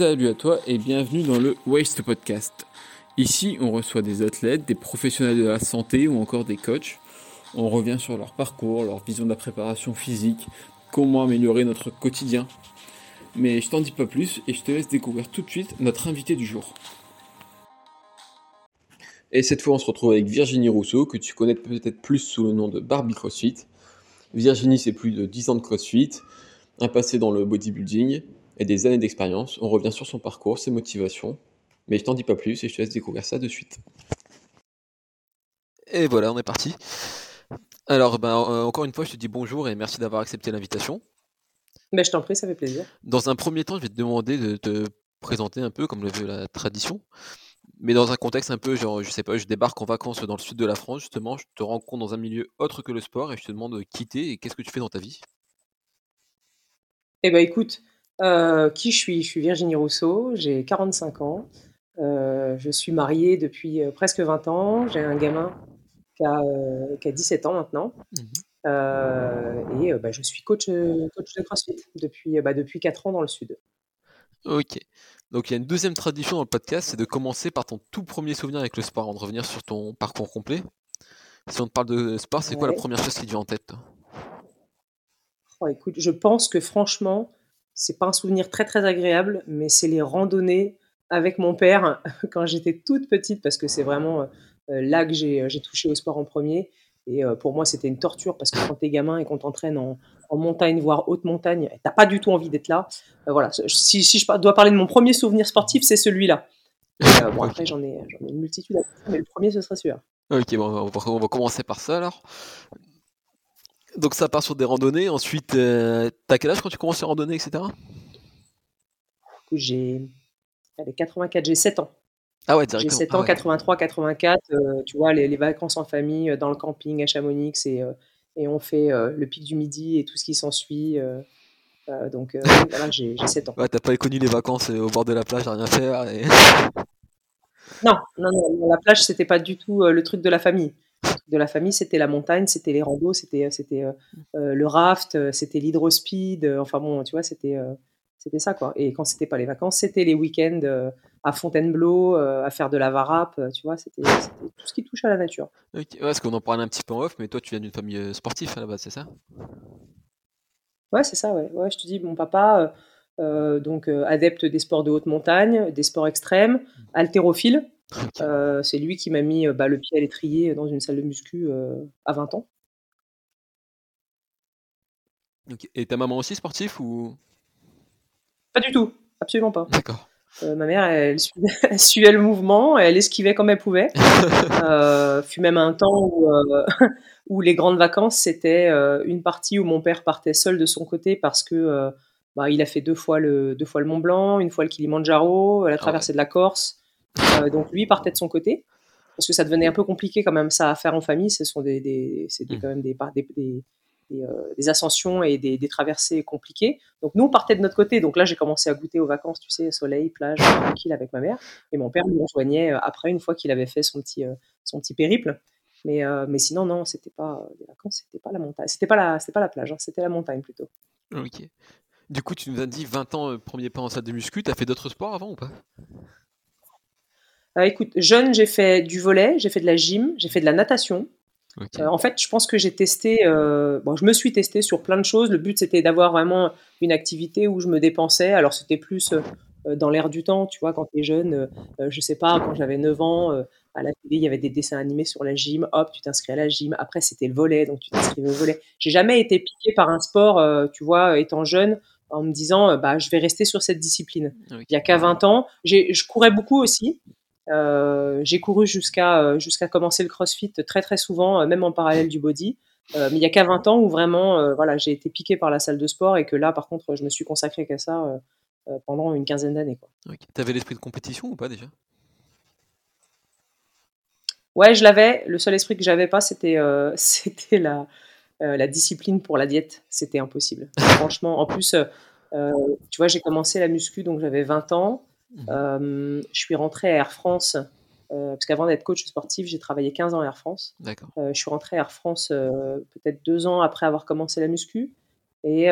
Salut à toi et bienvenue dans le Waste Podcast. Ici, on reçoit des athlètes, des professionnels de la santé ou encore des coachs. On revient sur leur parcours, leur vision de la préparation physique, comment améliorer notre quotidien. Mais je t'en dis pas plus et je te laisse découvrir tout de suite notre invité du jour. Et cette fois, on se retrouve avec Virginie Rousseau, que tu connais peut-être plus sous le nom de Barbie CrossFit. Virginie, c'est plus de 10 ans de CrossFit, un passé dans le bodybuilding et des années d'expérience. On revient sur son parcours, ses motivations. Mais je t'en dis pas plus et je te laisse découvrir ça de suite. Et voilà, on est parti. Alors, ben, euh, encore une fois, je te dis bonjour et merci d'avoir accepté l'invitation. Ben, je t'en prie, ça fait plaisir. Dans un premier temps, je vais te demander de te présenter un peu comme le veut la tradition. Mais dans un contexte un peu, genre, je sais pas, je débarque en vacances dans le sud de la France, justement, je te rencontre dans un milieu autre que le sport et je te demande de quitter et qu'est-ce que tu fais dans ta vie? Eh ben écoute, euh, qui je suis? Je suis Virginie Rousseau, j'ai 45 ans, euh, je suis mariée depuis euh, presque 20 ans, j'ai un gamin qui a, qui a 17 ans maintenant. Mmh et bah, je suis coach, coach de CrossFit depuis, bah, depuis 4 ans dans le sud. Ok. Donc il y a une deuxième tradition dans le podcast, c'est de commencer par ton tout premier souvenir avec le sport, avant de revenir sur ton parcours complet. Si on te parle de sport, c'est quoi la première chose qui te vient en tête oh, Écoute, je pense que franchement, c'est pas un souvenir très très agréable, mais c'est les randonnées avec mon père quand j'étais toute petite, parce que c'est vraiment euh, là que j'ai touché au sport en premier. Et euh, pour moi, c'était une torture parce que quand t'es gamin et qu'on t'entraîne en, montagne, voire haute montagne, t'as pas du tout envie d'être là. Euh, voilà. Si, je dois parler de mon premier souvenir sportif, c'est celui-là. Euh, bon, après, j'en ai, une multitude, mais le premier, ce sera celui-là. Ok, bon, on va, commencer par ça alors. Donc, ça part sur des randonnées. Ensuite, t'as quel âge quand tu commences à randonner, etc. J'ai 84, j'ai 7 ans. Ah ouais, J'ai 7 ans, 83, 84, euh, tu vois, les, vacances en famille, euh, dans le camping à Chamonix, et, euh, et on fait le pic du midi et tout ce qui s'ensuit. donc voilà, j'ai 7 ans. Ouais, t'as pas connu les vacances au bord de la plage à rien faire Non, non, non, la plage, c'était pas du tout le truc de la famille. De la famille, c'était la montagne, c'était les randos, c'était c'était le raft, c'était l'hydrospeed. enfin bon, tu vois, c'était c'était ça quoi. Et quand c'était pas les vacances, c'était les week-ends à Fontainebleau, euh, à faire de la varap, euh, tu vois, c'était tout ce qui touche à la nature. Ok, ouais, parce qu'on en parlait un petit peu en off, mais toi tu viens d'une famille euh, sportive à la base, c'est ça? Ouais, c'est ça, ouais. ouais. Je te dis, mon papa, donc adepte des sports de haute montagne, des sports extrêmes, haltérophile. C'est lui qui m'a mis bah, le pied à l'étrier dans une salle de muscu à 20 ans. Et ta maman aussi sportive ou? Pas du tout, absolument pas. D'accord. Euh, ma mère, elle, suivait, le mouvement, elle esquivait comme elle pouvait. euh, fut même un temps où, euh, où les grandes vacances, c'était euh, une partie où mon père partait seul de son côté parce que bah, il a fait deux fois, le, deux fois le Mont Blanc, une fois le Kilimanjaro, la ah traversée de la Corse. Donc lui partait de son côté parce que ça devenait un peu compliqué quand même ça à faire en famille. Ce sont des, des c'est mmh. quand même des, des, euh, des, ascensions et des, traversées compliquées. Donc nous, on partait de notre côté. Donc là, j'ai commencé à goûter aux vacances, tu sais, soleil, plage, tranquille avec ma mère. Et mon père nous rejoignait euh, après, une fois qu'il avait fait son petit, euh, son petit périple. Mais, mais sinon, non, c'était pas des vacances, c'était pas la montagne, c'était pas la, c'était pas la plage, hein, c'était la montagne plutôt. Ok. Du coup, tu nous as dit 20 ans, premier pas en salle de muscu. Tu as fait d'autres sports avant ou pas? Écoute, jeune, j'ai fait du volet, j'ai fait de la gym, j'ai fait de la natation. Euh, en fait, je pense que j'ai testé, euh, bon, je me suis testé sur plein de choses. Le but, c'était d'avoir vraiment une activité où je me dépensais. Alors, c'était plus euh, dans l'air du temps, tu vois, quand tu es jeune, je sais pas, quand j'avais 9 ans, à la télé, il y avait des dessins animés sur la gym. Hop, tu t'inscris à la gym. Après, c'était le volet, donc tu t'inscris au volet. J'ai jamais été piqué par un sport, tu vois, étant jeune, en me disant, bah, je vais rester sur cette discipline. Il y a qu'à 20 ans, je courais beaucoup aussi. Euh, j'ai couru jusqu'à euh, jusqu'à commencer le CrossFit très très souvent, euh, même en parallèle du body. mais il y a qu'à 20 ans où vraiment, voilà, j'ai été piqué par la salle de sport et que là, par contre, je me suis consacré qu'à ça pendant une quinzaine d'années. Okay. Tu avais l'esprit de compétition ou pas déjà? Ouais, je l'avais. Le seul esprit que j'avais pas, c'était c'était la, la discipline pour la diète. C'était impossible. Franchement, en plus, tu vois, j'ai commencé la muscu, donc j'avais 20 ans. Mmh. Euh, je suis rentrée à Air France euh, parce qu'avant d'être coach sportif, j'ai travaillé 15 ans à Air France. Euh, je suis rentrée à Air France peut-être deux ans après avoir commencé la muscu et,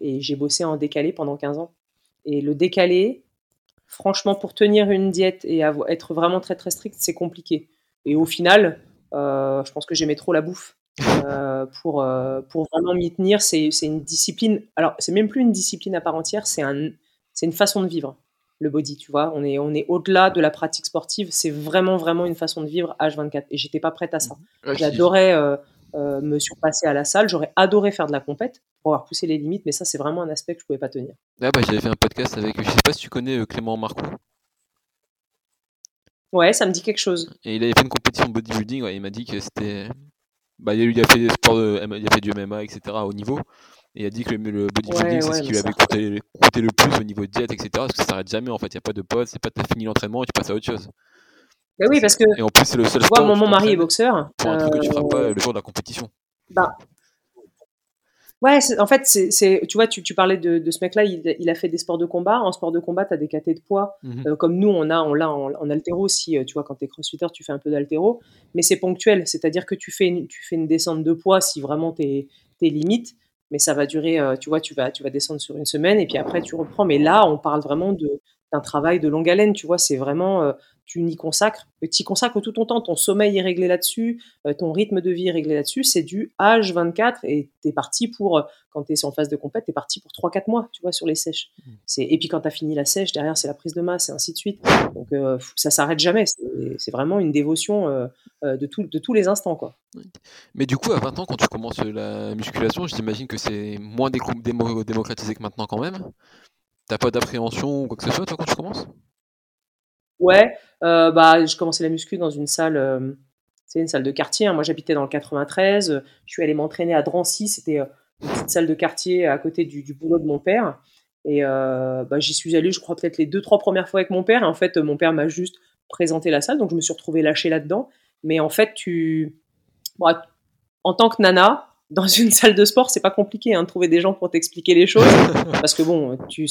et j'ai bossé en décalé pendant 15 ans. Et le décalé, franchement, pour tenir une diète et être vraiment très très strict, c'est compliqué. Et au final, je pense que j'aimais trop la bouffe. pour, pour vraiment m'y tenir, c'est une discipline. Alors, c'est même plus une discipline à part entière, c'est un, une façon de vivre le body, tu vois. On est, on est au-delà de la pratique sportive. C'est vraiment, vraiment une façon de vivre H24. Et j'étais pas prête à ça. J'adorais euh, euh, me surpasser à la salle. J'aurais adoré faire de la compète pour avoir poussé les limites, mais ça, c'est vraiment un aspect que je pouvais pas tenir. Ah bah, j'avais fait un podcast avec, je sais pas si tu connais euh, Clément Marcoux. Ouais, ça me dit quelque chose. Et il avait fait une compétition bodybuilding. il m'a dit que c'était. Bah, il a fait des sports, de... il a fait du MMA, etc. au niveau. Et il a dit que le, bodybuilding, c'est ce qui lui avait coûté, le plus au niveau de diète, etc. Parce que ça s'arrête jamais, en fait. Il n'y a pas de pause, c'est pas as fini l'entraînement et tu passes à autre chose. Bah oui, parce que. Et en plus, c'est le seul sport. mon mari est boxeur. Pour un truc que tu feras pas le jour de la compétition. Bah. Ouais, en fait, c'est, tu vois, tu, tu parlais de, de ce mec-là, il, il, a fait des sports de combat. En sport de combat, tu as des catés de poids, mhm. euh, comme nous, on a, on l'a en, en, altéro. Si euh, tu vois, quand tu es crossfitter, tu fais un peu d'altéro, mais c'est ponctuel, c'est-à-dire que tu fais, une, tu fais une descente de poids si vraiment tes, tes limites mais ça va durer, euh, tu vois, tu vas, tu vas descendre sur une semaine et puis après tu reprends. Mais là, on parle vraiment d'un travail de longue haleine, tu vois, c'est vraiment, euh, tu y consacres, tu y consacres tout ton temps, ton sommeil est réglé là-dessus, euh, ton rythme de vie est réglé là-dessus, c'est du H24 et tu es parti pour, quand tu es en phase de compète, tu es parti pour 3-4 mois, tu vois, sur les sèches. Mmh. Et puis quand tu as fini la sèche, derrière c'est la prise de masse et ainsi de suite. Donc ça s'arrête jamais, c'est vraiment une dévotion de, de tous les instants, quoi. Mais du coup, à 20 ans, quand tu commences la musculation, j'imagine que c'est moins démocratisé que maintenant quand même. T'as pas d'appréhension ou quoi que ce soit, toi, quand tu commences? Ouais, euh, bah, je commençais la muscu dans une salle, euh, c'est une salle de quartier. Hein. Moi, j'habitais dans le 93. Je suis allé m'entraîner à Drancy. C'était euh, une petite salle de quartier à côté du, boulot de mon père. Et bah, j'y suis allé, je crois, peut-être les deux, trois premières fois avec mon père. En fait, mon père m'a juste présenté la salle. Donc, je me suis retrouvée lâchée là-dedans. Mais en fait, tu, en tant que nana, dans une salle de sport, c'est pas compliqué hein, de trouver des gens pour t'expliquer les choses. parce que bon, tu,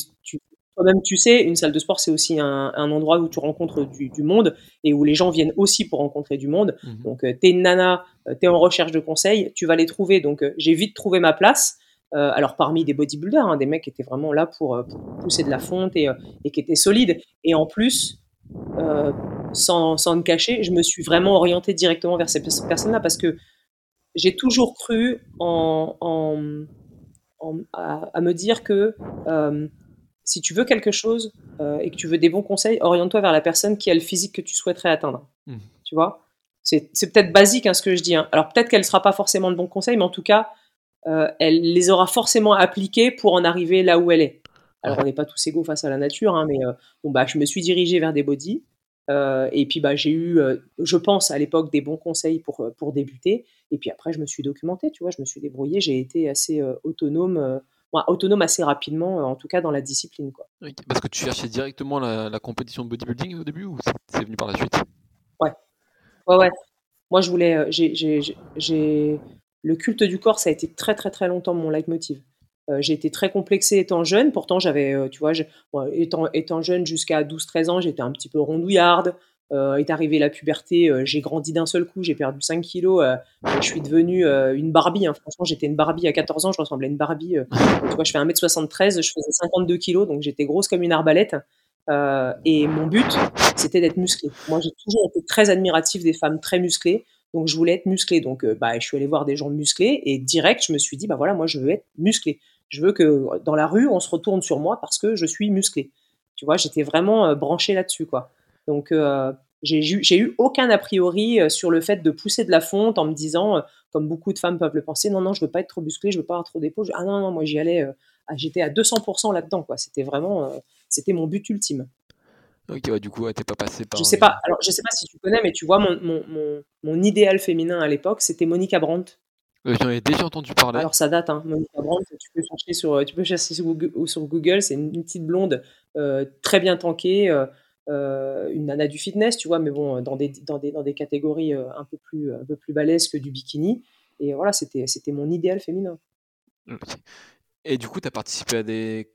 toi-même, tu sais, une salle de sport, c'est aussi un, endroit où tu rencontres du, monde et où les gens viennent aussi pour rencontrer du monde. Mhm. Donc, euh, tu es une nana, euh, tu es en recherche de conseils, tu vas les trouver. Donc, euh, j'ai vite trouvé ma place. alors, parmi des bodybuilders, hein, des mecs qui étaient vraiment là pour, pousser de la fonte et, et, qui étaient solides. Et en plus, sans, sans me cacher, je me suis vraiment orientée directement vers ces personnes-là parce que j'ai toujours cru en, en, à, me dire que euh, si tu veux quelque chose euh, et que tu veux des bons conseils, oriente-toi vers la personne qui a le physique que tu souhaiterais atteindre. Mmh. Tu vois? C'est peut-être basique hein, ce que je dis. Hein. Alors peut-être qu'elle ne sera pas forcément de bons conseils, mais en tout cas, euh, elle les aura forcément appliqués pour en arriver là où elle est. Alors on n'est pas tous égaux face à la nature, hein, mais bon, bah, je me suis dirigée vers des bodies. Euh, et puis bah, j'ai eu, euh, je pense à l'époque, des bons conseils pour, euh, pour débuter. Et puis après, je me suis documenté, tu vois, je me suis débrouillé, j'ai été assez autonome, autonome assez rapidement, en tout cas dans la discipline. Quoi. parce que tu cherchais directement la, compétition de bodybuilding au début ou c'est venu par la suite? Ouais. Ouais, ouais. Moi, je voulais. j'ai, le culte du corps, ça a été très, très, très longtemps mon leitmotiv. Euh, j'ai été très complexée étant jeune. Pourtant, j'avais, euh, tu vois, étant, étant jeune jusqu'à 12-13 ans, j'étais un petit peu rondouillarde. Euh, est arrivée la puberté, euh, j'ai grandi d'un seul coup, j'ai perdu 5 kilos, je suis devenue une Barbie. Hein. Franchement, j'étais une Barbie à 14 ans, je ressemblais à une Barbie. tu vois, je fais 1m73, je faisais 52 kilos, donc j'étais grosse comme une arbalète. et mon but, c'était d'être musclée. Moi, j'ai toujours été très admiratif des femmes très musclées. Donc, je voulais être musclée. Donc, bah, je suis allée voir des gens musclés et direct, je me suis dit, bah voilà, moi, je veux être musclée. Je veux que dans la rue, on se retourne sur moi parce que je suis musclé. Tu vois, j'étais vraiment euh, branché là-dessus, quoi. Donc, euh, j'ai eu aucun a priori euh, sur le fait de pousser de la fonte en me disant, comme beaucoup de femmes peuvent le penser, non, non, je veux pas être trop musclé, je veux pas avoir trop d'épaule. Ah non, non, moi j'y allais, j'étais à 200% là-dedans, quoi. C'était vraiment, c'était mon but ultime. Ok, du coup, t'es pas passé par. Je sais pas. Alors, je sais pas si tu connais, mais tu vois, mon, mon, mon, mon idéal féminin à l'époque, c'était Monica Brandt. Euh, j'en ai déjà entendu parler. Alors ça date, hein. Monica Brandt, tu peux chercher sur, tu peux chercher sur Google, c'est une, petite blonde euh, très bien tankée, euh, une nana du fitness, tu vois, mais bon, dans des, dans des, dans des catégories un, peu plus, un peu plus balèzes que du bikini. Et voilà, c'était, c'était mon idéal féminin. Et du coup, tu as participé à des.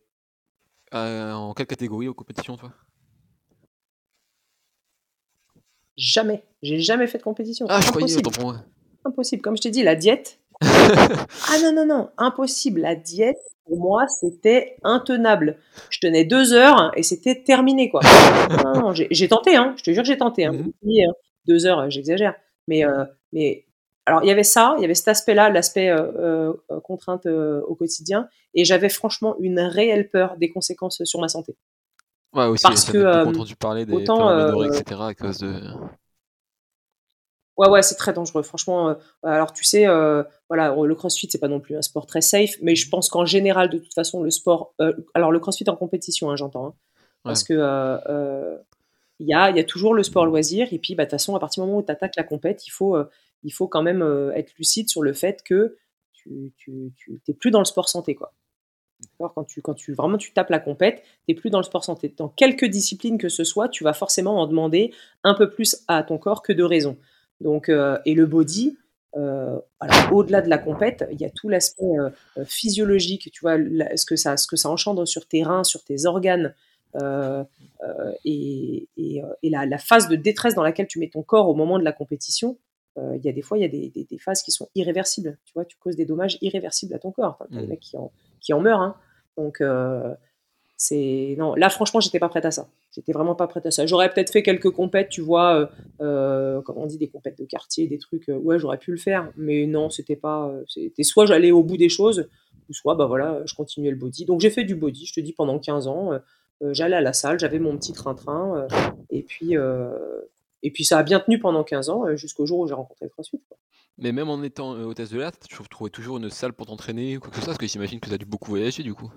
en quelle catégorie aux compétitions, toi? Jamais. J'ai jamais fait de compétition. Ah, je croyais, pour moi. Impossible. Comme je t'ai dit, la diète, ah non, non, non, impossible. La diète, pour moi, c'était intenable. Je tenais deux heures et c'était terminé, quoi. non, j'ai tenté, hein. Je te jure que j'ai tenté. Hein. Mmh hein. Deux heures, j'exagère. Mais, euh, mais alors, il y avait ça, il y avait cet aspect-là, l'aspect euh, euh, contrainte au quotidien, et j'avais franchement une réelle peur des conséquences sur ma santé. Ouais, aussi, parce que entendu parler des autant, etc. à cause de. Ouais, ouais, c'est très dangereux. Franchement, alors tu sais, voilà, le CrossFit c'est pas non plus un sport très safe, mais je pense qu'en général, de toute façon, le sport, alors le CrossFit en compétition, hein, j'entends, hein, parce que il y a, y a, toujours le sport loisir, et puis bah, de toute façon, à partir du moment où tu attaques la compète, il faut, il faut quand même être lucide sur le fait que tu, tu, tu plus dans le sport santé, quoi. Quand tu, quand tu vraiment tu tapes la compète, tu n'es plus dans le sport santé. Dans quelques disciplines que ce soit, tu vas forcément en demander un peu plus à ton corps que de raison. Donc, euh, et le body, euh, au-delà de la compète, il y a tout l'aspect euh, physiologique, tu vois, ce, que ça, ce que ça engendre sur tes reins, sur tes organes, et, et, la, phase de détresse dans laquelle tu mets ton corps au moment de la compétition. Il y a des fois, il y a des, des, phases qui sont irréversibles. Tu vois, tu causes des dommages irréversibles à ton corps. Il y a des mmh. mecs qui en, qui en meurent. Hein. Donc, euh, Non, là, franchement, j'étais pas prête à ça. J'étais vraiment pas prête à ça. J'aurais peut-être fait quelques compètes, tu vois, euh, euh on dit, des compètes de quartier, des trucs. Euh, ouais, j'aurais pu le faire. Mais non, c'était pas. C'était soit j'allais au bout des choses, ou soit, bah voilà, je continuais le body. Donc, j'ai fait du body, je te dis, pendant 15 ans. j'allais à la salle, j'avais mon petit train-train. et puis. Et puis ça a bien tenu pendant 15 ans, jusqu'au jour où j'ai rencontré le CrossFit. Mais même en étant hôtesse de l'air, tu trouvais toujours une salle pour t'entraîner ou quoi que ce soit Parce que j'imagine que tu as dû beaucoup voyager du coup.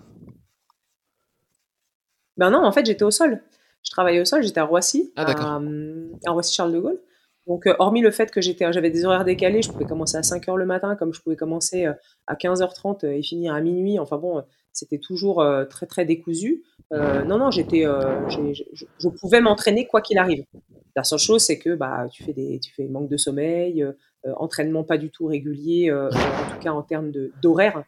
Ben non, en fait, j'étais au sol. Je travaillais au sol, j'étais à Roissy, ah, à, à Roissy-Charles de Gaulle. Donc, euh, hormis le fait que j'étais, j'avais des horaires décalés, je pouvais commencer à 5h le matin, comme je pouvais commencer euh, à 15h30 et finir à minuit. Enfin bon, c'était toujours très très décousu. non, non, j'étais, je pouvais m'entraîner quoi qu'il arrive. La seule chose, c'est que bah, tu fais des, tu fais manque de sommeil, euh, entraînement pas du tout régulier, euh, en tout cas en termes d'horaire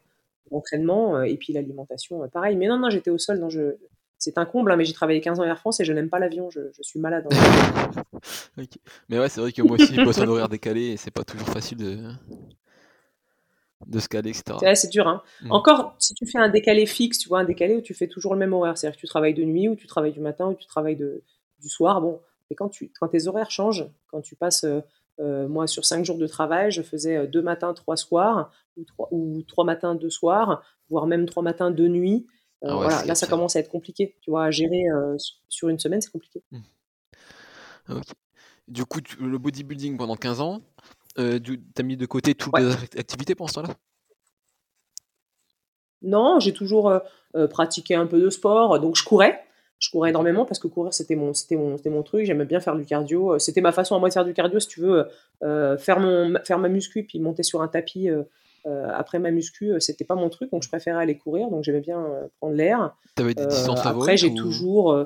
d'entraînement, euh, et puis l'alimentation, pareil. Mais non, non, j'étais au sol, non, je, c'est un comble, hein, mais j'ai travaillé 15 ans à Air France et je n'aime pas l'avion, je, suis malade. Mais ouais, c'est vrai que moi aussi, je bosse en horaire décalé et c'est pas toujours facile de, de se caler, etc. c'est dur. Hein. Mm. Encore, si tu fais un décalé fixe, tu vois, un décalé où tu fais toujours le même horaire, c'est-à-dire que tu travailles de nuit ou tu travailles du matin ou tu travailles de, du soir, bon. Mais quand, tu, quand tes horaires changent, quand tu passes euh, moi, sur cinq jours de travail, je faisais euh, deux matins, trois soirs, ou trois, ou trois matins, deux soirs, voire même trois matins, deux nuits. Euh, ah voilà, là, ça commence à être compliqué. Tu vois, à gérer sur une semaine, c'est compliqué. Mmh. Du coup, le bodybuilding pendant 15 ans, euh, tu as mis de côté toutes les activités pendant ce temps-là? Non, j'ai toujours pratiqué un peu de sport. Donc, je courais je courais énormément parce que courir c'était mon c'était mon c'était mon truc j'aimais bien faire du cardio euh, c'était ma façon à moi de faire du cardio si tu veux euh, faire mon faire ma muscu puis monter sur un tapis euh, après ma muscu c'était pas mon truc donc je préférais aller courir donc j'aimais bien prendre l'air t'avais des distances favorites après j'ai toujours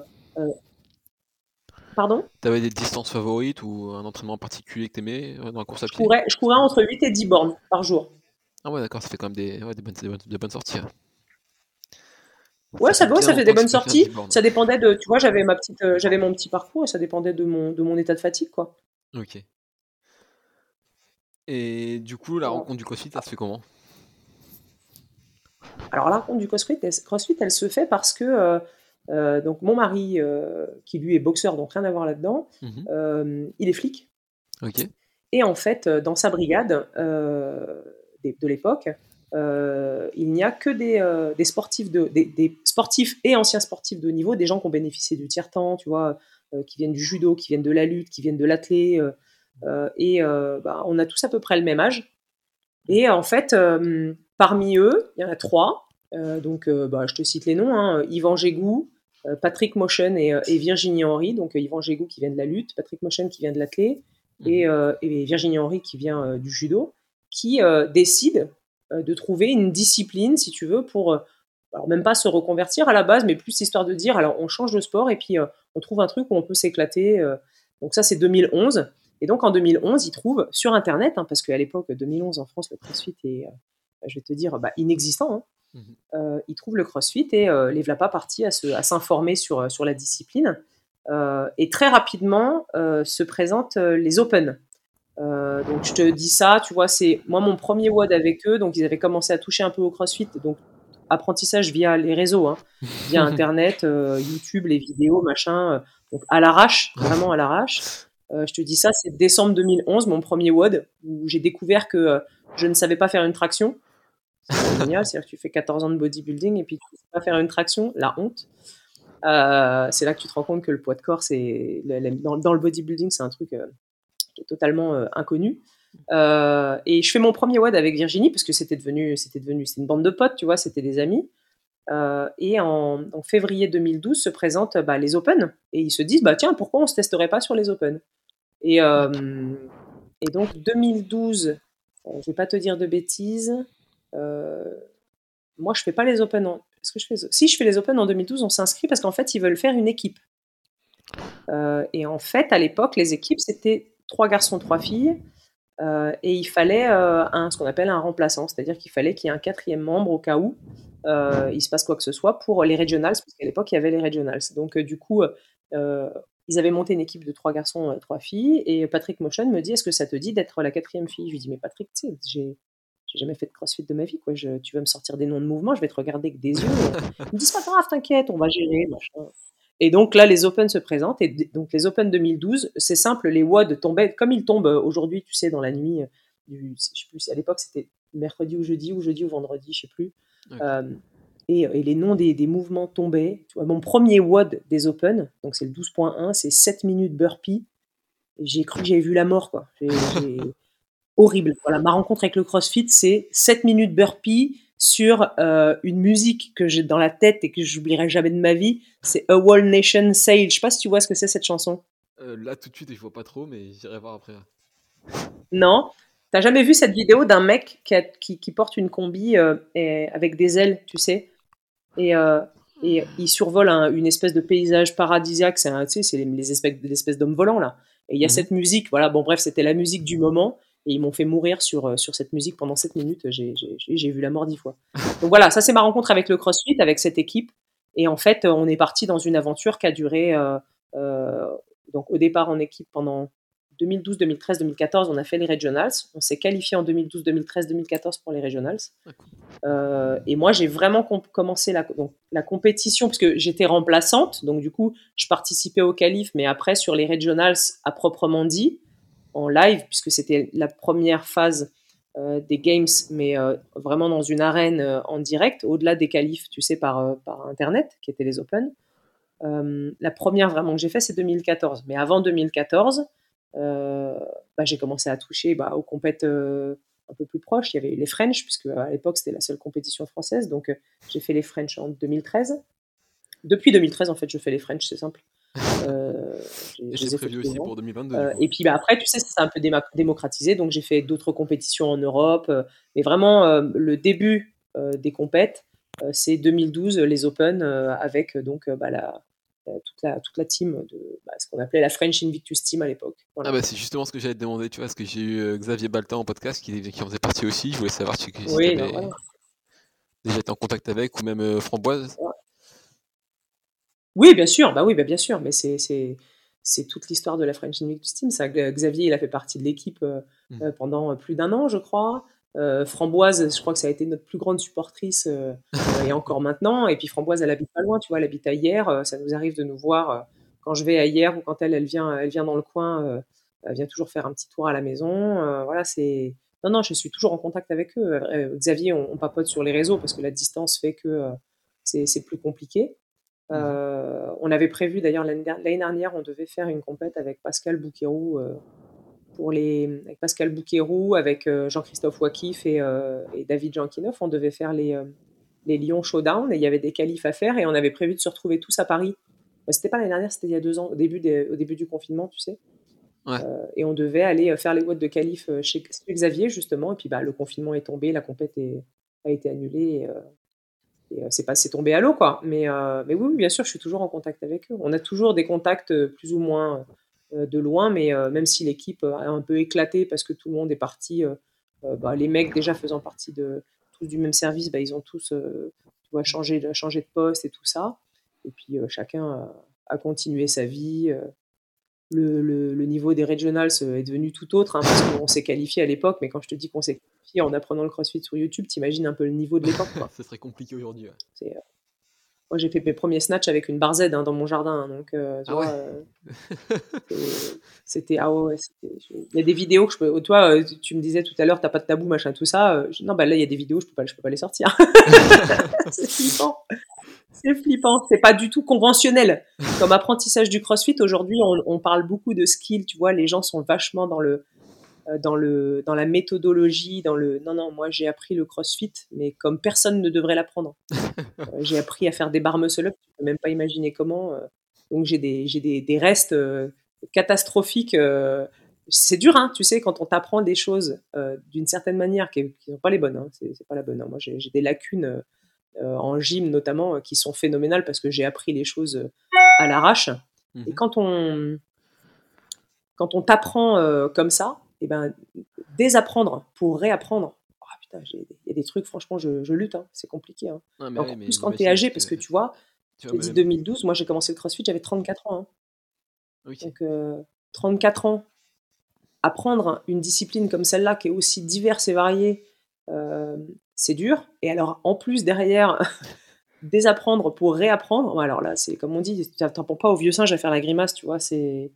pardon? T'avais des distances favorites ou un entraînement particulier que t'aimais dans la course à pied? je courais je courais entre 8 et 10 bornes par jour ah ouais d'accord ça fait quand même des, ouais, des, bonnes, des bonnes sorties hein. Ouais, ça, ça fait des bonnes sorties. Ça dépendait de, tu vois, j'avais ma petite, euh, j'avais mon petit parcours et ça dépendait de mon, de mon état de fatigue, quoi. Ok. Et du coup, la rencontre du CrossFit, ça se fait comment? Alors la rencontre du CrossFit, elle, CrossFit, elle se fait parce que euh, euh, donc mon mari, qui lui est boxeur, donc rien à voir là-dedans, mmh il est flic. Ok. Et en fait, dans sa brigade de l'époque, euh, il n'y a que des, euh, sportifs de, des, sportifs et anciens sportifs de haut niveau, des gens qui ont bénéficié du tiers-temps, tu vois, euh, qui viennent du judo, qui viennent de la lutte, qui viennent de l'athlé, et bah, on a tous à peu près le même âge. Et en fait, parmi eux, il y en a trois. donc, bah, je te cite les noms hein, Yvan Gégou, Patrick Motion et, Virginie Henry. Donc, Yvan Gégou qui vient de la lutte, Patrick Motion qui vient de l'athlé, et, mhm. et, Virginie Henry qui vient du judo, qui décident euh, de trouver une discipline, si tu veux, pour, euh, alors même pas se reconvertir à la base, mais plus histoire de dire, alors on change de sport et puis euh, on trouve un truc où on peut s'éclater. donc ça, c'est 2011. Et donc en 2011, ils trouvent sur Internet, hein, parce qu'à l'époque, 2011 en France, le CrossFit est, je vais te dire, bah, inexistant. Hein. Mmh ils trouvent le CrossFit et les voilà pas partis à, s'informer sur, sur la discipline. et très rapidement se présentent les Open. donc je te dis ça, tu vois, c'est moi mon premier WOD avec eux, donc ils avaient commencé à toucher un peu au CrossFit, donc apprentissage via les réseaux, hein, via Internet, YouTube, les vidéos, machin, donc à l'arrache, vraiment à l'arrache. Je te dis ça, c'est décembre 2011, mon premier WOD, où j'ai découvert que je ne savais pas faire une traction. C'est génial, c'est-à-dire que tu fais 14 ans de bodybuilding et puis tu ne sais pas faire une traction, la honte. Euh, c'est là que tu te rends compte que le poids de corps, c'est dans, le bodybuilding, c'est un truc euh, qui est totalement euh, inconnu. et je fais mon premier WOD avec Virginie parce que c'était devenu, c'était devenu, c'est une bande de potes, tu vois, c'était des amis. et en, février 2012 se présentent bah, les Open et ils se disent bah tiens pourquoi on se testerait pas sur les Open? Et, et donc 2012 je vais pas te dire de bêtises moi je fais pas les Open en, est-ce que je fais Si je fais les Open en 2012, on s'inscrit parce qu'en fait, ils veulent faire une équipe. Euh, et en fait, à l'époque, les équipes, c'était trois garçons, trois filles. Euh, et il fallait euh, un, ce qu'on appelle un remplaçant, c'est-à-dire qu'il fallait qu'il y ait un quatrième membre au cas où il se passe quoi que ce soit pour les regionals, parce qu'à l'époque, il y avait les regionals. Donc, du coup, ils avaient monté une équipe de trois garçons, trois filles. Et Patrick Motion me dit Est-ce que ça te dit d'être la quatrième fille? Je lui dis Mais Patrick, tu sais, j'ai jamais fait de crossfit de ma vie, quoi. Je, tu vas me sortir des noms de mouvements, je vais te regarder avec des yeux. Ils me disent pas grave, t'inquiète, on va gérer, machin. Et donc là, les Open se présentent. Et donc les Open 2012, c'est simple, les WOD tombaient comme ils tombent aujourd'hui, tu sais, dans la nuit. Du, je sais plus, à l'époque, c'était mercredi ou jeudi, ou jeudi ou vendredi, je sais plus. Euh, et, et, les noms des, des, mouvements tombaient. Tu vois, mon premier WOD des Open, donc c'est le 12.1, c'est 7 minutes burpee. J'ai cru que j'avais vu la mort, quoi. Horrible. Voilà, ma rencontre avec le CrossFit, c'est 7 minutes burpee sur euh, une musique que j'ai dans la tête et que j'oublierai jamais de ma vie. C'est A Wall Nation Sail. Je sais pas si tu vois ce que c'est cette chanson. Euh, là tout de suite, je vois pas trop, mais j'irai voir après. Non. T'as jamais vu cette vidéo d'un mec qui, porte une combi euh, avec des ailes, tu sais, et, et il survole une espèce de paysage paradisiaque. C'est tu sais, les, espèces, d'hommes volants là. Et il y a mhm. cette musique. Voilà. Bon bref, c'était la musique du moment. Et ils m'ont fait mourir sur, euh, sur cette musique pendant 7 minutes. J'ai vu la mort dix fois. Donc voilà, ça c'est ma rencontre avec le CrossFit, avec cette équipe. Et en fait, on est parti dans une aventure qui a duré, euh, euh, donc au départ en équipe pendant 2012, 2013, 2014, on a fait les regionals. On s'est qualifié en 2012, 2013, 2014 pour les regionals. et moi, j'ai vraiment commencé la, la, compétition parce que j'étais remplaçante. Donc, du coup, je participais au qualif, mais après, sur les regionals à proprement dit, en live, puisque c'était la première phase euh, des games, mais euh, vraiment dans une arène euh, en direct, au-delà des qualifs, tu sais, par, par Internet, qui étaient les Open. la première vraiment que j'ai fait, c'est 2014. Mais avant 2014, bah, j'ai commencé à toucher bah, aux compètes un peu plus proches. Il y avait les French, puisque à l'époque, c'était la seule compétition française. Donc, j'ai fait les French en 2013. Depuis 2013, en fait, je fais les French, c'est simple. Euh, j'ai prévu aussi pour 2022. Euh, et puis bah, après, tu sais, c'est un peu démocratisé, donc j'ai fait d'autres compétitions en Europe. Euh, mais vraiment, le début des compètes, c'est 2012, les Open, avec donc bah, la, toute, la, toute la team de bah, ce qu'on appelait la French Invictus Team à l'époque. Ah bah c'est justement ce que j'allais te demander, tu vois, parce que j'ai eu Xavier Baltin en podcast qui, qui, en faisait partie aussi. Je voulais savoir si, tu avais déjà été en contact avec, ou même Framboise. Oui, bien sûr, bah oui, bah bien sûr, mais c'est, c'est, toute l'histoire de la French Invictus Team. Ça, Xavier, il a fait partie de l'équipe euh, mmh. euh, pendant plus d'un an, je crois. Euh, Framboise, je crois que ça a été notre plus grande supportrice et encore maintenant. Et puis Framboise, elle habite pas loin, tu vois, elle habite à Hier. ça nous arrive de nous voir quand je vais à Hier ou quand elle, elle vient, elle vient dans le coin. elle vient toujours faire un petit tour à la maison. voilà, c'est. Non, non, je suis toujours en contact avec eux. Xavier, on, on, papote sur les réseaux parce que la distance fait que c'est plus compliqué. Mmh. Euh, on avait prévu d'ailleurs l'année dernière, on devait faire une compète avec Pascal Bouquerou euh, pour les avec Pascal Bouquerou, avec euh, Jean-Christophe Wakif et, David Jankinov. On devait faire les les Lyon Showdown et il y avait des qualifs à faire et on avait prévu de se retrouver tous à Paris. Bah, c'était pas l'année dernière, c'était il y a deux ans, au début, au début du confinement, tu sais. et on devait aller faire les watts de qualif chez, Xavier justement. Et puis bah, le confinement est tombé, la compète a été annulée. Euh, c'est pas c'est tombé à l'eau quoi. Mais, euh, mais oui, bien sûr, je suis toujours en contact avec eux. On a toujours des contacts euh, plus ou moins de loin, mais même si l'équipe a un peu éclaté parce que tout le monde est parti, bah, les mecs déjà faisant partie de tous du même service, bah, ils ont tous tu changé, changé de poste et tout ça. Et puis chacun a, continué sa vie. le, niveau des regionals est devenu tout autre, hein, parce qu'on s'est qualifié à l'époque, mais quand je te dis qu'on s'est qualifié en apprenant le crossfit sur YouTube, t'imagines un peu le niveau de l'époque. Ça serait compliqué aujourd'hui. Moi, j'ai fait mes premiers snatchs avec une barre Z hein, dans mon jardin. Hein, donc, euh, tu ah vois, euh, c'était. Ah ouais, il y a des vidéos que je peux. Toi, euh, tu me disais tout à l'heure, t'as pas de tabou, machin, tout ça. non, bah là, il y a des vidéos, je peux pas, je peux pas les sortir. c'est flippant. C'est flippant. C'est pas du tout conventionnel. Comme apprentissage du crossfit, aujourd'hui, on, on, parle beaucoup de skills. Tu vois, les gens sont vachement dans le dans, le, dans la méthodologie, dans le... Non, non, moi j'ai appris le crossfit, mais comme personne ne devrait l'apprendre. Euh, j'ai appris à faire des barres muscle-up, tu peux même pas imaginer comment. Euh. donc j'ai des, des, des, restes catastrophiques. c'est dur, hein, tu sais, quand on t'apprend des choses d'une certaine manière qui ne sont pas les bonnes. Hein, c'est pas la bonne. Hein. Moi j'ai des lacunes en gym notamment qui sont phénoménales parce que j'ai appris les choses à l'arrache. Et mmh quand on, quand on t'apprend comme ça, et ben, désapprendre pour réapprendre. Oh, putain, il y a des trucs, franchement, je, lutte, hein, c'est compliqué. Hein. Encore plus quand tu es âgé, parce que tu vois, tu dit 2012, moi j'ai commencé le crossfit, j'avais 34 ans. Hein. Donc, 34 euh, ans, apprendre une discipline comme celle-là, qui est aussi diverse et variée, euh, c'est dur. Et alors, en plus, derrière, désapprendre pour réapprendre, alors là, c'est comme on dit, tu n'apprends pas au vieux singe à faire la grimace, tu vois, c'est.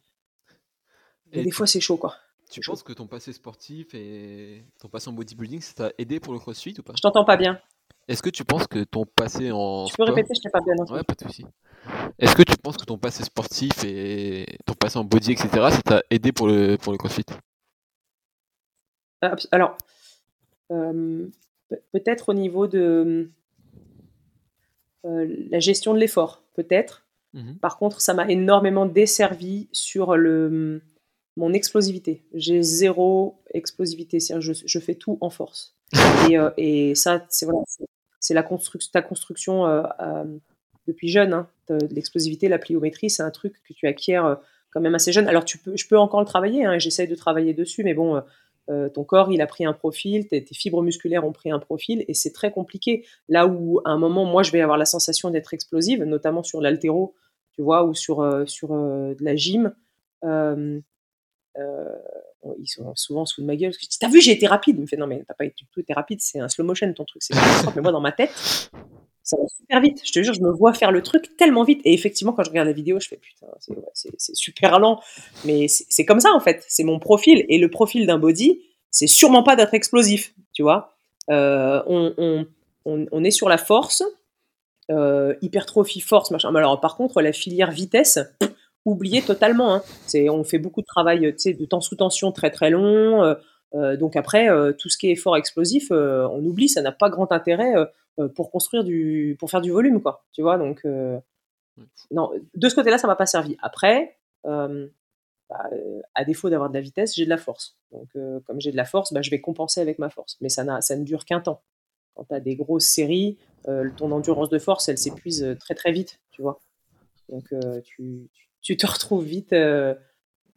des fois, c'est chaud, quoi. Tu penses que ton passé sportif et ton passé en bodybuilding, ça t'a aidé pour le crossfit ou pas? Je t'entends pas bien. Est-ce que tu penses que ton passé en. Tu peux répéter, je t'ai pas bien entendu. Ouais, pas de soucis. Est-ce que tu penses que ton passé sportif et ton passé en body, etc., ça t'a aidé pour le, pour le crossfit? Alors, euh, peut-être au niveau de euh, la gestion de l'effort, peut-être. Mmh Par contre, ça m'a énormément desservi sur le mon explosivité. J'ai zéro explosivité, je, je, fais tout en force. Et, euh, ça, c'est la construction, ta construction euh, euh, depuis jeune. Hein, l'explosivité, la pliométrie, c'est un truc que tu acquiers quand même assez jeune. Alors je peux encore le travailler, hein, j'essaye de travailler dessus, mais bon, ton corps, il a pris un profil, tes, fibres musculaires ont pris un profil, et c'est très compliqué. Là où à un moment, moi, je vais avoir la sensation d'être explosive, notamment sur l'altéro, tu vois, ou sur, de la gym. Ils sont souvent sous ma gueule. Parce que t'as vu, j'ai été rapide. Il me fait, non, mais t'as pas tout été rapide, c'est un slow motion ton truc. C'est mais moi, dans ma tête, ça va super vite. Je te jure, je me vois faire le truc tellement vite. Et effectivement, quand je regarde la vidéo, je fais, putain, c'est super lent. Mais c'est comme ça, en fait. C'est mon profil. Et le profil d'un body, c'est sûrement pas d'être explosif, tu vois. Euh, on, est sur la force, euh, hypertrophie, force, machin. Mais alors, par contre, la filière vitesse, oublié totalement. Hein. On fait beaucoup de travail de temps sous tension très très long. Euh, euh, donc après, euh, tout ce qui est effort explosif, on oublie, ça n'a pas grand intérêt pour construire du, pour faire du volume, quoi. Tu vois, donc de ce côté-là, ça m'a pas servi. Après, bah, à défaut d'avoir de la vitesse, j'ai de la force. Donc comme j'ai de la force, bah, je vais compenser avec ma force. Mais ça, ne dure qu'un temps. Quand tu as des grosses séries, ton endurance de force, elle s'épuise très très vite, tu vois. Donc tu te retrouves vite euh,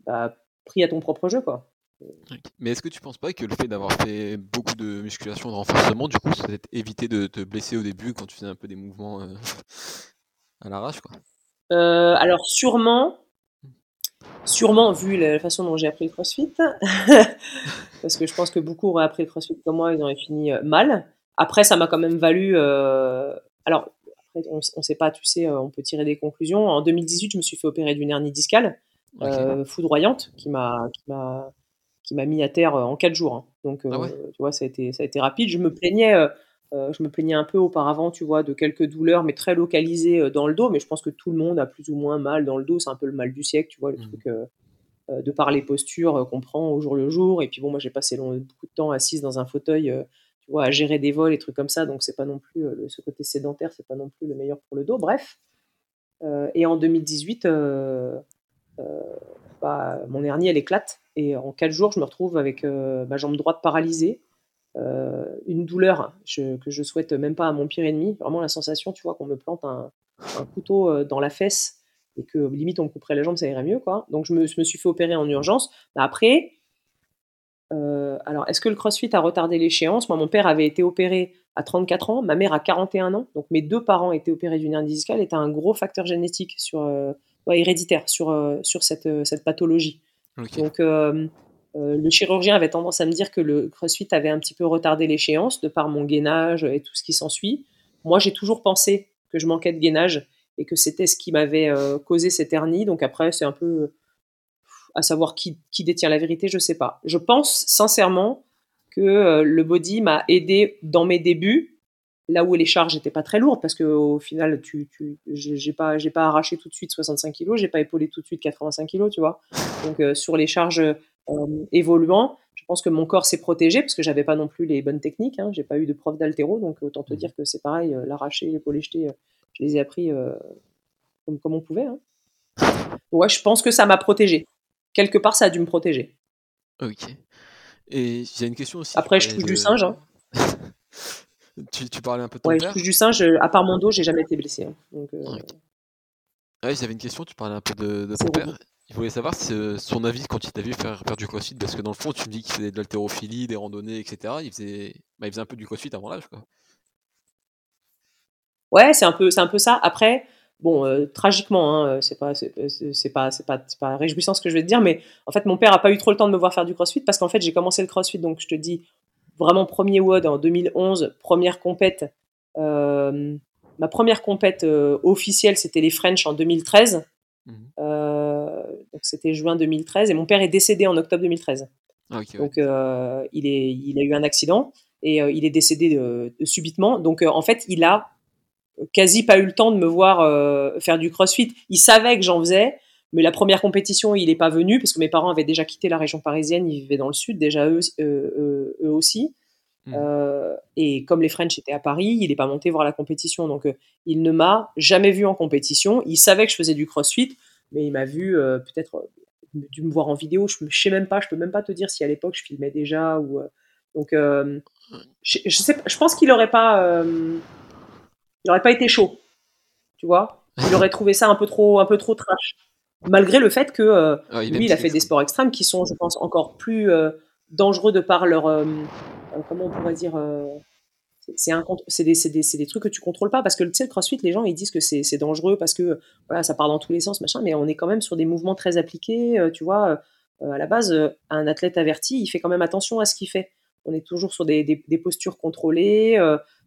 bah, pris à ton propre jeu. quoi. Mais est-ce que tu penses pas que le fait d'avoir fait beaucoup de musculation, de renforcement, du coup, ça t'a évité de te blesser au début quand tu faisais un peu des mouvements euh, à l'arrache quoi? Euh, Alors sûrement, sûrement vu la façon dont j'ai appris le CrossFit, parce que je pense que beaucoup auraient appris le CrossFit comme moi, ils auraient fini mal. Après, ça m'a quand même valu. Alors, on ne sait pas, tu sais, euh, on peut tirer des conclusions. En 2018, je me suis fait opérer d'une hernie discale euh, foudroyante qui m'a qui m'a mis à terre euh, en quatre jours. Hein. Donc, ah tu vois, ça a été ça a été rapide. Je me plaignais. je me plaignais un peu auparavant, tu vois, de quelques douleurs, mais très localisées dans le dos. Mais je pense que tout le monde a plus ou moins mal dans le dos. C'est un peu le mal du siècle, tu vois, le mmh. truc de par les postures qu'on prend au jour le jour. Et puis bon, moi j'ai passé beaucoup de temps assise dans un fauteuil tu vois, à gérer des vols et trucs comme ça. Donc, c'est pas non plus euh, ce côté sédentaire, c'est pas non plus le meilleur pour le dos. Bref. Euh, et en 2018, euh, bah, mon hernie, elle éclate. Et en quatre jours, je me retrouve avec ma jambe droite paralysée. une douleur que je souhaite même pas à mon pire ennemi. Vraiment la sensation, tu vois, qu'on me plante un, couteau dans la fesse et que limite on me couperait la jambe, ça irait mieux, quoi. Donc je me, suis fait opérer en urgence. Bah, après, euh, alors, est-ce que le CrossFit a retardé l'échéance? Moi, mon père avait été opéré à 34 ans, ma mère à 41 ans, donc mes deux parents étaient opérés d'une hernie discale, et un gros facteur génétique sur, euh, héréditaire sur, sur cette, cette pathologie. Donc, le chirurgien avait tendance à me dire que le crossfit avait un petit peu retardé l'échéance de par mon gainage et tout ce qui s'ensuit. Moi, j'ai toujours pensé que je manquais de gainage et que c'était ce qui m'avait causé cette hernie. Donc après, c'est un peu à savoir qui, qui, détient la vérité, je sais pas. Je pense sincèrement que le body m'a aidé dans mes débuts là où les charges n'étaient pas très lourdes, parce qu'au final, tu, tu, j'ai pas, j'ai pas arraché tout de suite 65 kg, j'ai pas épaulé tout de suite 85 kg, tu vois. Donc euh, sur les charges euh, évoluant, je pense que mon corps s'est protégé parce que j'avais pas non plus les bonnes techniques, hein, j'ai pas eu de prof d'altéro, donc autant te mmh. dire que c'est pareil, euh, l'arracher, l'épaulé jeté, je les ai appris comme, comme on pouvait. Hein. Ouais, je pense que ça m'a protégé. Quelque part, ça a dû me protéger. Ok. Et j'ai une question aussi. Après, je touche du singe. Hein. Tu, tu, parlais un peu de ton ouais, père je du singe, à part mon dos, j'ai jamais été blessé. Hein. Donc, euh... ouais, j'avais une question, tu parlais un peu de, de ton père. Il voulait savoir euh, son avis quand il t'a vu faire, faire du crossfit, parce que dans le fond, tu me dis qu'il faisait de l'haltérophilie, des randonnées, etc. Il faisait, bah, il faisait un peu du crossfit avant l'âge, quoi. Ouais, c'est un peu, c'est un peu ça. Après, bon, euh, tragiquement, hein, c'est pas, c'est pas, c'est pas, pas réjouissant ce que je vais te dire, mais en fait, mon père a pas eu trop le temps de me voir faire du crossfit parce qu'en fait, j'ai commencé le crossfit, donc je te dis, vraiment premier WOD en 2011, première compète. Euh, ma première compète euh, officielle, c'était les French en 2013. Mhm. Euh, donc c'était juin 2013 et mon père est décédé en octobre 2013. Ah, donc il, est, il a eu un accident et il est décédé subitement. Donc en fait, il a quasi pas eu le temps de me voir faire du CrossFit. Il savait que j'en faisais, mais la première compétition, il n'est pas venu parce que mes parents avaient déjà quitté la région parisienne, ils vivaient dans le sud, déjà eux, eux, aussi. Mmh. Euh, et comme les French étaient à Paris, il n'est pas monté voir la compétition. Donc, euh, il ne m'a jamais vu en compétition. Il savait que je faisais du crossfit, mais il m'a vu euh, peut-être dû me voir en vidéo. Je ne sais même pas, je peux même pas te dire si à l'époque je filmais déjà. Ou, donc, je, je, sais, je pense qu'il n'aurait pas, il aurait pas été chaud. Tu vois? Il aurait trouvé ça un peu trop, un peu trop trash malgré le fait que euh, ah, lui, il a fait des sports extrêmes qui sont, je pense, encore plus euh, dangereux de par leur, euh, comment on pourrait dire, c'est c'est des, des, des, trucs que tu contrôles pas parce que tu sais le CrossFit, les gens ils disent que c'est dangereux parce que voilà, ça part dans tous les sens, machin, mais on est quand même sur des mouvements très appliqués, tu vois. à la base, un athlète averti, il fait quand même attention à ce qu'il fait. On est toujours sur des, des postures contrôlées.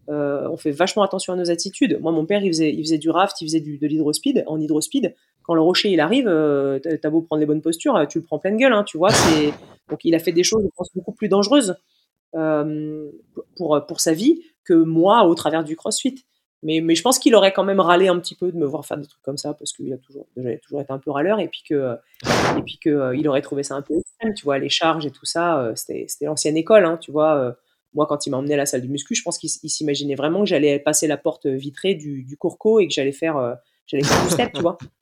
On fait vachement attention à nos attitudes. Moi, mon père, il faisait, du raft, il faisait du, de l'hydrospeed. En hydrospeed, quand le rocher il arrive, euh, t'as beau prendre les bonnes postures, euh, tu le prends pleine gueule, hein, tu vois. Donc il a fait des choses, je pense, beaucoup plus dangereuses euh, pour, pour sa vie que moi au travers du crossfit. Mais, mais je pense qu'il aurait quand même râlé un petit peu de me voir faire des trucs comme ça parce qu'il a toujours, déjà, toujours été un peu râleur et puis que, aurait trouvé ça un peu extrême, tu vois, les charges et tout ça, c'était l'ancienne école, hein, tu vois. Moi, quand il m'a emmené à la salle du muscu, je pense qu'il s'imaginait vraiment que j'allais passer la porte vitrée du, du Courco et que j'allais faire j'allais faire du step, tu vois.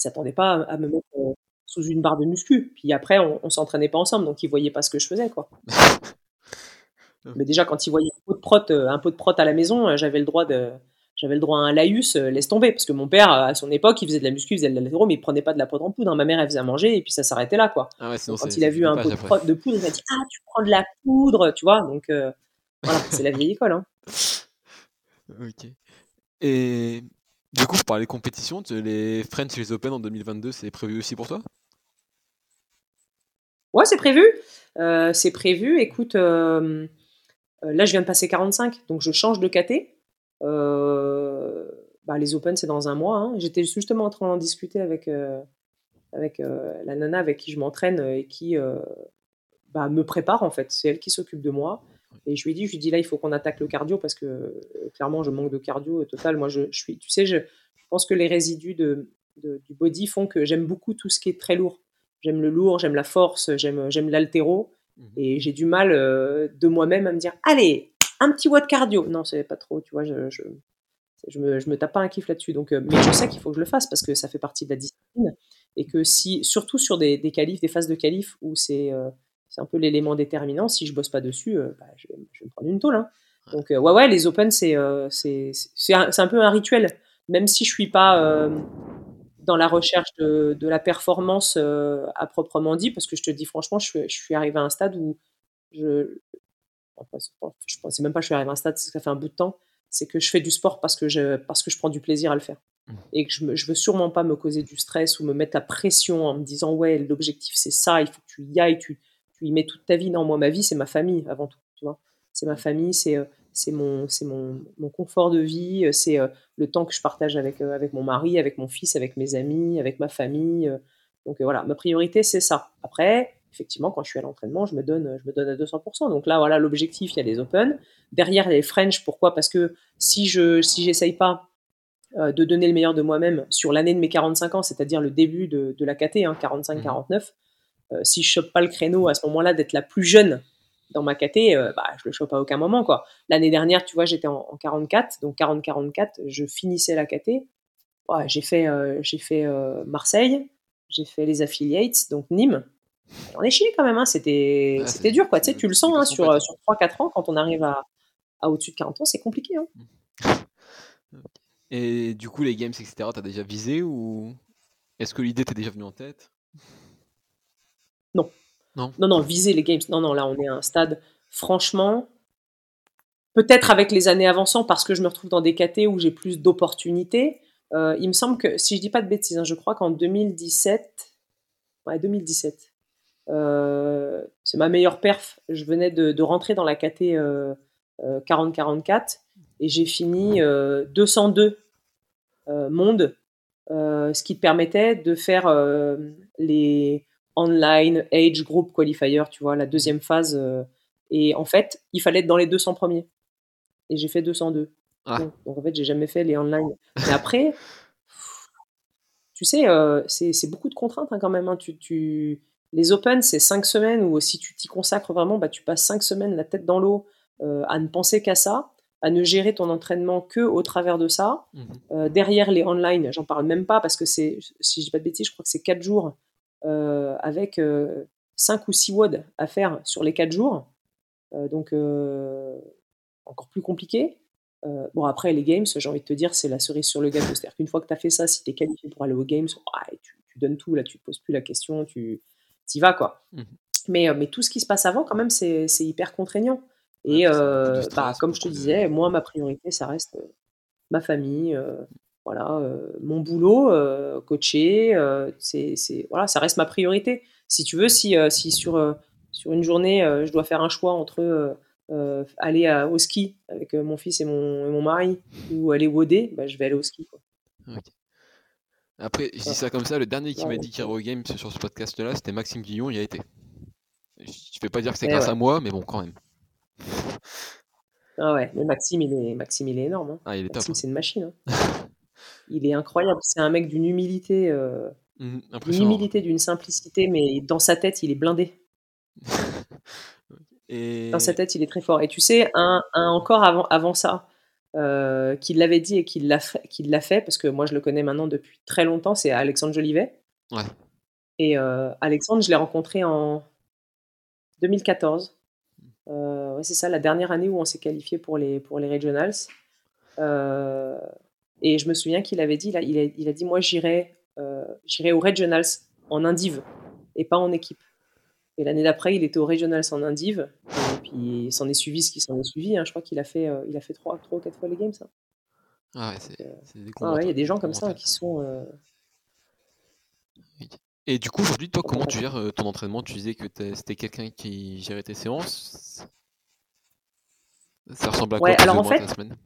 Il s'attendait pas à me mettre euh, sous une barre de muscu. Puis après, on, on s'entraînait pas ensemble, donc il voyait pas ce que je faisais, quoi. Mais déjà, quand il voyait un pot de prot, euh, un pot de prot à la maison, euh, j'avais le droit de, j'avais le droit à un laïus, laisse tomber. Parce que mon père, à son époque, il faisait de la muscu, il faisait de la mais il prenait pas de la poudre en poudre. Hein. Ma mère, elle faisait à manger et puis ça s'arrêtait là, quoi. Ah quand il a vu un pot de, de, poudre, il a dit Ah, tu prends de la poudre, tu vois. Donc voilà, c'est la vieille école. Hein. Ok. Et du coup, pour parler compétition, les French les Open en 2022, c'est prévu aussi pour toi? Ouais, c'est prévu. Euh, c'est prévu. Écoute, euh, euh, là, je viens de passer 45, donc je change de KT. Bah, les Open, c'est dans un mois. Hein. J'étais justement en train d'en discuter avec, avec la nana avec qui je m'entraîne et qui bah, me prépare, en fait. C'est elle qui s'occupe de moi. Et je lui ai dit, je lui dis là, il faut qu'on attaque le cardio parce que euh, clairement, je manque de cardio total. Moi, je, suis, tu sais, je, pense que les résidus de, du body font que j'aime beaucoup tout ce qui est très lourd. J'aime le lourd, j'aime la force, j'aime, j'aime l'altéro. Mmh et j'ai du mal euh, de moi-même à me dire, allez, un petit watt cardio. Non, c'est pas trop, tu vois, je, je, je, me, je me tape pas un kiff là-dessus. Donc, euh, mais je sais qu'il faut que je le fasse parce que ça fait partie de la discipline. Et que si, surtout sur des, des qualifs, des phases de qualif où c'est c'est un peu l'élément déterminant. Si je bosse pas dessus, euh, bah, je, vais, me prendre une tôle. Hein. Donc, euh, ouais, ouais, les Open, c'est euh, c'est un, un, peu un rituel. Même si je suis pas dans la recherche de, de la performance à proprement dit, parce que je te dis franchement, je suis, je suis arrivé à un stade où je. Je pensais même pas que je suis arrivé à un stade, ça fait un bout de temps. C'est que je fais du sport parce que je, parce que je prends du plaisir à le faire. et que je, ne veux sûrement pas me causer du stress ou me mettre la pression en me disant ouais l'objectif c'est ça, il faut que tu y ailles, tu, tu y mets toute ta vie. Non, moi ma vie c'est ma famille avant tout, tu vois. C'est ma famille, c'est euh, c'est mon, c'est mon, mon, confort de vie, euh, c'est euh, le temps que je partage avec, avec mon mari, avec mon fils, avec mes amis, avec ma famille. Donc voilà, ma priorité c'est ça. Après, effectivement, quand je suis à l'entraînement, je me donne, je me donne à 200%. Donc là, voilà, l'objectif, il y a les Open. Derrière, il y a les French. Pourquoi? Parce que si je, si j'essaye pas euh, de donner le meilleur de moi-même sur l'année de mes 45 ans, c'est-à-dire le début de, la KT, 45-49, hein, euh, si je chope pas le créneau à ce moment-là d'être la plus jeune dans ma KT, euh, bah, je le chope à aucun moment. quoi. L'année dernière, tu vois, j'étais en, 44, donc 40-44, je finissais la KT. j'ai fait, j'ai fait Marseille, j'ai fait les affiliates, donc Nîmes. On est chié quand même, hein, c'était, c'était dur. Quoi. Tu, sais, tu le sens hein, sur, sur 3-4 ans, quand on arrive à, à au-dessus de 40 ans, c'est compliqué. Hein. Et du coup, les games, etc., t'as déjà visé ou est-ce que l'idée t'est déjà venue en tête? Non. Non, non, non, viser les games. Non, non, là, on est à un stade, franchement, peut-être avec les années avançant, parce que je me retrouve dans des KT où j'ai plus d'opportunités. Euh, il me semble que, si je dis pas de bêtises, hein, je crois qu'en 2017, ouais, 2017, euh, c'est ma meilleure perf. Je venais de, rentrer dans la KT 40-44 et j'ai fini 202 euh, euh, monde, euh, ce qui te permettait de faire les online age group qualifier, tu vois, la deuxième phase. et en fait, il fallait être dans les 200 premiers. Et j'ai fait 202. Ah. Donc, en fait, j'ai jamais fait les online. Mais après, tu sais, c'est beaucoup de contraintes hein, quand même. Hein. Tu, tu... Les Open, c'est 5 semaines où si tu t'y consacres vraiment, bah, tu passes 5 semaines la tête dans l'eau à ne penser qu'à ça à ne gérer ton entraînement que au travers de ça. Mhm. Euh, derrière les online, j'en parle même pas parce que c'est, si je dis pas de bêtises, je crois que c'est 4 jours euh, avec 5 euh, ou 6 WOD à faire sur les 4 jours. donc encore plus compliqué. bon, après, les games, j'ai envie de te dire, c'est la cerise sur le gâteau. C'est-à-dire qu'une fois que tu as fait ça, si tu es qualifié pour aller aux games, tu, donnes tout, là, tu te poses plus la question, tu y vas, quoi. Mhm. Mais, mais tout ce qui se passe avant, quand même, c'est hyper contraignant. Et euh, bah, comme je te disais, moi, ma priorité, ça reste euh, ma famille, euh, voilà, mon boulot, coacher, c'est, voilà, ça reste ma priorité. Si tu veux, si, si sur, sur une journée, je dois faire un choix entre aller à, au ski avec mon fils et mon, mon mari ou aller woder, bah, je vais aller au ski. Après, je dis ça comme ça, le dernier qui m'a dit qu'il irait au game sur ce podcast-là, c'était Maxime Guillon, il y a été. Je ne vais pas dire que c'est grâce à moi, mais bon, quand même. Ah ouais, mais Maxime, il est, Maxime, il est énorme. Hein. Ah, il est Maxime, c'est une machine. Hein. il est incroyable. C'est un mec d'une humilité, euh, mmh, d'une humilité, d'une simplicité, mais dans sa tête, il est blindé. Et... Dans sa tête, il est très fort. Et tu sais, un, encore avant, avant ça, euh, qu'il l'avait dit et qu'il l'a fait, fait, parce que moi je le connais maintenant depuis très longtemps, c'est Alexandre Jolivet. Ouais. Et euh, Alexandre, je l'ai rencontré en 2014. Euh, c'est ça, la dernière année où on s'est qualifié pour les, pour les regionals. Et je me souviens qu'il avait dit, il, a, il a dit, moi j'irai j'irai aux regionals en indive et pas en équipe. Et l'année d'après, il était aux regionals en indive. Puis, il s'en est suivi ce qui s'en est suivi. Hein. Je crois qu'il a fait, il a fait 3, 3 ou 4 fois les games, ça. Ah ouais, c'est ah ouais, il y a des gens comme ça qui sont. Et du coup, aujourd'hui, toi, comment tu gères euh, ton entraînement? Tu disais que c'était quelqu'un qui gérait tes séances. Ça ressemble à quoi alors en fait, semaine?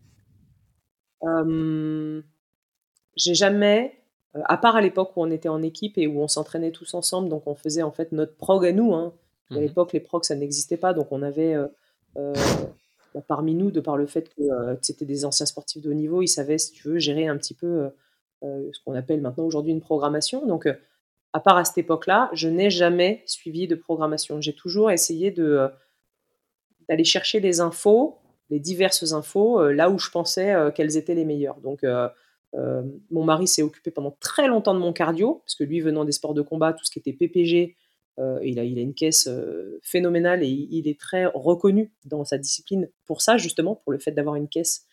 J'ai jamais, euh, à part à l'époque où on était en équipe et où on s'entraînait tous ensemble, donc on faisait en fait notre prog à nous. Hein. À mmh l'époque, les progs, ça n'existait pas, donc on avait euh, bah, parmi nous, de par le fait que c'était des anciens sportifs de haut niveau, ils savaient, si tu veux, gérer un petit peu ce qu'on appelle maintenant aujourd'hui une programmation. Donc à part à cette époque-là, je n'ai jamais suivi de programmation. J'ai toujours essayé de euh, d'aller chercher les infos, les diverses infos, euh, là où je pensais euh, qu'elles étaient les meilleures. Donc, mon mari s'est occupé pendant très longtemps de mon cardio, parce que lui, venant des sports de combat, tout ce qui était PPG, il, a, il a une caisse phénoménale et il, est très reconnu dans sa discipline pour ça, justement, pour le fait d'avoir une caisse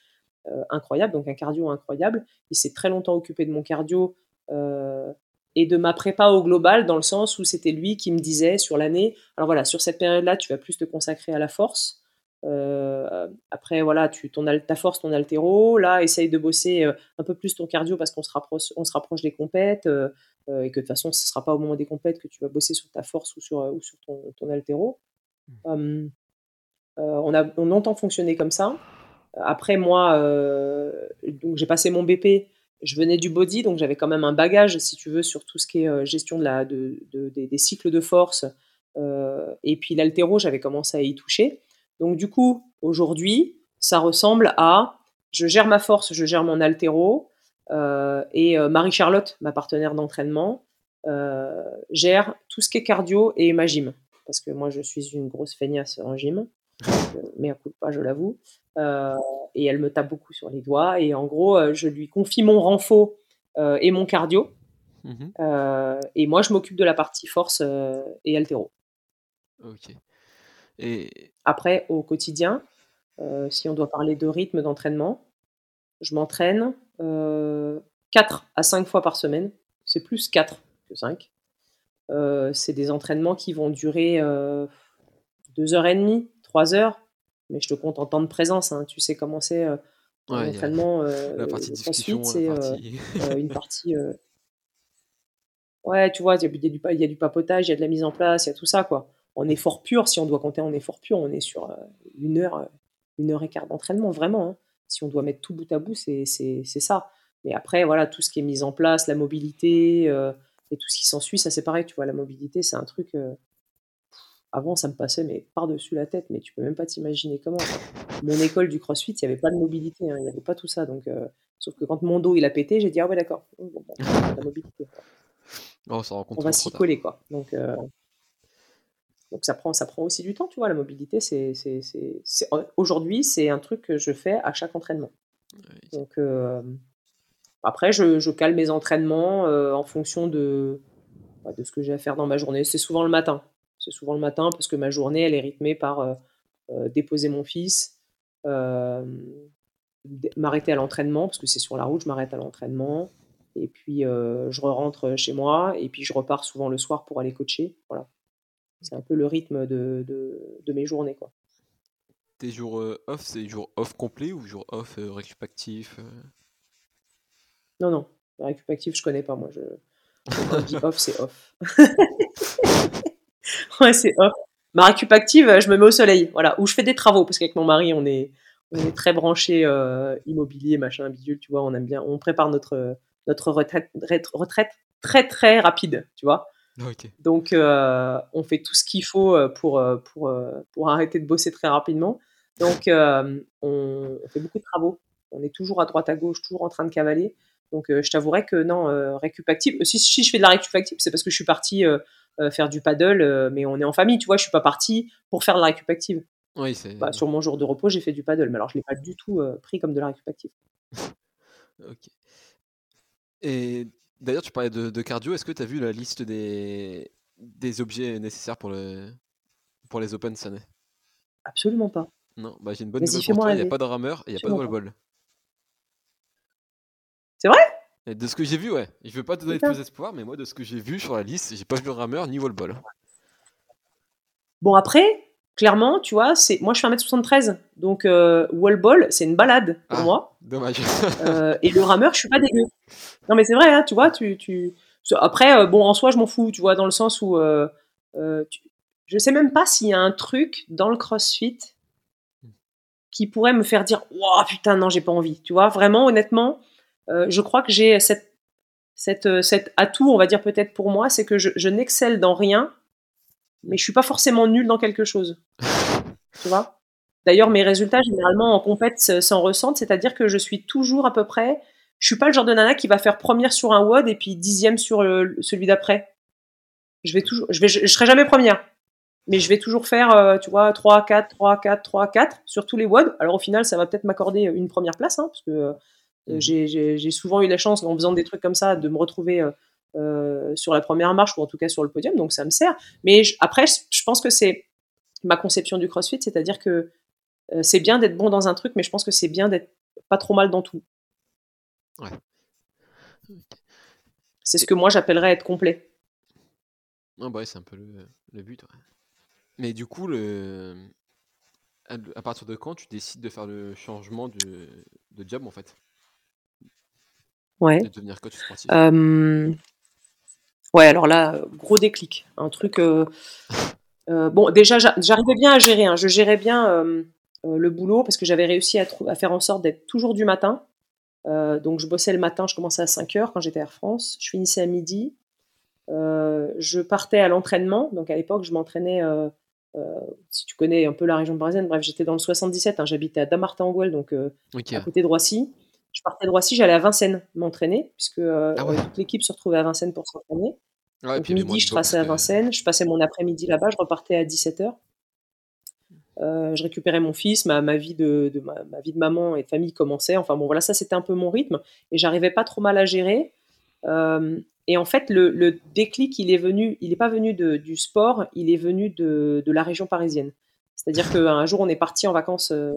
incroyable, donc un cardio incroyable. Il s'est très longtemps occupé de mon cardio et de ma prépa au global, dans le sens où c'était lui qui me disait sur l'année, alors voilà, sur cette période-là, tu vas plus te consacrer à la force, après, voilà, tu, ton, ta force, ton altéro. Là, essaye de bosser un peu plus ton cardio parce qu'on se rapproche, on se rapproche des compètes et que de toute façon, ce ne sera pas au moment des compètes que tu vas bosser sur ta force ou sur, ou sur ton, ton altéro. Mmh. on, a, on entend fonctionner comme ça. Après, moi, donc j'ai passé mon BP je venais du body, donc j'avais quand même un bagage, si tu veux, sur tout ce qui est gestion de la, de, des, cycles de force. et puis l'altéro, j'avais commencé à y toucher. Donc du coup, aujourd'hui, ça ressemble à je gère ma force, je gère mon altéro, euh, et euh, Marie-Charlotte, ma partenaire d'entraînement, euh, gère tout ce qui est cardio et ma gym. Parce que moi, je suis une grosse feignasse en gym, mais à coup de pas, je l'avoue. et elle me tape beaucoup sur les doigts. Et en gros, je lui confie mon renfort et mon cardio. Mmh et moi, je m'occupe de la partie force et altéro. Ok. Et... Après, au quotidien, euh, si on doit parler de rythme d'entraînement, je m'entraîne 4 euh, à 5 fois par semaine. C'est plus 4 que 5. Euh, c'est des entraînements qui vont durer 2h30, 3 heures. Mais je te compte en temps de présence. Hein. Tu sais comment c'est. l'entraînement, la partie discussion, c'est une partie. Ouais, tu vois, il y, y, y, a du papotage, il y a de la mise en place, il y a tout ça, quoi en effort pur, si on doit compter en effort pur, on est sur euh, une heure, euh, une heure et quart d'entraînement, vraiment. Hein. Si on doit mettre tout bout à bout, c'est ça. Mais après, voilà, tout ce qui est mis en place, la mobilité euh, et tout ce qui s'ensuit, ça c'est pareil, tu vois, la mobilité, c'est un truc. avant, ça me passait mais par-dessus la tête, mais tu peux même pas t'imaginer comment. Mon école du CrossFit, il n'y avait pas de mobilité, hein, il n'y avait pas tout ça. Donc, sauf que quand mon dos il a pété, j'ai dit ah ouais d'accord, bon, la mobilité. Oh, on va s'y coller quoi. Donc donc ça prend, ça prend aussi du temps, tu vois. La mobilité, c'est, aujourd'hui, c'est un truc que je fais à chaque entraînement. Donc euh, après, je, je, cale mes entraînements euh, en fonction de, bah, de ce que j'ai à faire dans ma journée. C'est souvent le matin. C'est souvent le matin parce que ma journée, elle est rythmée par euh, déposer mon fils, m'arrêter à l'entraînement parce que c'est sur la route, je m'arrête à l'entraînement. Et puis je rentre chez moi et puis je repars souvent le soir pour aller coacher. Voilà. C'est un peu le rythme de, de, mes journées. Quoi. Tes jours euh, off, c'est jours off complet ou jours off euh, récupactif euh? Non, non. Récupactif, je connais pas. Moi, je, je dis off, c'est off. ouais, c'est off. Ma récupactive, je me mets au soleil. Voilà. Ou je fais des travaux, parce qu'avec mon mari, on est, on est très branché immobilier, machin, bidule, tu vois. On aime bien. On prépare notre, notre retraite, retraite très, très rapide, tu vois. Ah, Donc, euh, on fait tout ce qu'il faut euh, pour, euh, pour, pour arrêter de bosser très rapidement. Donc, on, fait beaucoup de travaux. On est toujours à droite à gauche, toujours en train de cavaler. Donc, je t'avouerais que non, récupactive. Si, si, je fais de la récupactive, c'est parce que je suis parti faire du paddle, mais on est en famille, tu vois. Je suis pas parti pour faire de la récupactive. Oui, bah, sur mon jour de repos, j'ai fait du paddle, mais alors je l'ai pas du tout pris comme de la récupactive. ok. Et D'ailleurs, tu parlais de, cardio. Est-ce que tu as vu la liste des, des objets nécessaires pour, le, pour les Open cette année Absolument pas. Non, bah, j'ai une bonne nouvelle pour toi. Il n'y a pas de rameur et il n'y a pas de wall-ball. C'est vrai? De ce que j'ai vu, ouais. Je ne veux pas te donner de faux espoirs, mais moi, de ce que j'ai vu sur la liste, j'ai pas vu rameur ni wall-ball. Bon, après, clairement, tu vois, c'est moi je fais 1m73, donc euh, wall ball, c'est une balade pour ah, moi. Dommage. Euh, et le rameur, je suis pas dégueu. Non mais c'est vrai, hein, tu vois, tu, tu... après, euh, bon, en soi, je m'en fous, tu vois, dans le sens où euh, je sais même pas s'il y a un truc dans le CrossFit qui pourrait me faire dire, waouh, putain, non, j'ai pas envie, tu vois, vraiment, honnêtement, je crois que j'ai cette, cette, cet atout, on va dire peut-être pour moi, c'est que je, je n'excelle dans rien mais je suis pas forcément nulle dans quelque chose. tu vois? D'ailleurs, mes résultats, généralement, en compète, s'en ressentent, c'est-à-dire que je suis toujours à peu près. Je suis pas le genre de nana qui va faire première sur un WOD et puis dixième sur celui d'après. Je vais toujours, je vais, je, serai jamais première. Mais je vais toujours faire, euh, tu vois, 3, 4, 3, 4, 3, 4 sur tous les WOD. Alors au final, ça va peut-être m'accorder une première place, hein, parce que euh, mmh. j'ai souvent eu la chance, en faisant des trucs comme ça, de me retrouver euh, euh, sur la première marche ou en tout cas sur le podium, donc ça me sert. Mais après, je, pense que c'est ma conception du CrossFit, c'est-à-dire que euh, c'est bien d'être bon dans un truc, mais je pense que c'est bien d'être pas trop mal dans tout. Ouais. C'est ce que moi j'appellerais être complet. Ah bah c'est un peu le, but. Mais du coup, le... à partir de quand tu décides de faire le changement de, de job en fait? Ouais. De devenir coach sportif? Ouais, alors là, gros déclic. Un truc. bon, déjà, j'arrivais bien à gérer. Hein. Je gérais bien le boulot parce que j'avais réussi à, à, faire en sorte d'être toujours du matin. donc, je bossais le matin, je commençais à 5 h quand j'étais à Air France. Je finissais à midi. je partais à l'entraînement. Donc, à l'époque, je m'entraînais euh, si tu connais un peu la région parisienne, bref, j'étais dans le 77, hein, j'habitais à Damartin-en-Gouel, donc euh, à côté de Roissy. Je partais de Roissy, j'allais à Vincennes m'entraîner, puisque euh, ah toute l'équipe se retrouvait à Vincennes pour s'entraîner. donc midi, je traçais à Vincennes, je passais mon après-midi là-bas, je repartais à 17h. je récupérais mon fils, ma, ma vie de, ma, vie de maman et de famille commençait. Enfin bon, voilà, ça c'était un peu mon rythme et j'arrivais pas trop mal à gérer. Et en fait, le, déclic, il est venu, il n'est pas venu du sport, il est venu de, la région parisienne. C'est-à-dire qu'un jour, on est parti en vacances euh,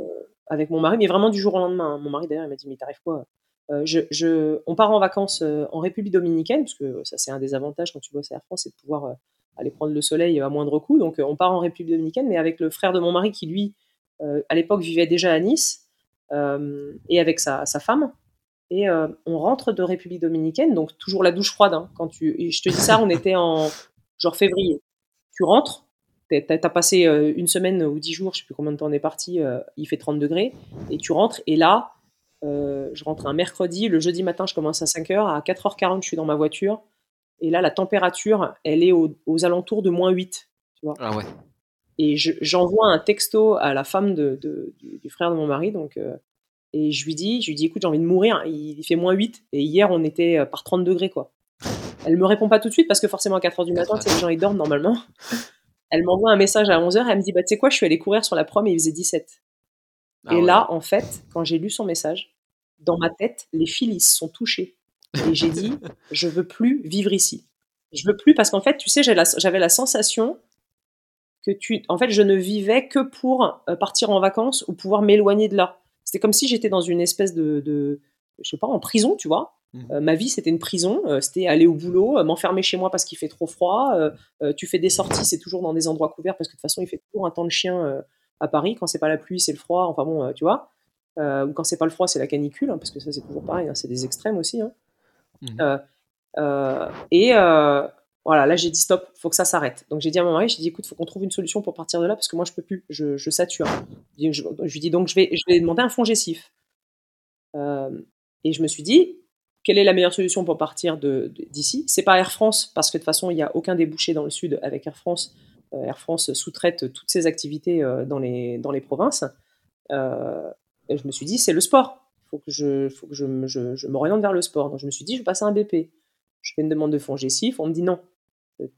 avec mon mari, mais vraiment du jour au lendemain. Hein. Mon mari, d'ailleurs, il m'a dit, mais t'arrives quoi euh, On part en vacances euh, en République dominicaine, parce que ça, c'est un des avantages quand tu bosses à Air France, c'est de pouvoir aller prendre le soleil à moindre coût. Donc, on part en République dominicaine, mais avec le frère de mon mari qui, lui, à l'époque, vivait déjà à Nice, et avec sa femme. Et euh, on rentre de République dominicaine, donc toujours la douche froide. Hein, quand je te dis ça, on était en genre février. Tu rentres, tu as, passé euh, une semaine ou dix jours, je sais plus combien de temps on est parti, euh, il fait 30 degrés, et tu rentres, et là, je rentre un mercredi, le jeudi matin, je commence à 5h, à 4h40, je suis dans ma voiture, et là, la température, elle est aux, alentours de moins 8. Tu vois ah ouais. Et j'envoie un texto à la femme de, du, frère de mon mari, donc et je lui dis, je lui dis, écoute, j'ai envie de mourir. Il fait moins 8. Et hier, on était euh, par 30 degrés, quoi. Elle me répond pas tout de suite parce que forcément à 4 h du matin, les gens ils dorment normalement. Elle m'envoie un message à 11 h Elle me dit, bah tu sais quoi, je suis allée courir sur la prom et il faisait 17. Ah et là, en fait, quand j'ai lu son message, dans ma tête, les fils sont touchés. Et j'ai dit, je veux plus vivre ici. Je veux plus parce qu'en fait, tu sais, j'avais la, sensation que tu, en fait, je ne vivais que pour euh, partir en vacances ou pouvoir m'éloigner de là. C'est comme si j'étais dans une espèce de, de, je sais pas, en prison, tu vois. Mmh. Euh, ma vie, c'était une prison. Euh, c'était aller au boulot, euh, m'enfermer chez moi parce qu'il fait trop froid. tu fais des sorties, c'est toujours dans des endroits couverts parce que de toute façon, il fait toujours un temps de chien à Paris. Quand c'est pas la pluie, c'est le froid. Enfin bon, tu vois. ou quand c'est pas le froid, c'est la canicule, hein, parce que ça, c'est toujours pareil. Hein, c'est des extrêmes aussi. Hein. Mmh. et voilà, là j'ai dit stop, faut que ça s'arrête. Donc j'ai dit à mon mari, j'ai dit écoute, faut qu'on trouve une solution pour partir de là parce que moi je peux plus, je, je sature. Je, je, lui dis donc je vais, je vais demander un fonds gessif. Et je me suis dit, quelle est la meilleure solution pour partir d'ici C'est pas Air France parce que de toute façon il n'y a aucun débouché dans le sud avec Air France. Euh, Air France sous-traite toutes ses activités euh, dans, les, dans les provinces. et je me suis dit c'est le sport. Il faut que je, m'oriente vers le sport. Donc je me suis dit je vais passer un BP. Je fais une demande de fonds gessif, on me dit non,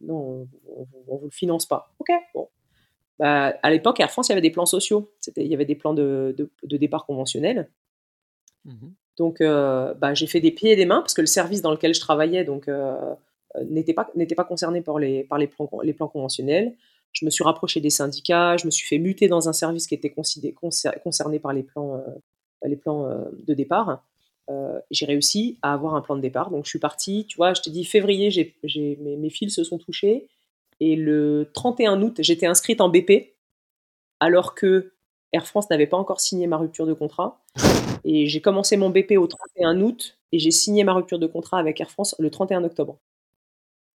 non, on ne vous le finance pas. Ok, bon. Bah, à l'époque, Air France, il y avait des plans sociaux. Il y avait des plans de, départ conventionnels. Mmh donc, euh, bah, j'ai fait des pieds et des mains parce que le service dans lequel je travaillais donc euh, n'était pas, pas concerné par, les, par les, plans, les plans conventionnels. Je me suis rapproché des syndicats, je me suis fait muter dans un service qui était concerné par les plans, euh, les plans de départ. Euh, j'ai réussi à avoir un plan de départ. Donc je suis partie, tu vois, je te dis février, j'ai, mes, mes, fils se sont touchés. Et le 31 août, j'étais inscrite en BP, alors que Air France n'avait pas encore signé ma rupture de contrat. Et j'ai commencé mon BP au 31 août et j'ai signé ma rupture de contrat avec Air France le 31 octobre.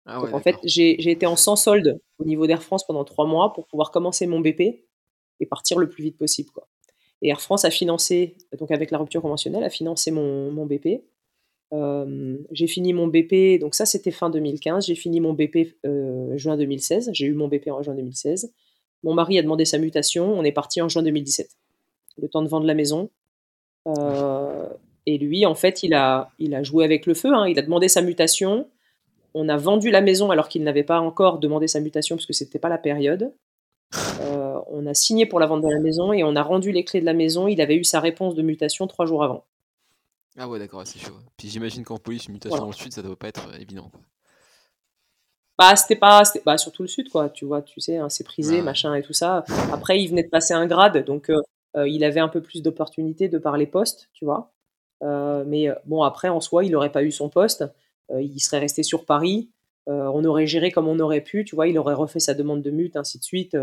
Ah Donc, en fait, j'ai, été en sans solde au niveau d'Air France pendant trois mois pour pouvoir commencer mon BP et partir le plus vite possible. Quoi. Et Air France a financé, donc avec la rupture conventionnelle, a financé mon, mon BP. Euh, j'ai fini mon BP, donc ça c'était fin 2015. J'ai fini mon BP euh, juin 2016. J'ai eu mon BP en juin 2016. Mon mari a demandé sa mutation. On est parti en juin 2017. Le temps de vendre la maison. Euh, et lui, en fait, il a, il a joué avec le feu. Hein. Il a demandé sa mutation. On a vendu la maison alors qu'il n'avait pas encore demandé sa mutation parce que c'était pas la période. Euh, on a signé pour la vente de la maison et on a rendu les clés de la maison. Il avait eu sa réponse de mutation trois jours avant. Ah ouais, d'accord, c'est chaud. Puis j'imagine qu'en police, une mutation dans le sud, ça doit pas être euh, évident. Bah, c'était pas. Bah, surtout le sud, quoi. Tu vois, tu sais, hein, c'est prisé, machin et tout ça. Après, il venait de passer un grade, donc euh, il avait un peu plus d'opportunités de par les postes, tu vois. mais bon, après, en soi, il n'aurait pas eu son poste. il serait resté sur Paris. on aurait géré comme on aurait pu, tu vois. Il aurait refait sa demande de mute, ainsi de suite.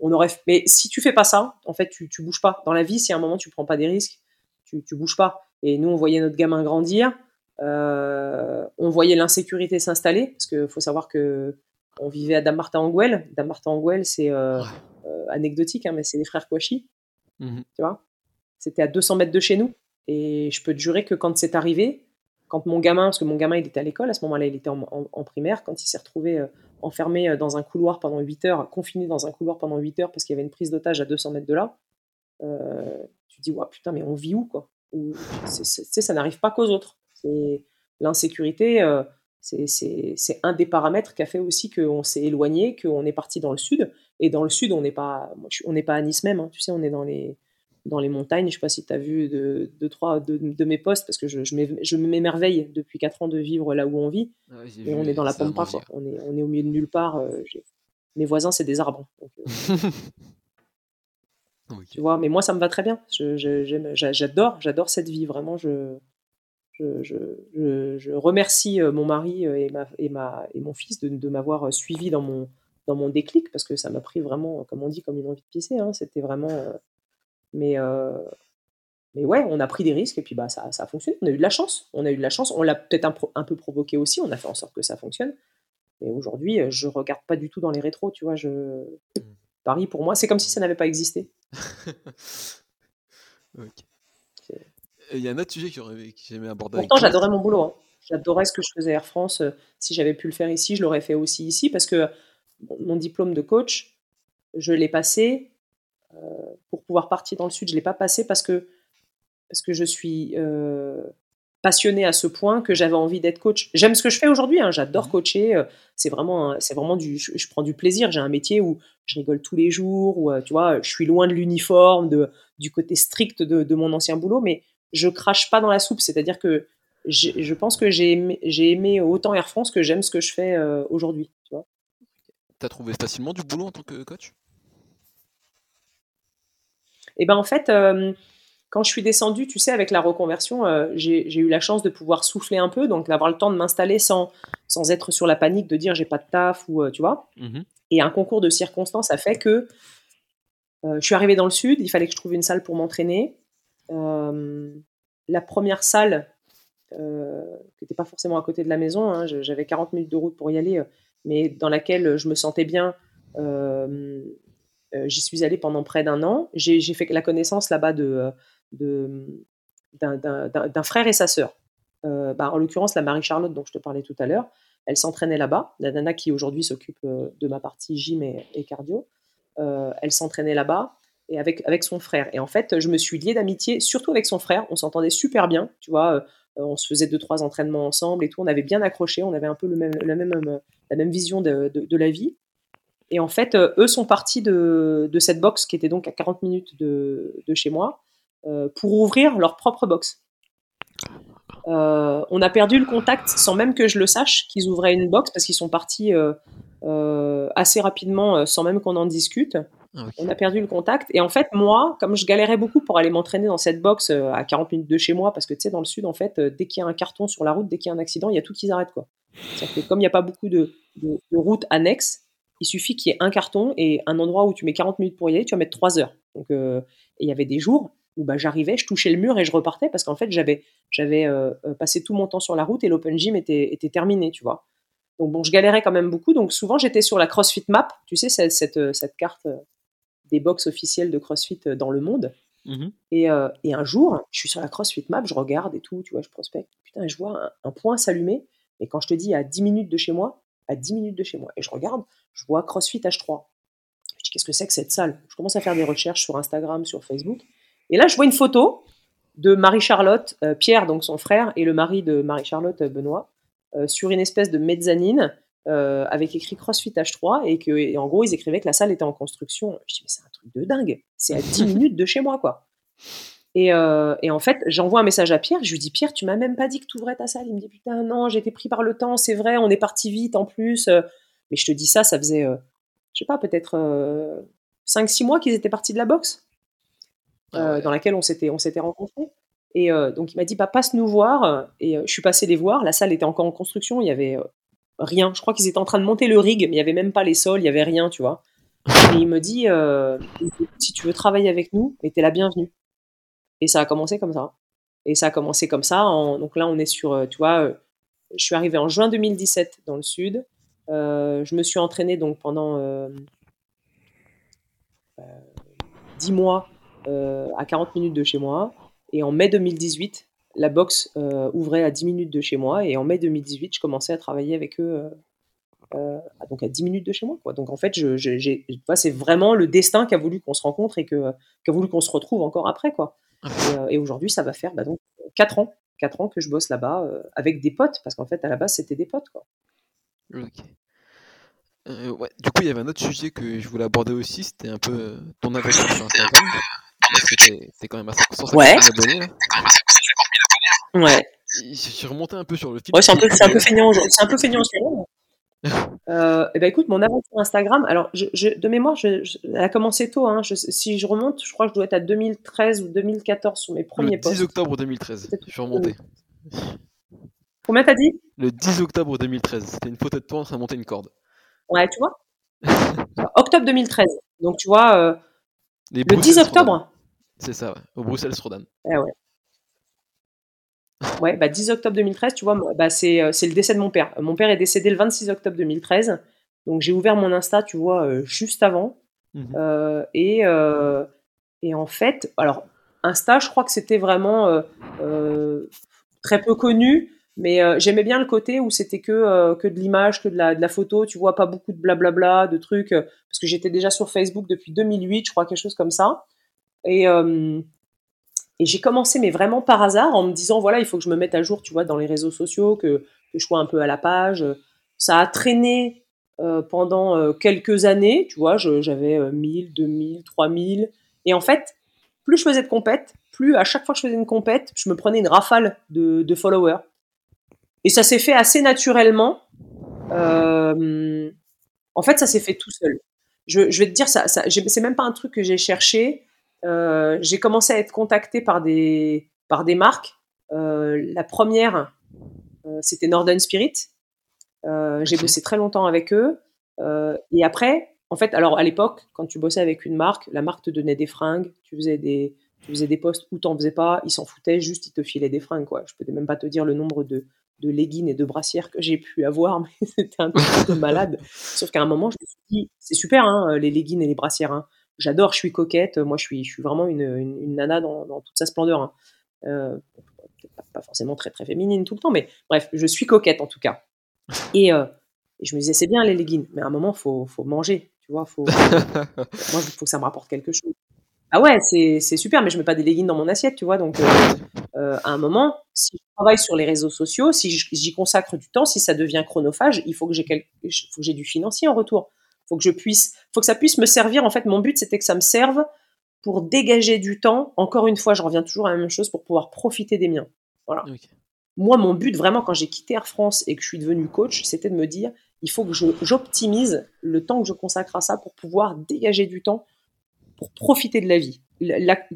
on aurait. Mais si tu fais pas ça, en fait, tu, tu bouges pas. Dans la vie, si à un moment tu prends pas des risques, tu, tu bouges pas. Et nous, on voyait notre gamin grandir. on voyait l'insécurité s'installer parce qu'il faut savoir que on vivait à Damartin-Anguel. Damartin-Anguel, c'est anecdotique, hein, mais c'est les frères Kouachi. Mmh tu vois? C'était à 200 mètres de chez nous. Et je peux te jurer que quand c'est arrivé, quand mon gamin, parce que mon gamin il était à l'école, à ce moment-là il était en, primaire, quand il s'est retrouvé euh, enfermé euh, dans un couloir pendant 8 heures, confiné dans un couloir pendant 8 heures parce qu'il y avait une prise d'otage à 200 mètres de là, euh, tu te dis, ouais, putain, mais on vit où quoi? C'est, Ça n'arrive pas qu'aux autres. C'est, l'insécurité, c'est, un des paramètres qui a fait aussi qu'on s'est éloigné, qu'on est parti dans le sud. Et dans le sud, on n'est pas, on n'est pas à Nice même, hein. tu sais, on est dans les dans les montagnes. Je sais pas si tu as vu deux, de, trois de, mes postes, parce que je, je m'émerveille depuis 4 ans de vivre là où on vit. Ah et on est dans la pampa, On est, on est au milieu de nulle part. Euh, mes voisins, c'est des arbres. Euh. Tu vois, mais moi, ça me va très bien. J'adore, j'adore cette vie. Vraiment, je, je, je, remercie euh, mon mari et, ma, et, ma, et mon fils de, de m'avoir suivi dans mon, dans mon déclic, parce que ça m'a pris vraiment, comme on dit, comme une envie de pisser. Hein. C'était vraiment mais, euh, mais ouais, on a pris des risques et puis bah, ça, ça a fonctionné. On a eu de la chance. On a eu de la chance. On l'a peut-être un, peu provoqué aussi. On a fait en sorte que ça fonctionne. Mais aujourd'hui, euh, je regarde pas du tout dans les rétros. Tu vois, je... Mmh. Paris, pour moi, c'est comme si ça n'avait pas existé. Il y a un autre sujet que j'aimais aborder. Pourtant, j'adorais mon boulot. Hein. J'adorais ce que je faisais à Air France. Euh, si j'avais pu le faire ici, je l'aurais fait aussi ici parce que mon diplôme de coach, je l'ai passé pour pouvoir partir dans le sud. Je ne l'ai pas passé parce que, parce que je suis euh, passionnée à ce point que j'avais envie d'être coach. J'aime ce que je fais aujourd'hui, hein. j'adore mmh. coacher. Euh, c'est vraiment, c'est vraiment du, je, prends du plaisir. J'ai un métier où je rigole tous les jours, où euh, tu vois, je suis loin de l'uniforme, de, du côté strict de, mon ancien boulot, mais je crache pas dans la soupe. C'est-à-dire que je pense que j'ai aimé, aimé, autant Air France que j'aime ce que je fais aujourd'hui. Tu as trouvé facilement du boulot en tant que coach? Et ben en fait, euh, quand je suis descendue, tu sais, avec la reconversion, euh, j'ai eu la chance de pouvoir souffler un peu, donc d'avoir le temps de m'installer sans, sans être sur la panique de dire j'ai pas de taf ou euh, tu vois. Mmh Et un concours de circonstances a fait que je suis arrivée dans le sud, il fallait que je trouve une salle pour m'entraîner. La première salle, qui n'était pas forcément à côté de la maison, hein, j'avais 40 minutes de route pour y aller, mais dans laquelle je me sentais bien, euh, j'y suis allée pendant près d'un an. J'ai fait la connaissance là-bas de, d'un frère et sa sœur. Euh, bah, en l'occurrence, la Marie-Charlotte dont je te parlais tout à l'heure, elle s'entraînait là-bas. La nana qui aujourd'hui s'occupe euh, de ma partie gym et, cardio, elle s'entraînait là-bas et avec, avec son frère. Et en fait, je me suis liée d'amitié, surtout avec son frère. On s'entendait super bien, tu vois. on se faisait deux, trois entraînements ensemble et tout. On avait bien accroché. On avait un peu le même, la, même, la même vision de, de la vie. Et en fait, euh, eux sont partis de, de, cette box qui était donc à 40 minutes de, de chez moi euh, pour ouvrir leur propre box. Euh, on a perdu le contact sans même que je le sache qu'ils ouvraient une box parce qu'ils sont partis assez rapidement sans même qu'on en discute. Ah, on a perdu le contact. Et en fait, moi, comme je galérais beaucoup pour aller m'entraîner dans cette box à 40 minutes de chez moi, parce que tu sais, dans le sud, en fait, dès qu'il y a un carton sur la route, dès qu'il y a un accident, il y a tout qui s'arrête. Quoi. comme il n'y a pas beaucoup de, de, de routes annexes, il suffit qu'il y ait un carton et un endroit où tu mets 40 minutes pour y aller, tu vas mettre 3 heures. Donc, euh, il y avait des jours où bah, j'arrivais, je touchais le mur et je repartais parce qu'en fait, j'avais, euh, euh, passé tout mon temps sur la route et l'open gym était, était terminé, tu vois. Donc, bon, je galérais quand même beaucoup. Donc, souvent, j'étais sur la CrossFit Map, tu sais, cette, cette carte des box officielles de CrossFit dans le monde. Mmh et, et, un jour, je suis sur la CrossFit Map, je regarde et tout, tu vois, je prospecte. Putain, je vois un, un point s'allumer. Et quand je te dis à 10 minutes de chez moi, à 10 minutes de chez moi. Et je regarde, je vois CrossFit H3. Je dis, qu'est-ce que c'est que cette salle? Je commence à faire des recherches sur Instagram, sur Facebook. Et là, je vois une photo de Marie-Charlotte, euh, Pierre, donc son frère, et le mari de Marie-Charlotte, euh, Benoît, euh, sur une espèce de mezzanine avec écrit CrossFit H3 et que, en gros, ils écrivaient que la salle était en construction. Je dis, mais c'est un truc de dingue. C'est à 10 minutes de chez moi, quoi. Et, et, en fait, j'envoie un message à Pierre. Je lui dis Pierre, tu m'as même pas dit que tu ouvrais ta salle. Il me dit putain non, été pris par le temps. C'est vrai, on est parti vite en plus. Mais je te dis ça, ça faisait, euh, je sais pas, peut-être 5-6 euh, mois qu'ils étaient partis de la boxe, ah euh, dans laquelle on s'était, on s'était rencontrés. Et donc il m'a dit, bah, passe nous voir. Et je suis passé les voir. La salle était encore en construction. Il y avait rien. Je crois qu'ils étaient en train de monter le rig, mais il y avait même pas les sols. Il y avait rien, tu vois. Et il me dit, euh, si tu veux travailler avec nous, tu es la bienvenue. Et ça a commencé comme ça. Et ça a commencé comme ça. donc là, on est sur, euh, tu vois, euh, je suis arrivée en juin 2017 dans le sud. je me suis entraînée donc pendant euh, 10 mois à 40 minutes de chez moi. Et en mai 2018, la boxe ouvrait à 10 minutes de chez moi. Et en mai 2018, je commençais à travailler avec eux euh, donc à 10 minutes de chez moi. Quoi. Donc en fait, je, c'est vraiment le destin qui a voulu qu'on se rencontre et que, qui a voulu qu'on se retrouve encore après. Quoi. Ah. Euh, et, aujourd'hui, ça va faire bah, donc 4 ans, 4 ans que je bosse là-bas euh, avec des potes, parce qu'en fait, à la base, c'était des potes. Quoi. Ouais. Du coup, il y avait un autre sujet que je voulais aborder aussi, c'était un peu ton aventure sur Instagram. Parce que t'es quand même à 550 ouais. abonnés. Ouais. Je suis remonté un peu sur le fil. Ouais, c'est un peu, un peu feignant aujourd'hui. C'est un peu feignant aujourd'hui. Euh, eh ben écoute, mon aventure Instagram, alors je, de mémoire, je, elle a commencé tôt. Hein, si je remonte, je crois que je dois être à 2013 ou 2014 sur mes premiers posts. Le 10 octobre 2013, je suis remonté. Combien t'as dit? Le 10 octobre 2013, c'était une photo de toi en train de monter une corde. Ouais, tu vois? Octobre 2013. Donc tu vois, euh, le 10 octobre C'est ça, ouais, au Bruxelles Rodan. Eh ouais. Ouais, bah 10 octobre 2013, tu vois, bah euh, c'est le décès de mon père. Mon père est décédé le 26 octobre 2013. Donc j'ai ouvert mon Insta, tu vois, euh, juste avant. Mmh euh, et, et en fait, alors, Insta, je crois que c'était vraiment très peu connu, mais j'aimais bien le côté où c'était que, que de l'image, que de la, de la, photo, tu vois, pas beaucoup de blablabla, de trucs, parce que j'étais déjà sur Facebook depuis 2008, je crois, quelque chose comme ça. Et, et j'ai commencé, mais vraiment par hasard, en me disant, voilà, il faut que je me mette à jour, tu vois, dans les réseaux sociaux, que, je sois un peu à la page. Ça a traîné euh, pendant euh, quelques années, tu vois, j'avais 1000, 2000, 3000. Et en fait, plus je faisais de compète, plus à chaque fois que je faisais une compète, je me prenais une rafale de, followers. Et ça s'est fait assez naturellement. Euh, en fait, ça s'est fait tout seul. Je, je, vais te dire, ça, ça c'est même pas un truc que j'ai cherché. Euh, j'ai commencé à être contactée par des, par des marques. Euh, la première, euh, c'était Northern Spirit. J'ai bossé très longtemps avec eux. et après, en fait, alors à l'époque, quand tu bossais avec une marque, la marque te donnait des fringues, tu faisais des, tu faisais des postes ou t'en faisais pas, ils s'en foutaient, juste ils te filaient des fringues. Quoi. Je peux même pas te dire le nombre de, de leggings et de brassières que j'ai pu avoir, mais c'était un truc de malade. Sauf qu'à un moment, je me suis dit, c'est super, hein, les leggings et les brassières. Hein j'adore, je suis coquette. Moi, je suis, je suis vraiment une, une, nana dans, dans, toute sa splendeur. Hein. Euh, pas, forcément très très féminine tout le temps, mais bref, je suis coquette en tout cas. Et, euh, je me disais, c'est bien les leggings, mais à un moment, faut, faut manger, tu vois. Faut, moi, il faut que ça me rapporte quelque chose. Ah ouais, c'est super, mais je mets pas des leggings dans mon assiette, tu vois. Donc, euh, à un moment, si je travaille sur les réseaux sociaux, si j'y consacre du temps, si ça devient chronophage, il faut que j'ai du financier en retour faut que je puisse, faut que ça puisse me servir. En fait, mon but, c'était que ça me serve pour dégager du temps. Encore une fois, je reviens toujours à la même chose pour pouvoir profiter des miens. Voilà. Moi, mon but vraiment quand j'ai quitté Air France et que je suis devenu coach, c'était de me dire, il faut que j'optimise le temps que je consacre à ça pour pouvoir dégager du temps pour profiter de la vie. Tu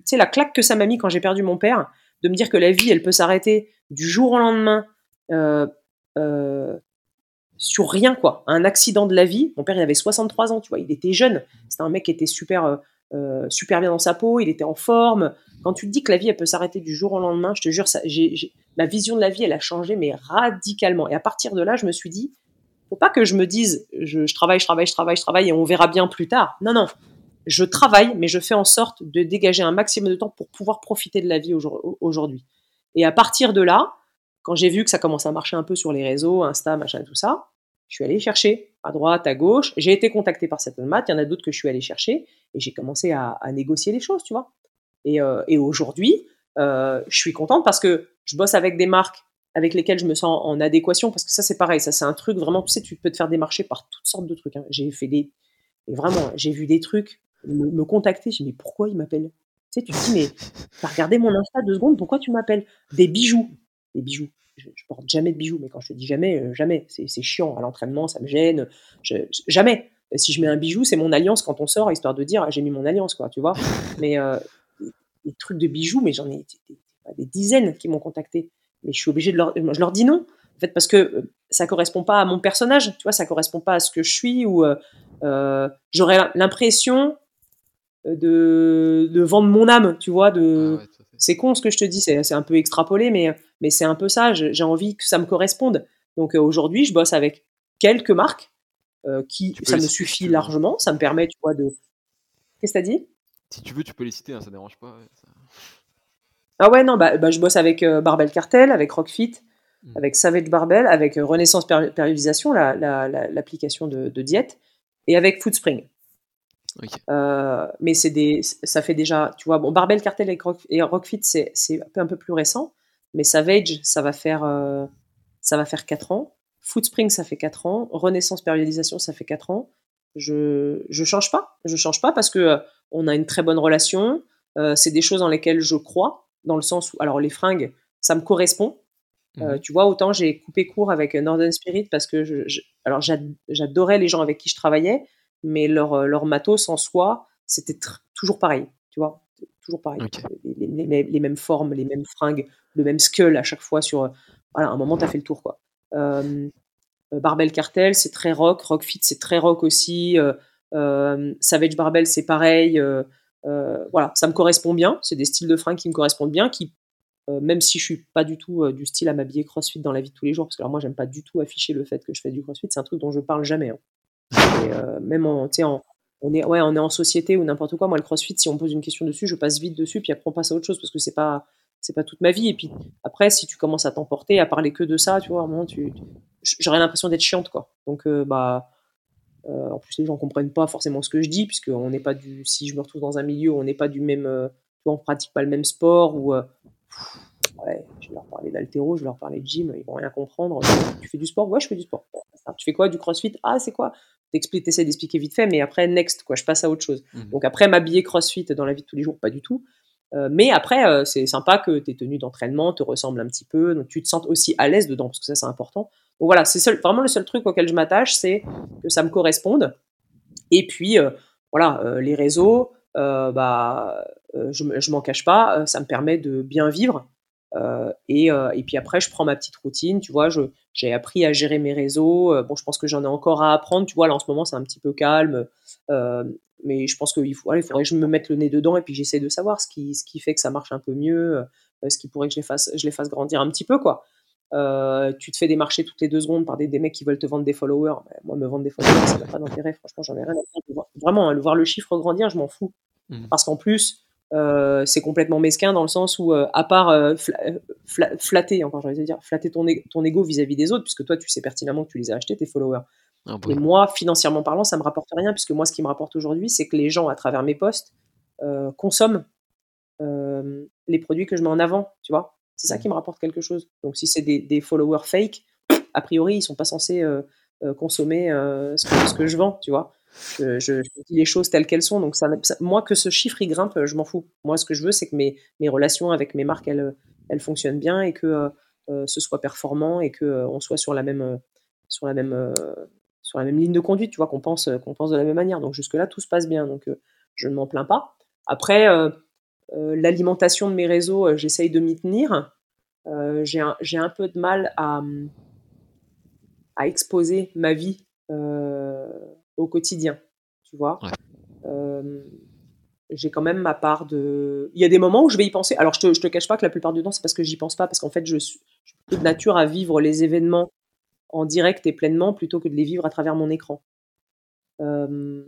sais, la claque que ça m'a mis quand j'ai perdu mon père, de me dire que la vie, elle peut s'arrêter du jour au lendemain. Euh, euh, sur rien, quoi. Un accident de la vie. Mon père, il avait 63 ans, tu vois, il était jeune. C'était un mec qui était super, euh, euh, super bien dans sa peau, il était en forme. Quand tu te dis que la vie, elle peut s'arrêter du jour au lendemain, je te jure, ça, ma vision de la vie, elle a changé, mais radicalement. Et à partir de là, je me suis dit, faut pas que je me dise, je, travaille, je travaille, je travaille, je travaille, et on verra bien plus tard. Non, non. Je travaille, mais je fais en sorte de dégager un maximum de temps pour pouvoir profiter de la vie aujourd'hui. Et à partir de là, quand j'ai vu que ça commençait à marcher un peu sur les réseaux, Insta, machin, tout ça, je suis allé chercher à droite, à gauche. J'ai été contacté par certaines maths, il y en a d'autres que je suis allé chercher et j'ai commencé à, négocier les choses, tu vois. Et, euh, aujourd'hui, euh, je suis contente parce que je bosse avec des marques avec lesquelles je me sens en adéquation parce que ça c'est pareil, ça c'est un truc vraiment, tu sais, tu peux te faire démarcher par toutes sortes de trucs. Hein. J'ai fait des, et vraiment, j'ai vu des trucs me, contacter. Me dis mais pourquoi il m'appelle Tu sais, tu dis mais t'as regardé mon Insta deux secondes, pourquoi tu m'appelles? Des bijoux, des bijoux je, porte jamais de bijoux, mais quand je te dis jamais, euh, jamais. C'est chiant à l'entraînement, ça me gêne. jamais. Si je mets un bijou, c'est mon alliance quand on sort, histoire de dire ah, j'ai mis mon alliance, quoi, tu vois. mais euh, les trucs de bijoux, mais j'en ai des, dizaines qui m'ont contacté. Mais je suis obligée de leur, je leur dis non. En fait, parce que euh, ça correspond pas à mon personnage, tu vois, ça correspond pas à ce que je suis ou j'aurais l'impression de, de vendre mon âme, tu vois, de, ah c'est con ce que je te dis, c'est un peu extrapolé, mais, mais c'est un peu ça. J'ai envie que ça me corresponde. Donc euh, aujourd'hui, je bosse avec quelques marques euh, qui, ça me suffit largement. Ça me permet, tu vois, de. Qu'est-ce que t'as dit? Si tu veux, tu peux les citer, hein, ça dérange pas. Ah ouais, non, bah, bah, je bosse avec euh, Barbell Cartel, avec Rockfit, hmm. avec Savage Barbell, avec Renaissance Périodisation, l'application la, de, de, diète, et avec Foodspring. Euh, mais c'est des, ça fait déjà, tu vois, bon, Barbell Cartel et, Rockfit, c'est, c'est un, peu, plus récent, mais Savage, ça va faire, euh, ça va faire 4 ans. Footspring, ça fait 4 ans. Renaissance Périodisation, ça fait 4 ans. Je, je change pas. Je change pas parce que euh, on a une très bonne relation. c'est des choses dans lesquelles je crois, dans le sens où, alors les fringues, ça me correspond. Mmh tu vois, autant j'ai coupé court avec Northern Spirit parce que je, alors j'adorais les gens avec qui je travaillais, mais leur, euh, leur matos en soi, c'était toujours pareil, tu vois, toujours pareil. Les, mêmes formes, les mêmes fringues, le même skull à chaque fois sur. Voilà, un moment, tu as fait le tour, quoi. Euh, euh, Barbell Cartel, c'est très rock. Rockfit, c'est très rock aussi. Savage Barbell, c'est pareil. voilà, ça me correspond bien. C'est des styles de fringues qui me correspondent bien, qui même si je suis pas du tout du style à m'habiller crossfit dans la vie de tous les jours, parce que alors moi j'aime pas du tout afficher le fait que je fais du crossfit, c'est un truc dont je parle jamais. Hein. Euh, même en, en, on est, en société ou n'importe quoi. Moi, le crossfit, si on pose une question dessus, je passe vite dessus, puis après on passe à autre chose parce que c'est pas, c'est pas toute ma vie. Et puis après, si tu commences à t'emporter, à parler que de ça, tu vois, à un moment, tu, j'aurais l'impression d'être chiante, quoi. Donc, euh, bah, euh, en plus, les gens comprennent pas forcément ce que je dis, puisque on n'est pas du, si je me retrouve dans un milieu on n'est pas du même, vois, on pratique pas le même sport ou ouais, je vais leur parler d'altéro, je vais leur parler de gym, ils vont rien comprendre. Tu fais du sport? Ouais, je fais du sport. Tu fais quoi? Du crossfit? Ah, c'est quoi? T'essaies d'expliquer vite fait, mais après, next, quoi, je passe à autre chose. Mmh. Donc après, m'habiller crossfit dans la vie de tous les jours, pas du tout. Euh, mais après, euh, c'est sympa que tes tenues d'entraînement te ressemblent un petit peu, donc tu te sentes aussi à l'aise dedans, parce que ça, c'est important. Donc voilà, c'est vraiment le seul truc auquel je m'attache, c'est que ça me corresponde. Et puis, euh, voilà, les réseaux, bah, je, je m'en cache pas, ça me permet de bien vivre. Euh, et, euh, et, puis après, je prends ma petite routine, tu vois, j'ai appris à gérer mes réseaux. Euh, bon, je pense que j'en ai encore à apprendre, tu vois, là en ce moment c'est un petit peu calme, mais je pense qu'il faut, il faudrait que je me mette le nez dedans et puis j'essaie de savoir ce qui, ce qui fait que ça marche un peu mieux, ce qui pourrait que je les fasse, je les fasse grandir un petit peu, quoi. tu te fais démarcher toutes les deux secondes par des, des mecs qui veulent te vendre des followers. Ben, moi, me vendre des followers, ça n'a pas d'intérêt. Franchement, j'en ai rien à faire. Vraiment, hein, le voir le chiffre grandir, je m'en fous. Mmh. Parce qu'en plus, euh, c'est complètement mesquin dans le sens où, euh, à part euh, flatter, encore j'allais dire, flatter ton, ton ego vis-à-vis des autres, puisque toi tu sais pertinemment que tu les as achetés, tes followers. Ah Et moi, financièrement parlant, ça me rapporte rien, puisque moi, ce qui me rapporte aujourd'hui, c'est que les gens, à travers mes posts, consomment les produits que je mets en avant, tu vois. C'est ça mmh. qui me rapporte quelque chose. Donc, si c'est des, followers fake, a priori, ils sont pas censés consommer ce que je vends, tu vois. Je, dis les choses telles qu'elles sont. Donc, moi, que ce chiffre il grimpe, je m'en fous. Moi, ce que je veux, c'est que mes, mes, relations avec mes marques, elles, elles fonctionnent bien et que euh, euh, ce soit performant et que euh, on soit sur la même, sur la même, sur la même ligne de conduite. Tu vois, qu'on pense, qu'on pense de la même manière. Donc, jusque-là, tout se passe bien. Donc, je ne m'en plains pas. Après, l'alimentation de mes réseaux, j'essaye de m'y tenir. j'ai un, un, peu de mal à, à exposer ma vie au quotidien, tu vois. Euh, j'ai quand même ma part de. Il y a des moments où je vais y penser. Alors, je te, je te cache pas que la plupart du temps, c'est parce que j'y pense pas, parce qu'en fait, je suis, de nature à vivre les événements en direct et pleinement plutôt que de les vivre à travers mon écran. Euh,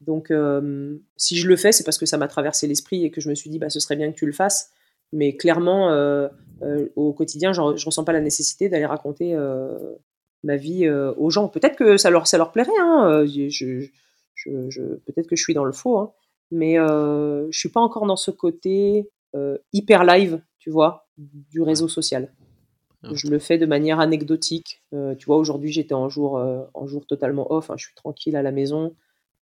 donc, euh, si je le fais, c'est parce que ça m'a traversé l'esprit et que je me suis dit, bah, ce serait bien que tu le fasses. Mais clairement, au quotidien, je, je ressens pas la nécessité d'aller raconter ma vie euh, aux gens. Peut-être que ça leur, ça leur plairait, hein, euh, je, je, peut-être que je suis dans le faux, hein, mais euh, je suis pas encore dans ce côté hyper live, tu vois, du réseau social. Je le fais de manière anecdotique. tu vois, aujourd'hui, j'étais en jour, en jour totalement off. Hein, je suis tranquille à la maison.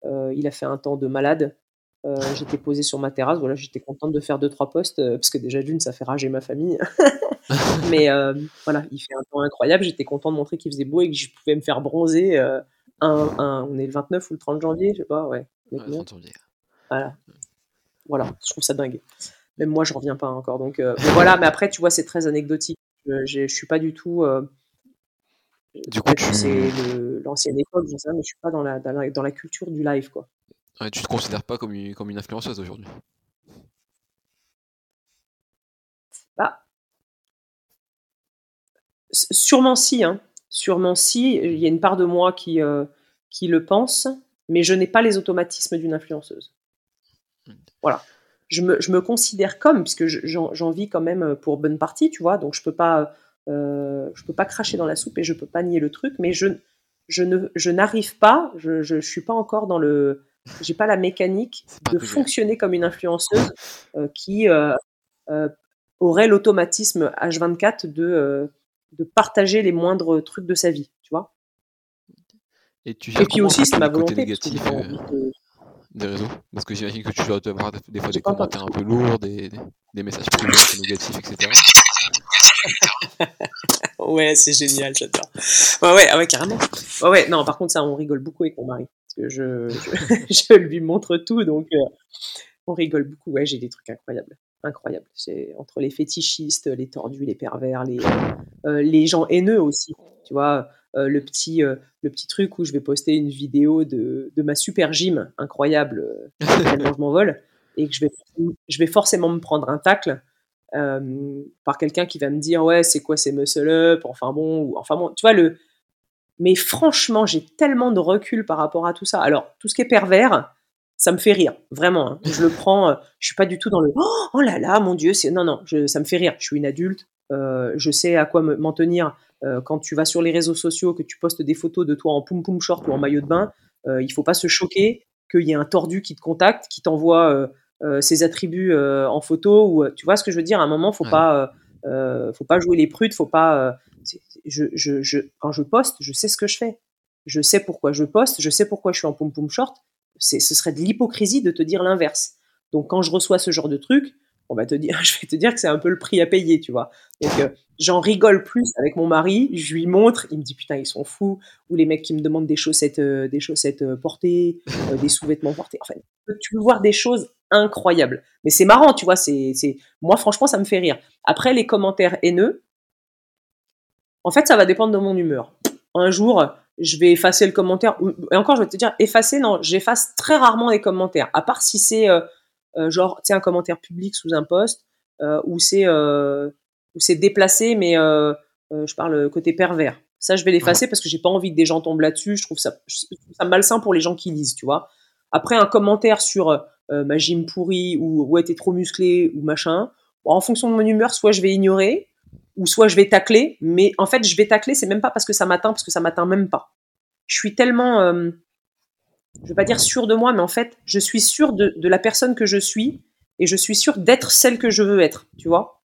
il a fait un temps de malade. j'étais posée sur ma terrasse. Voilà, j'étais contente de faire deux trois postes parce que déjà d'une, ça fait rager ma famille. Mais euh, voilà, il fait un temps incroyable. J'étais content de montrer qu'il faisait beau et que je pouvais me faire bronzer. Euh, un, on est le 29 ou le 30 janvier, je sais pas, ouais. Voilà. Voilà, je trouve ça dingue. Même moi, je reviens pas encore. Donc euh, voilà, mais après, tu vois, c'est très anecdotique. Je, je, suis pas du tout. Du coup, tu... c'est l'ancienne époque, je sais, mais je suis pas dans la, dans la, culture du live, quoi. Ouais, tu te considères pas comme une, comme une influenceuse aujourd'hui Bah, sûrement si, hein. Sûrement si. Il y a une part de moi qui, euh, qui le pense, mais je n'ai pas les automatismes d'une influenceuse. Voilà. Je me, je me, considère comme, puisque j'en vis quand même pour bonne partie, tu vois, donc je peux pas euh, je peux pas cracher dans la soupe et je peux pas nier le truc, mais je, je ne, je n'arrive pas, je, je, suis pas encore dans le, j'ai pas la mécanique de fonctionner comme une influenceuse euh, qui euh, aurait l'automatisme H24 de, de partager les moindres trucs de sa vie, tu vois. Et, tu et puis aussi, c'est ma volonté. Négatif, des réseaux? Parce que j'imagine que tu dois avoir des fois des commentaires un peu lourds, des, des messages plus négatifs, etc. ouais, c'est génial, j'adore. Ouais, ouais, ah ouais, carrément. Ouais, ouais, non, par contre, ça, on rigole beaucoup avec mon mari. Parce que je, je, lui montre tout, donc euh, on rigole beaucoup. Ouais, j'ai des trucs incroyables. Incroyables. C'est entre les fétichistes, les tordus, les pervers, les, euh, les gens haineux aussi. Tu vois, euh, le, petit, le petit truc où je vais poster une vidéo de, de ma super gym incroyable, tellement je m'envole, et que je vais, je vais forcément me prendre un tacle euh, par quelqu'un qui va me dire ouais c'est quoi ces muscle up enfin bon ou, enfin bon tu vois le mais franchement j'ai tellement de recul par rapport à tout ça alors tout ce qui est pervers ça me fait rire vraiment hein. je le prends euh, je suis pas du tout dans le oh, oh là là mon dieu c'est non non je, ça me fait rire. Je suis une adulte euh, je sais à quoi m'en tenir quand tu vas sur les réseaux sociaux que tu postes des photos de toi en poum poum short ou en maillot de bain il faut pas se choquer qu'il y ait un tordu qui te contacte qui t'envoie euh, ses attributs euh, en photo ou euh, tu vois ce que je veux dire à un moment faut pas faut pas jouer les prudes faut pas je, je, je, quand je poste je sais ce que je fais. Je sais pourquoi je poste je sais pourquoi je suis en pom pom short ce serait de l'hypocrisie de te dire l'inverse donc quand je reçois ce genre de truc on va te dire, je vais te dire que c'est un peu le prix à payer, tu vois. Donc euh, j'en rigole plus avec mon mari, je lui montre, il me dit putain ils sont fous, ou les mecs qui me demandent des chaussettes, euh, des chaussettes euh, portées, des sous-vêtements portés. Enfin, tu veux voir des choses incroyables. Mais c'est marrant, tu vois. C'est, c'est, moi franchement ça me fait rire. Après les commentaires haineux, en fait ça va dépendre de mon humeur. Un jour je vais effacer le commentaire. Et encore, je vais te dire, effacer, non, j'efface très rarement les commentaires. À part si c'est euh, genre, tu sais, un commentaire public sous un post, euh, où c'est euh, c'est déplacé, mais je parle côté pervers. Ça, je vais l'effacer parce que j'ai pas envie que des gens tombent là-dessus. Je trouve ça, ça malsain pour les gens qui lisent, tu vois. Après, un commentaire sur ma gym pourrie ou ouais, t'es trop musclé ou machin, en fonction de mon humeur, soit je vais ignorer ou soit je vais tacler. Mais en fait, je vais tacler, c'est même pas parce que ça m'atteint, parce que ça m'atteint même pas. Je suis tellement je vais pas dire sûr de moi, mais en fait, je suis sûr de, la personne que je suis et je suis sûr d'être celle que je veux être, tu vois.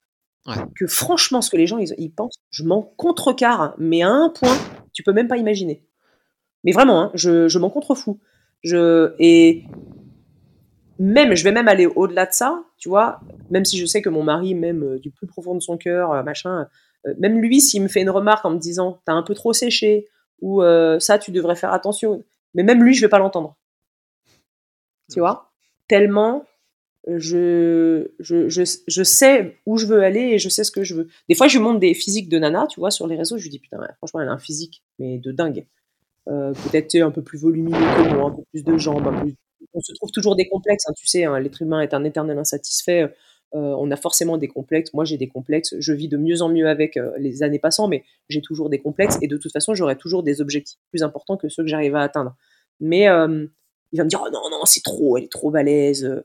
Que franchement, ce que les gens ils, pensent, je m'en contrecarre, mais à un point, tu peux même pas imaginer. Mais vraiment, hein, je, m'en contrefous. Je, et même, je vais même aller au-delà de ça, tu vois, même si je sais que mon mari, même euh, du plus profond de son cœur, euh, machin, euh, même lui, s'il me fait une remarque en me disant, t'as un peu trop séché, ou ça, tu devrais faire attention, mais même lui, je vais pas l'entendre. Tu vois? Tellement je, je, je, sais où je veux aller et je sais ce que je veux. Des fois, je lui montre des physiques de nana, tu vois, sur les réseaux. Je lui dis, putain, franchement, elle a un physique, mais de dingue. Peut-être un peu plus volumineux que moi, un peu plus de jambes. On se trouve toujours des complexes, hein, tu sais, hein, l'être humain est un éternel insatisfait. Euh, on a forcément des complexes. Moi, j'ai des complexes. Je vis de mieux en mieux avec euh, les années passant, mais j'ai toujours des complexes. Et de toute façon, j'aurai toujours des objectifs plus importants que ceux que j'arrive à atteindre. Mais euh, il va me dire oh non, non, c'est trop, elle est trop balèze.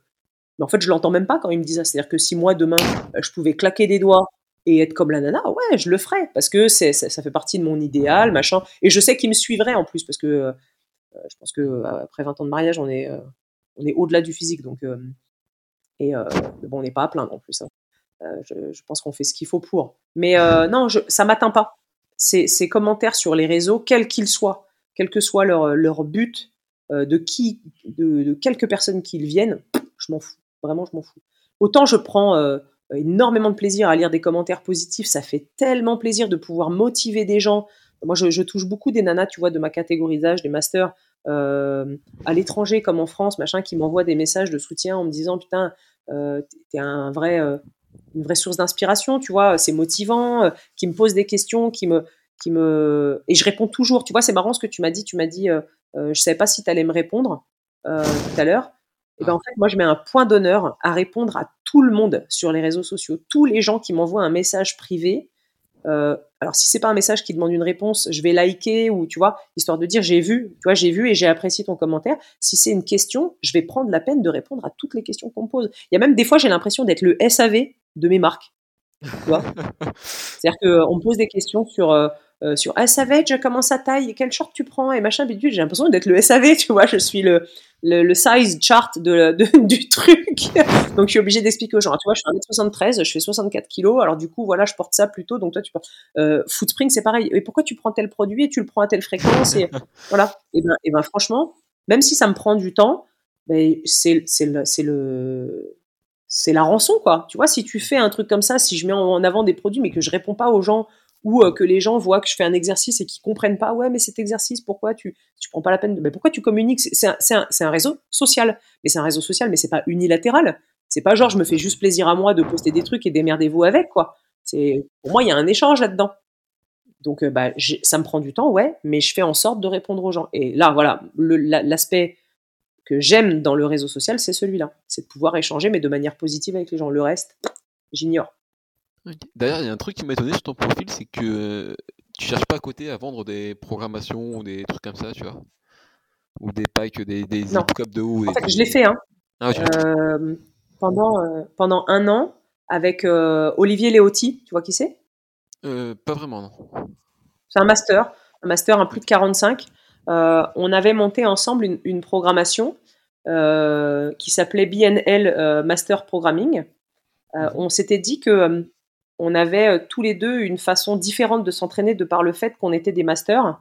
Mais en fait, je l'entends même pas quand il me dit ça. C'est-à-dire que si moi, demain, euh, je pouvais claquer des doigts et être comme la nana, ouais, je le ferais. Parce que c'est, ça, fait partie de mon idéal, machin. Et je sais qu'il me suivrait en plus, parce que euh, je pense que après 20 ans de mariage, on est, on est au-delà du physique. Donc, et bon, on n'est pas à plaindre en plus. Hein. Je, pense qu'on fait ce qu'il faut pour. Mais non, je, ça m'atteint pas. Ces, commentaires sur les réseaux, quels qu'ils soient, quel que soit leur, but, euh, de qui, de, quelques personnes qu'ils viennent, je m'en fous. Vraiment, je m'en fous. Autant je prends euh, énormément de plaisir à lire des commentaires positifs, ça fait tellement plaisir de pouvoir motiver des gens. Moi, je, touche beaucoup des nanas, tu vois, de ma catégorisage, des masters euh, à l'étranger comme en France, machin, qui m'envoient des messages de soutien en me disant putain, t'es un vrai, une vraie source d'inspiration, tu vois, c'est motivant, qui me posent des questions, qui me, qui me et je réponds toujours. Tu vois, c'est marrant ce que tu m'as dit. Tu m'as dit, euh, euh, je savais pas si tu allais me répondre euh, tout à l'heure. Et ben en fait, moi, je mets un point d'honneur à répondre à tout le monde sur les réseaux sociaux. Tous les gens qui m'envoient un message privé. Alors, si c'est pas un message qui demande une réponse, je vais liker ou tu vois, histoire de dire j'ai vu, tu vois, j'ai vu et j'ai apprécié ton commentaire. Si c'est une question, je vais prendre la peine de répondre à toutes les questions qu'on me pose. Il y a même des fois, j'ai l'impression d'être le SAV de mes marques. C'est-à-dire qu'on me pose des questions sur, euh, euh, sur ah, Savage, comment ça taille, quel short tu prends, et machin, bidule. J'ai l'impression d'être le SAV, tu vois, je suis le, le, size chart de, du truc. donc je suis obligée d'expliquer aux gens. Tu vois, je fais 1m73, je fais 64 kilos, alors du coup, voilà, je porte ça plutôt. Donc toi, tu portes. Euh, Footspring, c'est pareil. Et pourquoi tu prends tel produit et tu le prends à telle fréquence et Voilà. Et ben, et ben franchement, même si ça me prend du temps, ben, c'est le, le c'est la rançon, quoi. Tu vois, si tu fais un truc comme ça, si je mets en avant des produits, mais que je réponds pas aux gens ou euh, que les gens voient que je fais un exercice et qu'ils comprennent pas, ouais, mais cet exercice, pourquoi tu, tu prends pas la peine de, mais pourquoi tu communiques? C'est un, un, réseau social, mais c'est un réseau social, mais c'est pas unilatéral. C'est pas genre je me fais juste plaisir à moi de poster des trucs et démerdez-vous avec, quoi. Pour moi il y a un échange là-dedans. Donc euh, bah, ça me prend du temps, ouais, mais je fais en sorte de répondre aux gens. Et là, voilà, l'aspect que j'aime dans le réseau social, c'est celui-là. C'est de pouvoir échanger, mais de manière positive avec les gens. Le reste, j'ignore. D'ailleurs, il y a un truc qui m'a étonné sur ton profil, c'est que tu cherches pas à côté à vendre des programmations ou des trucs comme ça, tu vois Ou des packs, des, des de haut. En fait, je l'ai fait, hein. Ah, euh, pendant, euh, pendant un an avec euh, Olivier Léotti. Tu vois qui c'est? Pas vraiment, non. C'est un master, un master, un plus de 45. Euh, on avait monté ensemble une, programmation euh, qui s'appelait BNL euh, Master Programming. Mhm. on s'était dit que on avait tous les deux une façon différente de s'entraîner de par le fait qu'on était des masters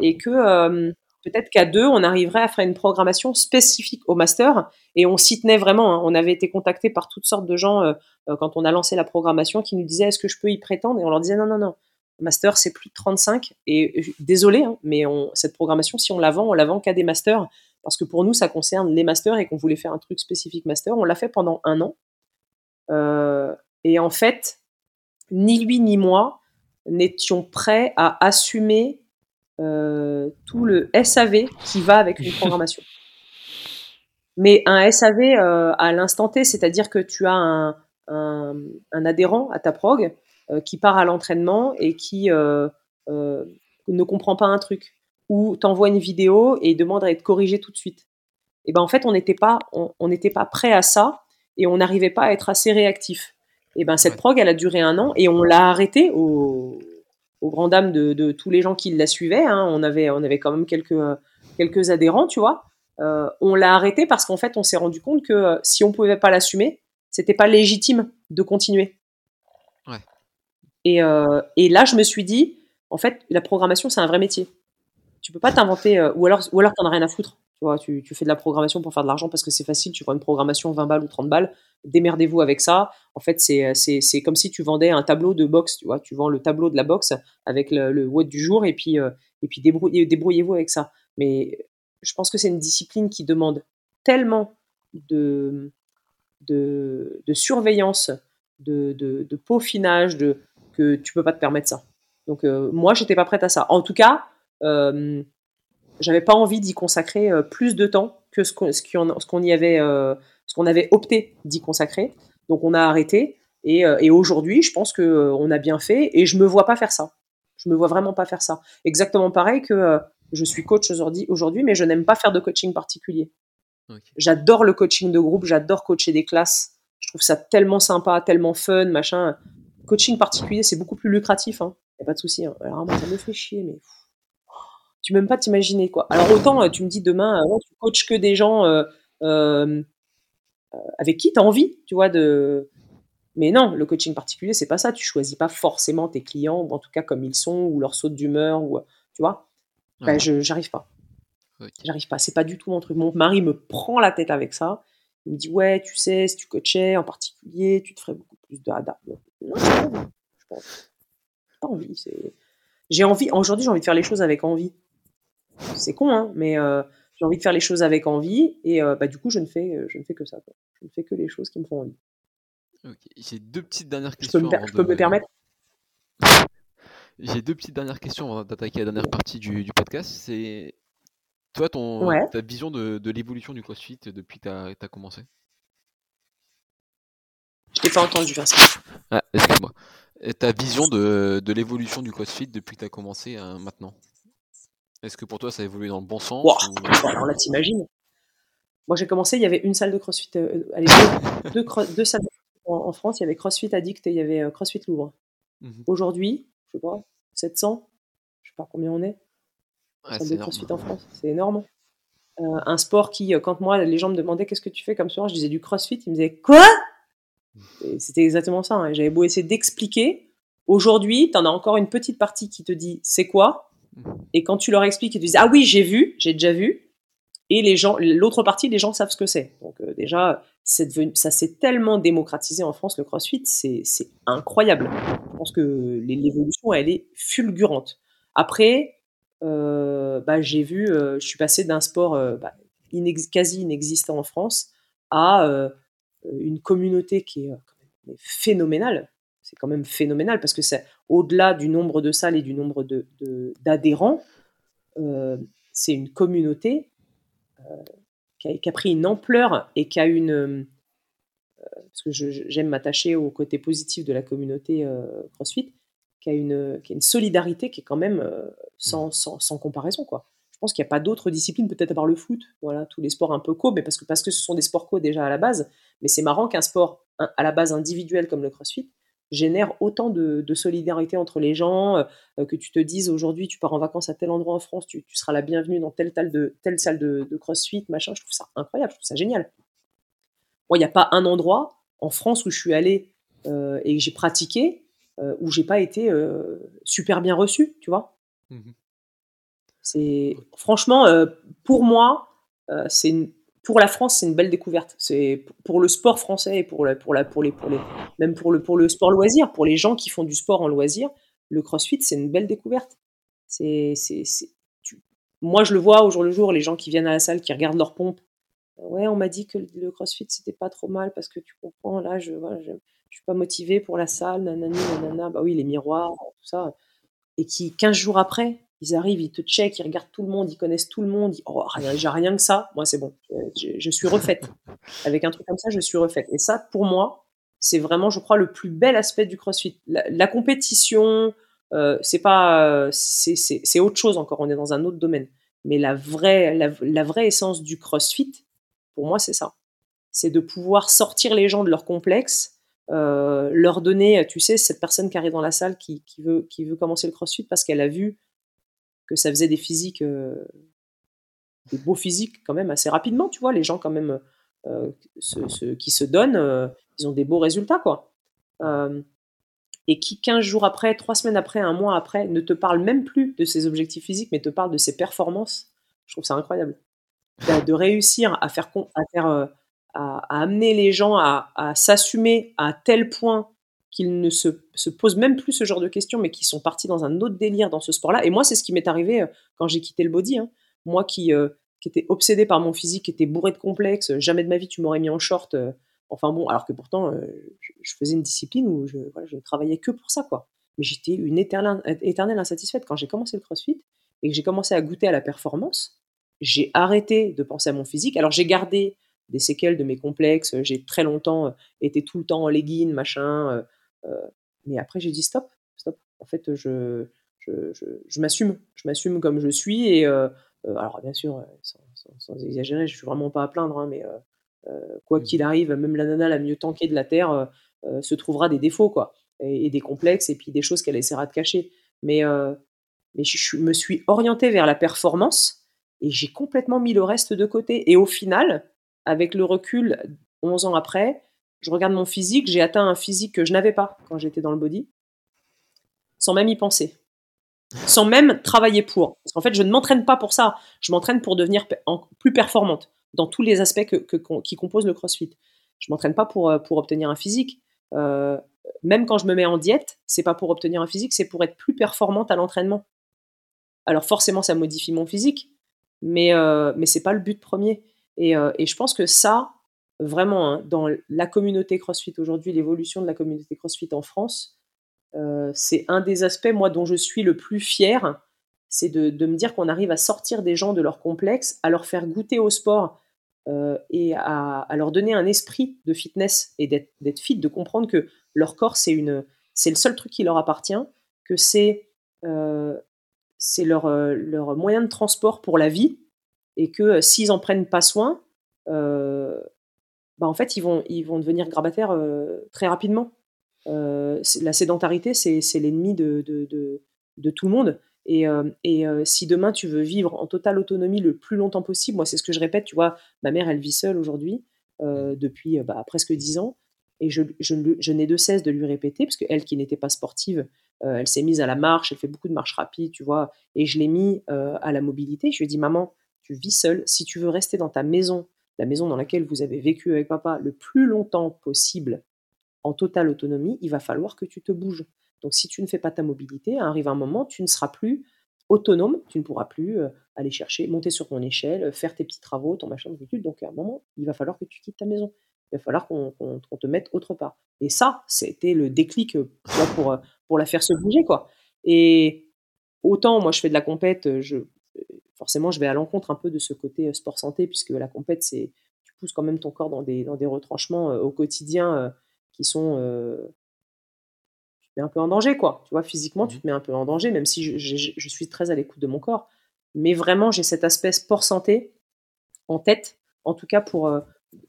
et que peut-être qu'à deux, on arriverait à faire une programmation spécifique au master et on s'y tenait vraiment. Hein. On avait été contacté par toutes sortes de gens quand on a lancé la programmation qui nous disaient est-ce que je peux y prétendre? Et on leur disait non non non master, c'est plus de 35. Et euh, désolé, hein, mais cette programmation, si on la vend, on la vend qu'à des masters. Parce que pour nous, ça concerne les masters et qu'on voulait faire un truc spécifique master. On l'a fait pendant un an. Euh, et en fait, ni lui ni moi n'étions prêts à assumer euh, tout le SAV qui va avec une programmation. Mais un SAV à l'instant T, c'est-à-dire que tu as un, un adhérent à ta prog euh, qui part à l'entraînement et qui euh, euh, ne comprend pas un truc ou t'envoie une vidéo et demande à être corrigé tout de suite. Et ben en fait on n'était pas on n'était pas prêt à ça et on n'arrivait pas à être assez réactif. Et ben cette prog elle a duré un an et on l'a arrêté au, au grand dam de, tous les gens qui la suivaient. Hein. On avait on avait quand même quelques quelques adhérents, tu vois. on l'a arrêté parce qu'en fait on s'est rendu compte que si on pouvait pas l'assumer, c'était pas légitime de continuer. Euh, et, là, je me suis dit, en fait, la programmation, c'est un vrai métier. Tu peux pas t'inventer, euh, ou alors, ou alors t'en as rien à foutre. Tu vois, tu, fais de la programmation pour faire de l'argent parce que c'est facile. Tu vends une programmation 20 balles ou 30 balles. Démerdez-vous avec ça. En fait, c'est, c'est, comme si tu vendais un tableau de boxe. Tu vois, tu vends le tableau de la boxe avec le, le du jour et puis, euh, et puis débrouillez, débrouillez-vous avec ça. Mais je pense que c'est une discipline qui demande tellement de, de, de surveillance, de, de, peaufinage, que tu peux pas te permettre ça. Donc euh, moi, j'étais pas prête à ça. En tout cas, euh, j'avais pas envie d'y consacrer euh, plus de temps que ce qu'on y avait, euh, ce qu'on avait opté d'y consacrer. Donc on a arrêté. Et, et aujourd'hui, je pense que on a bien fait. Et je me vois pas faire ça. Je me vois vraiment pas faire ça. Exactement pareil que je suis coach aujourd'hui, mais je n'aime pas faire de coaching particulier. J'adore le coaching de groupe, j'adore coacher des classes. Je trouve ça tellement sympa, tellement fun, machin coaching particulier, c'est beaucoup plus lucratif. Hein. Y a pas de souci. Hein. Alors moi, ça me fait chier, mais tu même pas t'imaginer quoi. Alors autant euh, tu me dis demain, euh, tu coaches que des gens euh, avec qui tu as envie, tu vois, de. Mais non, le coaching particulier, c'est pas ça. Tu choisis pas forcément tes clients, ou en tout cas comme ils sont, ou leur saute d'humeur, ou tu vois. Ben, je j'arrive pas. J'arrive pas. C'est pas du tout mon truc. Mon mari me prend la tête avec ça. Il me dit ouais, tu sais, si tu coachais en particulier, tu te ferais beaucoup plus de non, je pense. Pas envie. J'ai envie. Aujourd'hui, j'ai envie de faire les choses avec envie. C'est con, hein, mais euh, j'ai envie de faire les choses avec envie et euh, bah, du coup, je ne fais, je ne fais que ça. Je ne fais que les choses qui me font envie. J'ai deux petites dernières questions. Je peux me, permettre? J'ai deux petites dernières questions avant d'attaquer la dernière partie du, podcast. C'est toi, ton, ta vision de, l'évolution du CrossFit depuis que tu as, commencé? Je t'ai pas entendu, Vincent. Ah, excuse-moi. Ta vision de, l'évolution du CrossFit depuis que tu as commencé hein, maintenant? Est-ce que pour toi ça a évolué dans le bon sens Alors là, t'imagines Moi, j'ai commencé, il y avait une salle de CrossFit. Euh, allez, deux, deux, salles en, France. Il y avait CrossFit Addict et il y avait euh, CrossFit Louvre. Mmh Aujourd'hui, je sais pas, 700, je sais pas combien on est. Ouais, CrossFit en France, c'est énorme. Euh, un sport qui, quand moi, les gens me demandaient qu'est-ce que tu fais comme sport, je disais du CrossFit, ils me disaient quoi? C'était exactement ça. Hein. J'avais beau essayer d'expliquer. Aujourd'hui, tu en as encore une petite partie qui te dit c'est quoi? Et quand tu leur expliques, ils disent ah oui, j'ai vu, j'ai déjà vu. Et les gens, l'autre partie, les gens savent ce que c'est. Donc euh, déjà, ça s'est tellement démocratisé en France, le CrossFit, c'est incroyable. Je pense que l'évolution, elle est fulgurante. Après, euh, bah, j'ai vu, euh, je suis passé d'un sport euh, bah, quasi inexistant en France à une communauté qui est phénoménale. C'est quand même phénoménal parce que c'est au-delà du nombre de salles et du nombre d'adhérents, c'est une communauté qui a, pris une ampleur et qui a une. Euh, parce que j'aime m'attacher au côté positif de la communauté euh, CrossFit, qui a, une, qui a une solidarité qui est quand même euh, sans, sans, sans, comparaison. Quoi. Je pense qu'il n'y a pas d'autres disciplines, peut-être à part le foot, voilà, tous les sports un peu co, mais parce que, parce que ce sont des sports co déjà à la base. Mais c'est marrant qu'un sport à la base individuel comme le CrossFit génère autant de, solidarité entre les gens, euh, euh, que tu te dises aujourd'hui tu pars en vacances à tel endroit en France, tu, seras la bienvenue dans telle, telle, de, telle salle de, crossfit, machin, je trouve ça incroyable, je trouve ça génial. Moi, il n'y a pas un endroit en France où je suis allé euh, et que j'ai pratiqué où j'ai pas été super bien reçu, tu vois. Mmh c'est franchement pour moi, c'est une pour la France, c'est une belle découverte. C'est pour le sport français et pour les, même pour le, sport loisir, pour les gens qui font du sport en loisir, le CrossFit, c'est une belle découverte. Moi, je le vois au jour le jour, les gens qui viennent à la salle, qui regardent leur pompe. Ouais, on m'a dit que le CrossFit, c'était pas trop mal parce que tu comprends, là, je, voilà, suis pas motivé pour la salle, nanani, nanana. Bah oui, les miroirs, tout ça. Et qui, 15 jours après, ils arrivent, ils te checkent, ils regardent tout le monde, ils connaissent tout le monde. Ils, oh, j'ai rien que ça. Moi, c'est bon. Je, suis refaite. Avec un truc comme ça, je suis refaite. Et ça, pour moi, c'est vraiment, je crois, le plus bel aspect du CrossFit. La, compétition, euh, c'est pas, c'est autre chose encore. On est dans un autre domaine. Mais la vraie, la, vraie essence du CrossFit, pour moi, c'est ça. C'est de pouvoir sortir les gens de leur complexe, euh, leur donner, tu sais, cette personne qui arrive dans la salle qui, qui, veut, qui veut commencer le CrossFit parce qu'elle a vu que ça faisait des physiques, euh, des beaux physiques quand même assez rapidement, tu vois. Les gens quand même euh, qui se donnent, euh, ils ont des beaux résultats, quoi. et qui 15 jours après, 3 semaines après, un mois après, ne te parlent même plus de ses objectifs physiques, mais te parlent de ses performances. Je trouve ça incroyable. De réussir à faire, à, amener les gens à s'assumer à tel point qu'ils ne se, posent même plus ce genre de questions, mais qui sont partis dans un autre délire dans ce sport-là. Et moi, c'est ce qui m'est arrivé euh, quand j'ai quitté le body. Hein. Moi qui, euh, qui étais obsédé par mon physique, qui était bourré de complexes, jamais de ma vie tu m'aurais mis en short. Euh, enfin bon, alors que pourtant, je, faisais une discipline où je, ne travaillais que pour ça, quoi. Mais j'étais une éternelle, éternelle insatisfaite. Quand j'ai commencé le crossfit et que j'ai commencé à goûter à la performance, j'ai arrêté de penser à mon physique. Alors j'ai gardé des séquelles de mes complexes. J'ai très longtemps été tout le temps en legging, machin. Euh, mais après, j'ai dit stop, stop. En fait, je, je, je, m'assume. Je m'assume comme je suis. Et euh, euh, alors, bien sûr, sans, exagérer, je suis vraiment pas à plaindre, hein, mais quoi mmh. qu'il arrive, même la nana la mieux tankée de la Terre se trouvera des défauts, quoi, et, des complexes, et puis des choses qu'elle essaiera de cacher. Mais, mais je, me suis orientée vers la performance, et j'ai complètement mis le reste de côté. Et au final, avec le recul, 11 ans après, je regarde mon physique, j'ai atteint un physique que je n'avais pas quand j'étais dans le body, sans même y penser, sans même travailler pour. Parce qu'en fait, je ne m'entraîne pas pour ça, je m'entraîne pour devenir plus performante dans tous les aspects qui composent le CrossFit. Je m'entraîne pas pour, euh, obtenir un physique. Euh, même quand je me mets en diète, c'est pas pour obtenir un physique, c'est pour être plus performante à l'entraînement. Alors forcément, ça modifie mon physique, mais euh, mais c'est pas le but premier. Et, euh, et je pense que ça, vraiment, hein, dans la communauté CrossFit aujourd'hui, l'évolution de la communauté CrossFit en France, c'est un des aspects, moi, dont je suis le plus fier, c'est de, me dire qu'on arrive à sortir des gens de leur complexe, à leur faire goûter au sport et à, leur donner un esprit de fitness et d'être fit, de comprendre que leur corps, c'est le seul truc qui leur appartient, que c'est leur, leur moyen de transport pour la vie, et que s'ils en prennent pas soin, bah en fait, ils vont, ils vont devenir grabataires très rapidement. la sédentarité, c'est l'ennemi de, de, de, tout le monde. Et, et si demain tu veux vivre en totale autonomie le plus longtemps possible, moi c'est ce que je répète, tu vois, ma mère elle vit seule aujourd'hui depuis bah, presque dix ans, et je, je, je n'ai de cesse de lui répéter, parce qu'elle qui n'était pas sportive, elle s'est mise à la marche, elle fait beaucoup de marches rapides, tu vois, et je l'ai mis à la mobilité. Je lui ai dit, maman, tu vis seule, si tu veux rester dans ta maison la maison dans laquelle vous avez vécu avec papa le plus longtemps possible en totale autonomie, il va falloir que tu te bouges. Donc si tu ne fais pas ta mobilité, arrive un moment, tu ne seras plus autonome, tu ne pourras plus euh, aller chercher, monter sur ton échelle, faire tes petits travaux, ton machin d'habitude. Donc à un moment, il va falloir que tu quittes ta maison. Il va falloir qu'on te mette autre part. Et ça, c'était le déclic euh, pour, euh, pour la faire se bouger. quoi. Et autant moi je fais de la compète, je, forcément, je vais à l'encontre un peu de ce côté euh, sport santé, puisque la compète, c'est tu pousses quand même ton corps dans des, dans des retranchements euh, au quotidien euh, qui sont. tu te mets un peu en danger, quoi. Tu vois, physiquement, tu mmh te mets un peu en danger, même si je, suis très à l'écoute de mon corps. Mais vraiment, j'ai cet aspect sport santé en tête, en tout cas pour.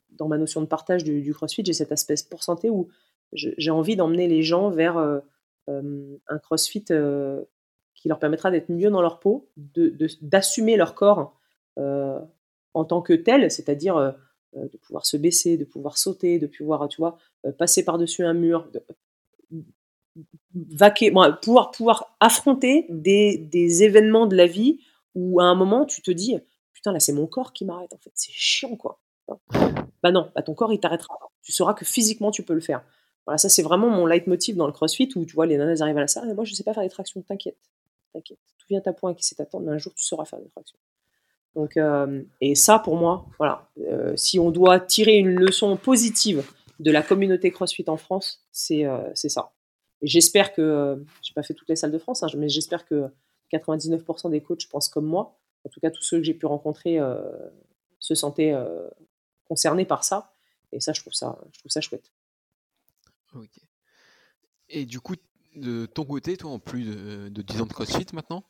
dans ma notion de partage du, du CrossFit, j'ai cet aspect sport santé où j'ai envie d'emmener les gens vers un CrossFit qui leur permettra d'être mieux dans leur peau, d'assumer leur corps euh, en tant que tel, c'est-à-dire euh, euh, de pouvoir se baisser, de pouvoir sauter, de pouvoir, tu vois, passer par-dessus un mur, de, vaquer, pouvoir, pouvoir affronter des, des, événements de la vie où à un moment tu te dis putain là c'est mon corps qui m'arrête en fait c'est chiant quoi. Bah non bah ton corps il t'arrêtera tu sauras que physiquement tu peux le faire. Voilà ça c'est vraiment mon leitmotiv dans le crossfit où tu vois les nanas arrivent à la salle et moi je sais pas faire des tractions t'inquiète t'inquiète. Tout vient à point qui sait t'attendre, mais un jour tu sauras faire des tractions. Donc, euh, et ça, pour moi, voilà, euh, si on doit tirer une leçon positive de la communauté CrossFit en France, c'est euh, ça. J'espère que, j'ai pas fait toutes les salles de France, hein, mais j'espère que 99% des coachs pensent comme moi. En tout cas, tous ceux que j'ai pu rencontrer se sentaient concernés par ça. Et ça, je trouve ça, je trouve ça chouette. Ok. Et du coup, de ton côté, toi, en plus de, de 10 ans de CrossFit maintenant,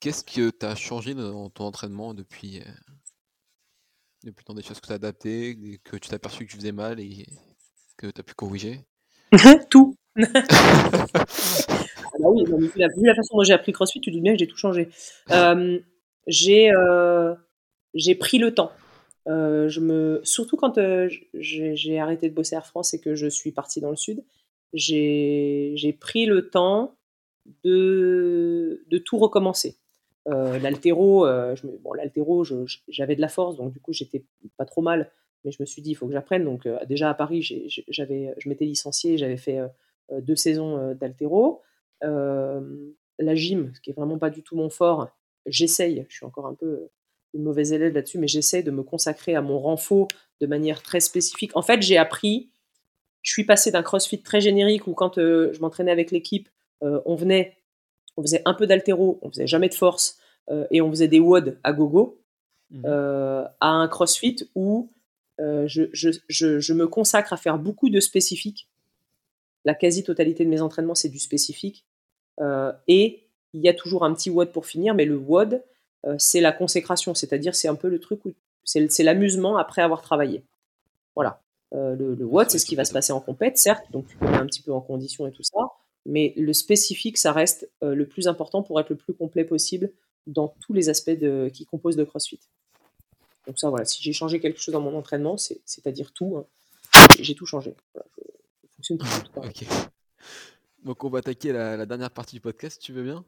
qu'est-ce que tu as changé dans ton entraînement depuis, euh, depuis tant des choses que tu as adaptées, que tu t'es aperçu que tu faisais mal et que tu as pu corriger? Tout ah bah oui, vu, la, la, façon dont j'ai appris CrossFit, tu dis bien que j'ai tout changé. Euh, j'ai euh, j'ai pris le temps. je me, surtout quand j'ai arrêté de bosser Air France et que je suis partie dans le sud, j'ai pris le temps de, de tout recommencer. Euh, l'altéro, euh, bon, l'altéro, j'avais de la force, donc du coup, j'étais pas trop mal, mais je me suis dit, il faut que j'apprenne. Donc, euh, déjà à Paris, j'avais, je m'étais licencié, j'avais fait deux saisons d'altéro. la gym, ce qui est vraiment pas du tout mon fort, j'essaye, je suis encore un peu une mauvaise élève là-dessus, mais j'essaye de me consacrer à mon renfort de manière très spécifique. En fait, j'ai appris je suis passé d'un crossfit très générique où quand euh, je m'entraînais avec l'équipe, euh, on venait, on faisait un peu d'altéro, on faisait jamais de force euh, et on faisait des WOD à gogo, mmh. à un crossfit où je, je, je, me consacre à faire beaucoup de spécifiques. La quasi-totalité de mes entraînements, c'est du spécifique. et il y a toujours un petit WOD pour finir, mais le WOD, c'est la consécration, c'est-à-dire c'est un peu le truc où c'est l'amusement après avoir travaillé. Voilà. Euh, le, le what, c'est ce qui va se passer en compète, certes, donc tu peux un petit peu en condition et tout ça, mais le spécifique, ça reste euh, le plus important pour être le plus complet possible dans tous les aspects de, qui composent le CrossFit. Donc ça, voilà, si j'ai changé quelque chose dans mon entraînement, c'est-à-dire tout, hein, j'ai tout changé. fonctionne tout, Donc on va attaquer la, dernière partie du podcast, si tu veux bien?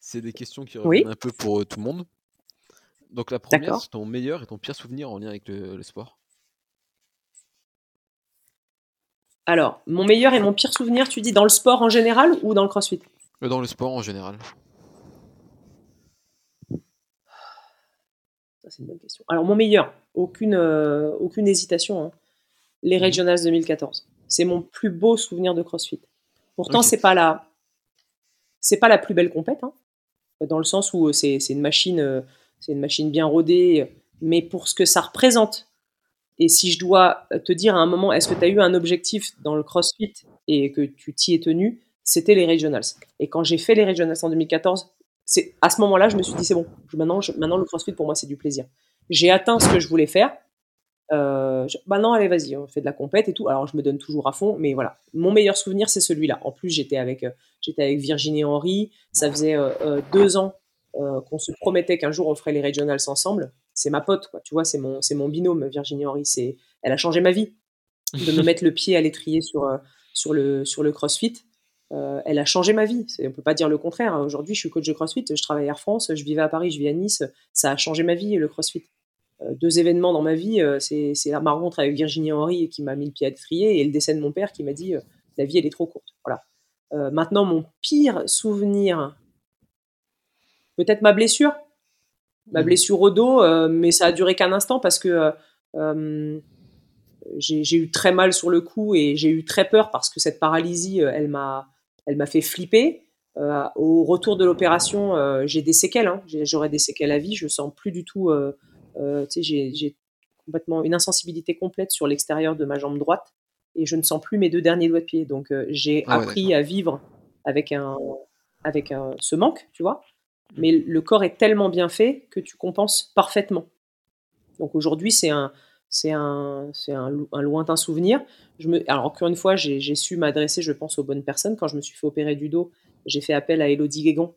C'est des questions qui reviennent un peu pour euh, tout le monde. Donc la première, c'est ton meilleur et ton pire souvenir en lien avec le sport. Alors, mon meilleur et mon pire souvenir, tu dis dans le sport en général ou dans le crossfit? Euh, Dans le sport en général. Ça, c'est une bonne question. Alors, mon meilleur, aucune, euh, aucune hésitation. Hein. Les mhm. Regionals 2014. C'est mon plus beau souvenir de CrossFit. Pourtant, c'est pas la, c'est pas la plus belle compète, hein, dans le sens où c'est une machine, c'est une machine bien rodée, mais pour ce que ça représente. Et si je dois te dire à un moment, est-ce que tu as eu un objectif dans le CrossFit et que tu t'y es tenu, c'était les regionals. Et quand j'ai fait les regionals en 2014, c'est à ce moment-là, je me suis dit c'est bon. maintenant, le CrossFit pour moi c'est du plaisir. J'ai atteint ce que je voulais faire. Euh, bah non, allez, vas-y, on fait de la compète et tout. Alors, je me donne toujours à fond, mais voilà. Mon meilleur souvenir, c'est celui-là. En plus, j'étais avec, euh, avec Virginie Henry. Ça faisait euh, euh, deux ans qu'on se promettait qu'un jour on ferait les regionals ensemble. C'est ma pote, quoi. Tu vois, c'est mon, c'est mon binôme, Virginie Henry. C'est, elle a changé ma vie de me mettre le pied à l'étrier sur, sur, le, sur le CrossFit. elle a changé ma vie. On peut pas dire le contraire. Aujourd'hui, je suis coach de CrossFit. Je travaille à Air France. Je vivais à Paris. Je vis à Nice. Ça a changé ma vie, le CrossFit. Euh, deux événements dans ma vie. Euh, c'est ma rencontre avec Virginie Henry qui m'a mis le pied à l'étrier et le décès de mon père qui m'a dit euh, la vie elle est trop courte. Voilà. maintenant, mon pire souvenir, peut-être ma blessure, ma mmh. blessure au dos, mais ça a duré qu'un instant parce que j'ai eu très mal sur le coup et j'ai eu très peur parce que cette paralysie, elle m'a, elle m'a fait flipper. au retour de l'opération, j'ai des séquelles. Hein. J'aurai des séquelles à vie. Je sens plus du tout euh, j'ai complètement une insensibilité complète sur l'extérieur de ma jambe droite et je ne sens plus mes deux derniers doigts de pied. Donc euh, j'ai ah appris à vivre avec un avec un, ce manque, tu vois. Mais le corps est tellement bien fait que tu compenses parfaitement. Donc aujourd'hui, c'est un, c'est un, c'est un, lointain souvenir. Je me, alors encore une fois, j'ai, su m'adresser, je pense, aux bonnes personnes. Quand je me suis fait opérer du dos, j'ai fait appel à Elodie Guégon,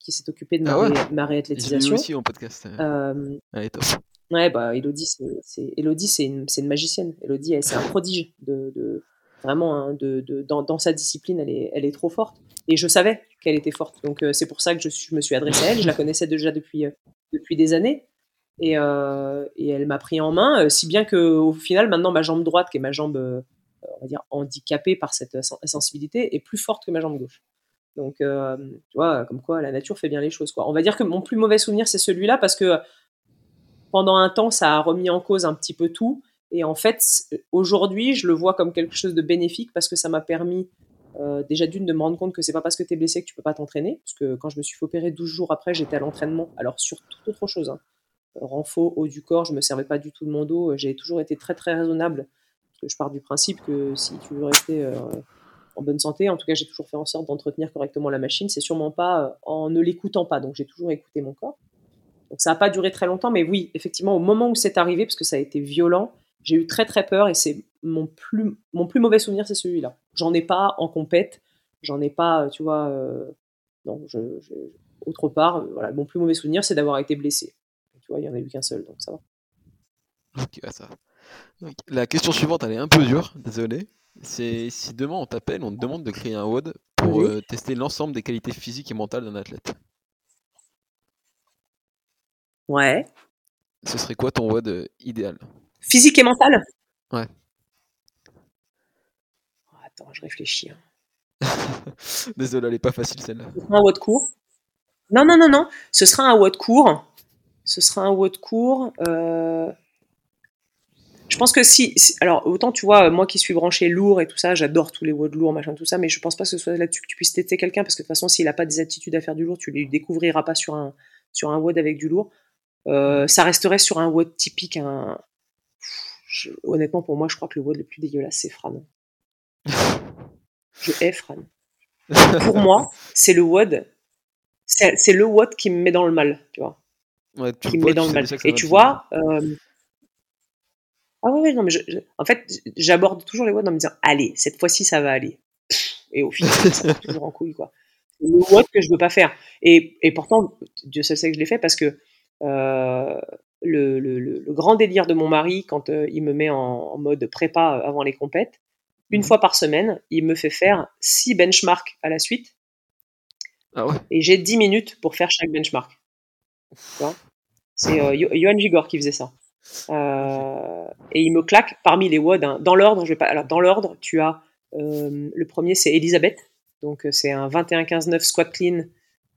qui s'est occupée de ma, ah ma réathlétisation. aussi en podcast. Euh, elle est top. Ouais, bah, Elodie, c'est, Elodie, c'est une, une, magicienne. Elodie, c'est un prodige. De, de vraiment, hein, dans, sa discipline, elle est, trop forte. Et je savais qu'elle était forte. Donc, euh, c'est pour ça que je, me suis adressée à elle. Je la connaissais déjà depuis, euh, des années. Et, et elle m'a pris en main, si bien qu'au final, maintenant, ma jambe droite, qui est ma jambe, handicapée par cette sensibilité, est plus forte que ma jambe gauche. Donc, euh, tu vois, comme quoi la nature fait bien les choses. On va dire que mon plus mauvais souvenir, c'est celui-là, parce que pendant un temps, ça a remis en cause un petit peu tout. Et en fait, aujourd'hui, je le vois comme quelque chose de bénéfique parce que ça m'a permis euh, déjà d'une de me rendre compte que c'est pas parce que tu es blessé que tu peux pas t'entraîner. Parce que quand je me suis fait opérer 12 jours après, j'étais à l'entraînement. Alors, sur toute autre chose, hein. renfort, haut du corps, je me servais pas du tout de mon dos. J'ai toujours été très très raisonnable. Parce que je pars du principe que si tu veux rester. Euh, en bonne santé. En tout cas, j'ai toujours fait en sorte d'entretenir correctement la machine. C'est sûrement pas euh, en ne l'écoutant pas. Donc, j'ai toujours écouté mon corps. Donc, ça n'a pas duré très longtemps, mais oui, effectivement, au moment où c'est arrivé, parce que ça a été violent, j'ai eu très très peur et c'est mon plus, mon plus mauvais souvenir, c'est celui-là. J'en ai pas en compète, j'en ai pas, tu vois, euh, non, je, autre part, euh, voilà, mon plus mauvais souvenir, c'est d'avoir été blessé. Tu vois, il y en a eu qu'un seul, donc ça va. Ok, ça. La question suivante, elle est un peu dure, désolé. C'est si demain on t'appelle, on te demande de créer un WOD pour euh, tester l'ensemble des qualités physiques et mentales d'un athlète. Ouais. Ce serait quoi ton WOD idéal? Physique et mental Ouais. Oh, attends, je réfléchis. Hein. Désolé, elle est pas facile celle-là. Ce sera un WOD court. Non, non, non, non. Ce sera un WOD court. Ce sera un WOD court. Euh... Je pense que si, alors autant tu vois, moi qui suis branché lourd et tout ça, j'adore tous les WOD lourds, machin, tout ça, mais je pense pas que ce soit là-dessus que tu puisses tester quelqu'un parce que de toute façon, s'il a pas des attitudes à faire du lourd, tu ne découvriras pas sur un, sur un WOD avec du lourd. Euh, ça resterait sur un WOD typique. Un... honnêtement, pour moi, je crois que le WOD le plus dégueulasse, c'est Fran. Je hais Fran. pour moi, c'est le WOD. C'est le WOD qui me met dans le mal, tu vois. qui me met dans le mal. Et tu vois, euh, ah ouais, non, mais en fait, j'aborde toujours les WOD en me disant, allez, cette fois-ci, ça va aller. Et au final, ça va toujours en couille, quoi. Le WOD que je veux pas faire. Et, et pourtant, Dieu seul sait que je l'ai fait parce que euh, le, le, le, grand délire de mon mari, quand euh, il me met en, mode prépa avant les compètes, une mmh. fois par semaine, il me fait faire six benchmarks à la suite. Ah ouais. Et j'ai 10 minutes pour faire chaque benchmark. C'est euh, Johan Gigor qui faisait ça. Euh, et il me claque parmi les WOD. Hein. Dans l'ordre, je vais pas. Alors dans l'ordre, tu as euh, le premier, c'est Elisabeth. Donc euh, c'est un 21-15-9 squat clean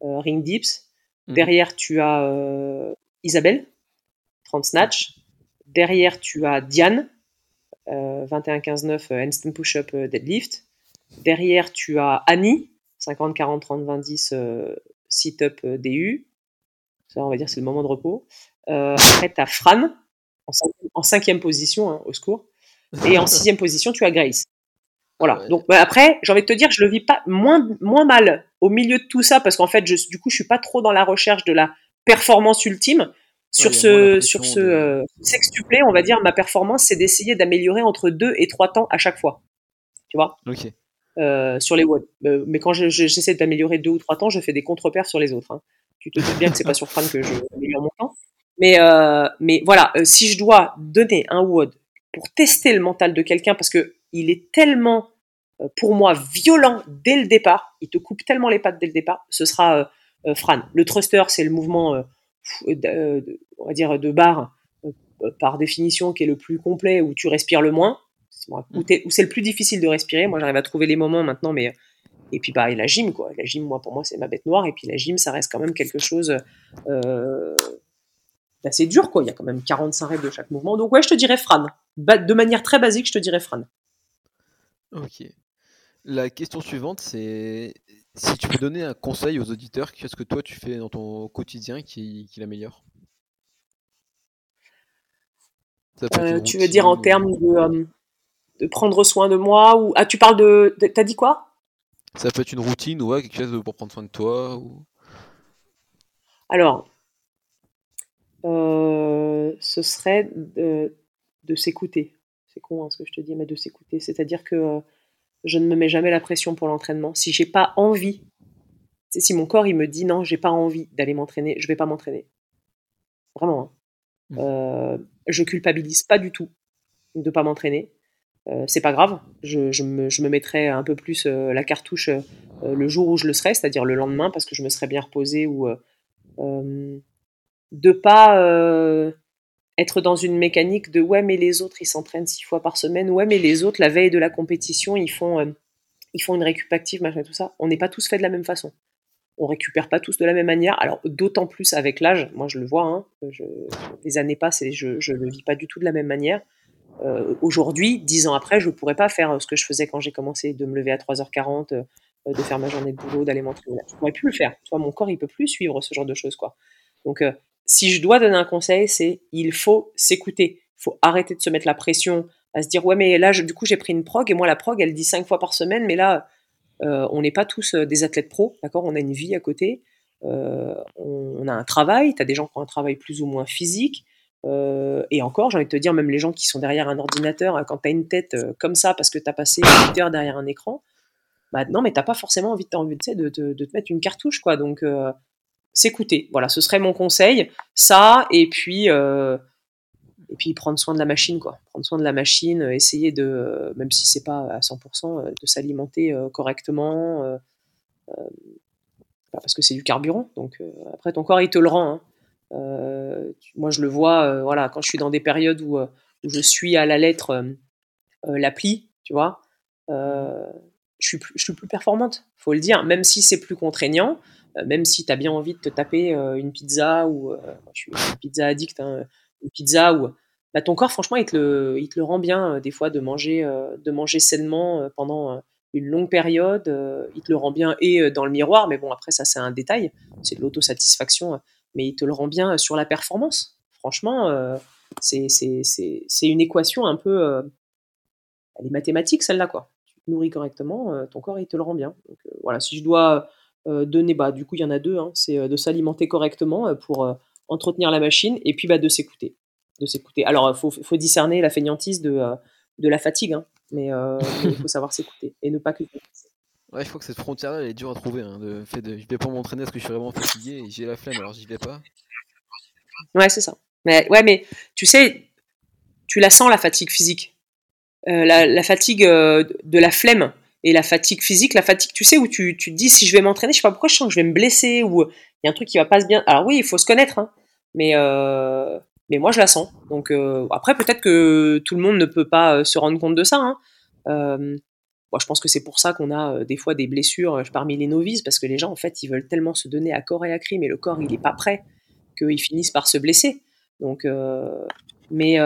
ring dips. Mhm. Derrière, tu as Isabelle, 30 snatch. Derrière, tu as Diane, 21-15-9 handstand push-up deadlift. Derrière, tu as Annie, 50, 40, 30, 20, 10 sit-up DU. Ça, on va dire, c'est le moment de repos. après, tu as Fran en, cinquième, position, hein, au secours. Et en sixième position, tu as Grace. Voilà. Donc bah, après, j'ai envie de te dire, je le vis pas moins moins mal au milieu de tout ça parce qu'en fait, je, du coup, je suis pas trop dans la recherche de la performance ultime. Sur ce sur ce euh, sextuplé, on va dire, ma performance, c'est d'essayer d'améliorer entre deux et trois temps à chaque fois. Tu vois? Ok. Euh, sur les WOD. Euh, mais quand j'essaie d'améliorer deux ou trois temps, je fais des contre-paires sur les autres. Hein. Tu te doutes bien que c'est pas sur Fran que je améliore mon temps. Mais, euh, mais voilà, si je dois donner un WOD pour tester le mental de quelqu'un, parce que il est tellement, pour moi, violent dès le départ, il te coupe tellement les pattes dès le départ, ce sera Fran. Le thruster, c'est le mouvement, on va dire, de barre, par définition, qui est le plus complet, où tu respires le moins, où, c'est le plus difficile de respirer. Moi, j'arrive à trouver les moments maintenant, mais et puis bah, la gym, quoi. La gym, moi, pour moi, c'est ma bête noire. Et puis la gym, ça reste quand même quelque chose euh, c'est dur, quoi. Il y a quand même 45 règles de chaque mouvement. Donc, ouais, je te dirais Fran. de manière très basique, je te dirais Fran. Ok. La question suivante, c'est si tu peux donner un conseil aux auditeurs, qu'est-ce que toi tu fais dans ton quotidien qui, qui l'améliore? Euh, Tu veux dire en termes euh, de, prendre soin de moi ou Ah, tu parles de. T'as dit quoi? Ça peut être une routine ou quelque chose pour prendre soin de toi ou... Alors, euh, ce serait de, s'écouter. C'est con hein, ce que je te dis, mais de s'écouter. C'est-à-dire que je ne me mets jamais la pression pour l'entraînement. Si j'ai pas envie, si mon corps il me dit non, j'ai pas envie d'aller m'entraîner, je vais pas m'entraîner. Vraiment. Hein. Mmh. Euh, je culpabilise pas du tout de pas m'entraîner. c'est pas grave. Je, me, je, me, mettrai un peu plus la cartouche le jour où je le serai, c'est-à-dire le lendemain, parce que je me serais bien reposé ou de pas euh, être dans une mécanique de ouais mais les autres ils s'entraînent six fois par semaine ouais mais les autres la veille de la compétition ils font euh, ils font une récup active machin tout ça. On n'est pas tous faits de la même façon. On récupère pas tous de la même manière. Alors d'autant plus avec l'âge. Moi je le vois hein, les années passent et je je le vis pas du tout de la même manière. Euh, aujourd'hui dix ans après je pourrais pas faire ce que je faisais quand j'ai commencé de me lever à 3h40 de faire ma journée de boulot d'aller m'entraîner. Je pourrais plus le faire. Toi mon corps il peut plus suivre ce genre de choses quoi. Donc si je dois donner un conseil, c'est il faut s'écouter. Il faut arrêter de se mettre la pression à se dire ouais mais là du coup j'ai pris une prog et moi la prog elle dit cinq fois par semaine mais là euh, on n'est pas tous euh, des athlètes pros, d'accord? On a une vie à côté, euh, on, a un travail, tu as des gens qui ont un travail plus ou moins physique, et encore, j'ai envie de te dire, même les gens qui sont derrière un ordinateur, quand tu as une tête comme ça parce que tu as passé 8 heures derrière un écran, bah non, mais t'as pas forcément envie, de, de, te mettre une cartouche, quoi. Donc, s'écouter. Voilà, ce serait mon conseil. Ça, et puis, euh, et puis prendre soin de la machine, quoi. Prendre soin de la machine, euh, essayer de, euh, même si c'est pas à 100%, de s'alimenter correctement. parce que c'est du carburant, donc après ton corps il te le rend. Hein. moi je le vois, voilà, quand je suis dans des périodes où, où je suis à la lettre l'appli, tu vois, je suis, plus, je suis plus performante, faut le dire, même si c'est plus contraignant. Euh, même si tu as bien envie de te taper euh, une pizza ou euh, je suis une pizza addict, hein, une pizza ou bah, ton corps franchement il te le, il te le rend bien des fois de manger, de manger sainement pendant une longue période, il te le rend bien et dans le miroir, mais bon après ça c'est un détail, c'est de l'autosatisfaction, mais il te le rend bien sur la performance. Franchement, c'est une équation un peu, elle est mathématique celle-là quoi. Tu te nourris correctement, ton corps il te le rend bien. Donc voilà, si je dois donner, bah, du coup, il y en a deux, hein, c'est euh, de s'alimenter correctement euh, pour entretenir la machine et puis bah, de s'écouter. De s'écouter. Alors, il faut, faut, discerner la fainéantise de, de la fatigue, hein, mais il faut savoir s'écouter et ne pas culpabiliser. Ouais, je crois que cette frontière-là, elle est dure à trouver. Hein, de fait de, je vais pas m'entraîner parce que je suis vraiment fatigué et j'ai la flemme, alors j'y vais pas. Ouais, c'est ça. Mais, ouais, mais tu sais, tu la sens, la fatigue physique. la, la, fatigue de la flemme et la fatigue physique, la fatigue, tu sais, où tu, tu te dis si je vais m'entraîner, je sais pas pourquoi je sens que je vais me blesser ou il y a un truc qui va pas se bien. Alors oui, il faut se connaître, hein, mais euh, mais moi je la sens. Donc euh, après peut-être que tout le monde ne peut pas euh, se rendre compte de ça. Hein. moi je pense que c'est pour ça qu'on a des fois des blessures parmi les novices parce que les gens en fait ils veulent tellement se donner à corps et à cri, mais le corps il est pas prêt qu'ils finissent par se blesser. Donc mais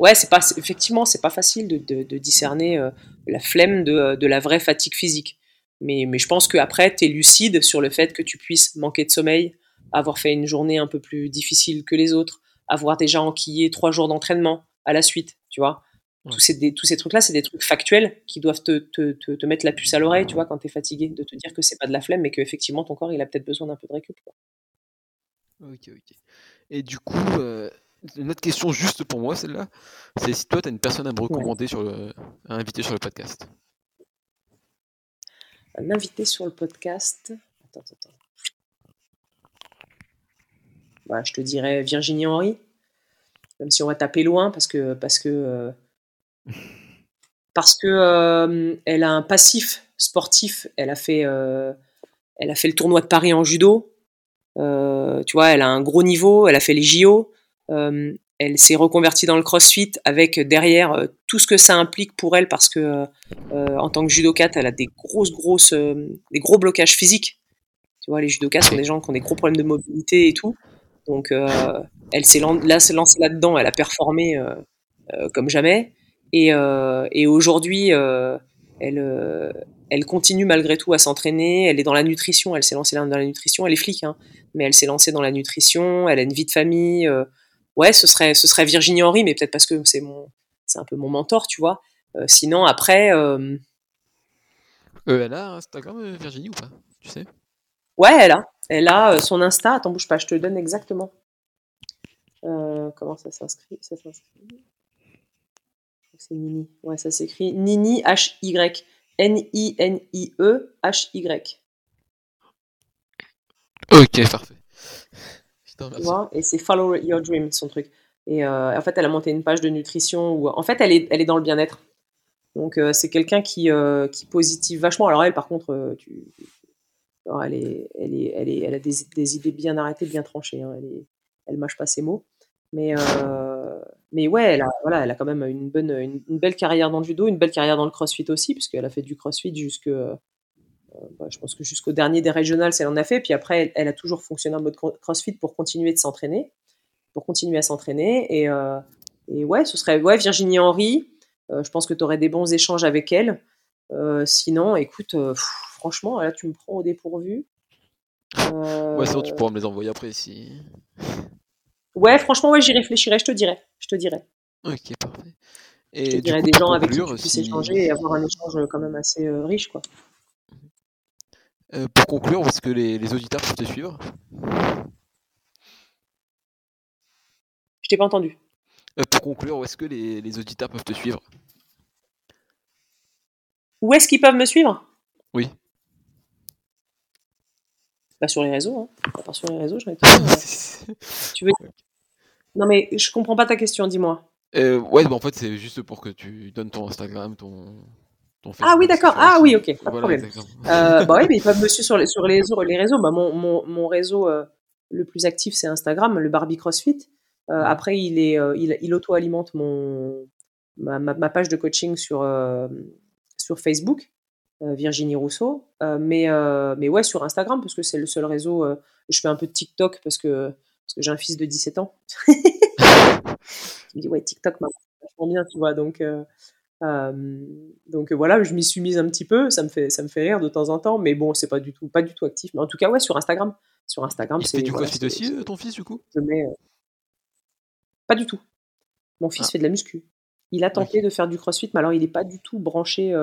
ouais, c'est pas effectivement c'est pas facile de, de, discerner euh, la flemme de, de, la vraie fatigue physique. mais, mais je pense qu'après, tu es lucide sur le fait que tu puisses manquer de sommeil, avoir fait une journée un peu plus difficile que les autres, avoir déjà enquillé trois jours d'entraînement à la suite, tu vois. Tous ces, tous ces trucs-là, c'est des trucs factuels qui doivent te, te, te, mettre la puce à l'oreille, tu vois, quand tu es fatigué, de te dire que c'est pas de la flemme, mais qu'effectivement, ton corps, il a peut-être besoin d'un peu de récup. Ok, ok. Et du coup, euh, une autre question juste pour moi, celle-là, c'est si toi, tu as une personne à me recommander, sur le, à inviter sur le podcast. Un invité sur le podcast. Attends, attends. Bah, je te dirais Virginie Henry, même si on va taper loin parce que parce que euh, parce que euh, elle a un passif sportif. Elle a fait euh, elle a fait le tournoi de Paris en judo. tu vois, elle a un gros niveau. Elle a fait les JO. Elle s'est reconvertie dans le CrossFit avec derrière tout ce que ça implique pour elle parce que en tant que judokate, elle a des grosses grosses des gros blocages physiques. Tu vois, les judokas sont des gens qui ont des gros problèmes de mobilité et tout. Donc, euh, elle s'est là, s'est lancée là-dedans, elle a performé euh, euh, comme jamais. Et, et aujourd'hui, elle, elle continue malgré tout à s'entraîner. Elle est dans la nutrition. Elle s'est lancée dans la nutrition. Elle est flic, hein, mais elle s'est lancée dans la nutrition. Elle a une vie de famille. Ouais, ce serait, ce serait Virginie Henry, mais peut-être parce que c'est mon, c'est un peu mon mentor, tu vois. sinon, après. elle a Instagram, Virginie, ou pas? Tu sais? Ouais, elle a. Elle a euh, son Insta. Attends, bouge pas, je te le donne exactement. Euh, comment ça s'inscrit Ça s'inscrit? C'est Nini. Ouais, ça s'écrit Nini H-Y. N-I-N-I-E H-Y. Ok, parfait. Et c'est Follow Your Dream, son truc. Et euh, en fait, elle a monté une page de nutrition où, en fait, elle est, elle est dans le bien-être. Donc, c'est quelqu'un qui, qui positive vachement. Alors, elle, par contre, tu, elle, est, elle, est, elle, est, elle a des, idées bien arrêtées, bien tranchées. Hein. Elle, est, elle mâche pas ses mots. Mais, euh, mais ouais, elle a, voilà, elle a quand même une, bonne, une, belle carrière dans le judo, une belle carrière dans le crossfit aussi, puisqu'elle a fait du crossfit jusque. Euh, bah, je pense que jusqu'au dernier des régionales, elle en a fait. Puis après, elle, a toujours fonctionné en mode crossfit pour continuer de s'entraîner, pour continuer à s'entraîner. Et, euh, et, ouais, ce serait ouais, Virginie Henry. je pense que tu aurais des bons échanges avec elle. sinon, écoute, franchement, là, tu me prends au dépourvu. Ouais, sinon, tu pourras me les envoyer après si. Ouais, franchement, ouais, j'y réfléchirai, je te dirai. Je te dirai. Ok, parfait. Et je te dirai des gens avec qui tu puisses échanger et avoir un échange quand même assez euh, riche, quoi. Euh, pour conclure, est-ce que les, auditeurs peuvent te suivre? Je t'ai pas entendu. Euh, pour conclure, où est-ce que les, les auditeurs peuvent te suivre? Où est-ce qu'ils peuvent me suivre? Oui. Pas sur les réseaux, hein. Pas sur les réseaux, j'en ai Tu veux Non mais je comprends pas ta question, dis-moi. Euh, ouais, bah en fait c'est juste pour que tu donnes ton Instagram, ton. Ah oui, d'accord. Ah oui, ok, pas de problème. Euh, bah oui, mais ils peuvent me suivre sur les, sur les, les réseaux. Bah, mon, mon, mon réseau euh, le plus actif c'est Instagram, le Barbie CrossFit. Euh, après, il est, il, il auto-alimente mon ma, ma, ma, page de coaching sur sur Facebook. Euh, Virginie Rousseau. Euh, mais, euh, mais ouais, sur Instagram, parce que c'est le seul réseau. je fais un peu de TikTok parce que, parce que j'ai un fils de 17 ans. il me dit, ouais, TikTok m'a vachement bien, tu vois. Donc, donc voilà, je m'y suis mise un petit peu. Ça me fait, ça me fait rire de temps en temps, mais bon, c'est pas du tout, pas du tout actif. Mais en tout cas, ouais, sur Instagram. Sur Instagram, c'est. du crossfit aussi, ton fils, du coup? Je mets, Pas du tout. Mon fils ah. fait de la muscu. Il a tenté de faire du crossfit, mais alors il n'est pas du tout branché.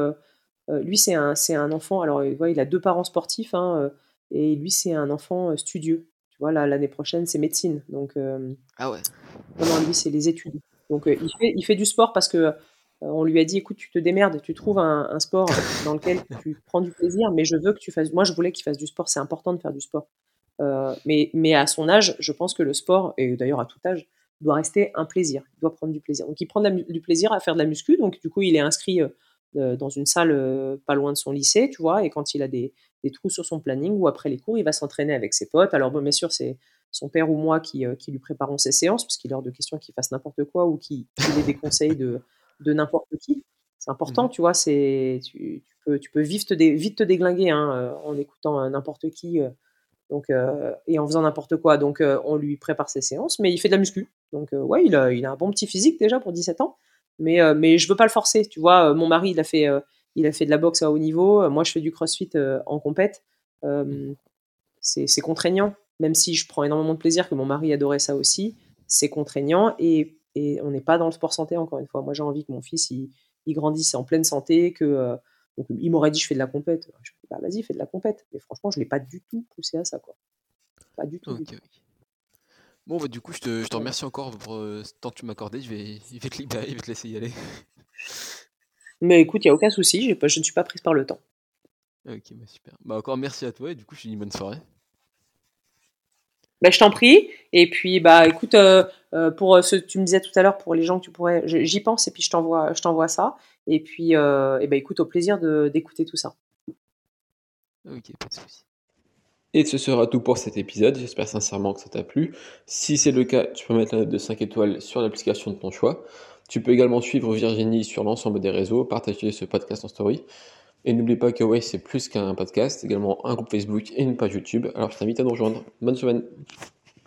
Euh, lui, c'est un, c'est un enfant, alors euh, il a deux parents sportifs, hein, euh, et lui, c'est un enfant studieux. Tu vois, l'année prochaine, c'est médecine. Donc, ah ouais. Non, lui, c'est les études. Donc, il, fait, il fait du sport parce que on lui a dit écoute, tu te démerdes, tu trouves un, sport dans lequel tu prends du plaisir, mais je veux que tu fasses. Moi, je voulais qu'il fasse du sport, c'est important de faire du sport. mais, mais à son âge, je pense que le sport, et d'ailleurs à tout âge, doit rester un plaisir. Il doit prendre du plaisir. Donc, il prend du plaisir à faire de la muscu. Donc, du coup, il est inscrit euh, dans une salle euh, pas loin de son lycée, tu vois, et quand il a des, trous sur son planning ou après les cours, il va s'entraîner avec ses potes. Alors, bon, bien sûr, c'est son père ou moi qui, euh, qui lui préparons ses séances, parce qu'il est hors de question qu'il fasse n'importe quoi ou qu'il ait des conseils de, de n'importe qui. C'est important, mmh tu vois, c'est, tu, peux, tu peux vite te, vite te déglinguer hein, en écoutant n'importe qui donc, et en faisant n'importe quoi. Donc, on lui prépare ses séances, mais il fait de la muscu. Donc, ouais, il a, il a un bon petit physique déjà pour 17 ans mais, euh, mais je veux pas le forcer. Tu vois, euh, mon mari, il a fait, euh, il a fait de la boxe à haut niveau. Moi, je fais du crossfit en compète. c'est contraignant, même si je prends énormément de plaisir, que mon mari adorait ça aussi. C'est contraignant et, et on n'est pas dans le sport santé, encore une fois. Moi, j'ai envie que mon fils il, il grandisse en pleine santé, que donc, il m'aurait dit je fais de la compète. Je dis bah, vas-y, fais de la compète. Mais franchement, je l'ai pas du tout poussé à ça, quoi. Pas du tout. Bon, bah, du coup, je te, je te remercie encore pour euh, ce temps que tu m'as accordé. Je vais, je vais te libérer, je vais te laisser y aller. Mais écoute, il n'y a aucun souci, je ne suis pas prise par le temps. Ok, bah super. Bah encore merci à toi et du coup, je te dis bonne soirée. Bah, je t'en prie. Et puis, bah, écoute, euh, euh, pour ce que tu me disais tout à l'heure, pour les gens que tu pourrais, j'y pense et puis je t'envoie, je t'envoie ça. Et puis, et bah, écoute, au plaisir d'écouter tout ça. Ok, pas de souci. Et ce sera tout pour cet épisode. J'espère sincèrement que ça t'a plu. Si c'est le cas, tu peux mettre la note de 5 étoiles sur l'application de ton choix. Tu peux également suivre Virginie sur l'ensemble des réseaux, partager ce podcast en story. Et n'oublie pas que ouais, c'est plus qu'un podcast, également un groupe Facebook et une page YouTube. Alors je t'invite à nous rejoindre. Bonne semaine.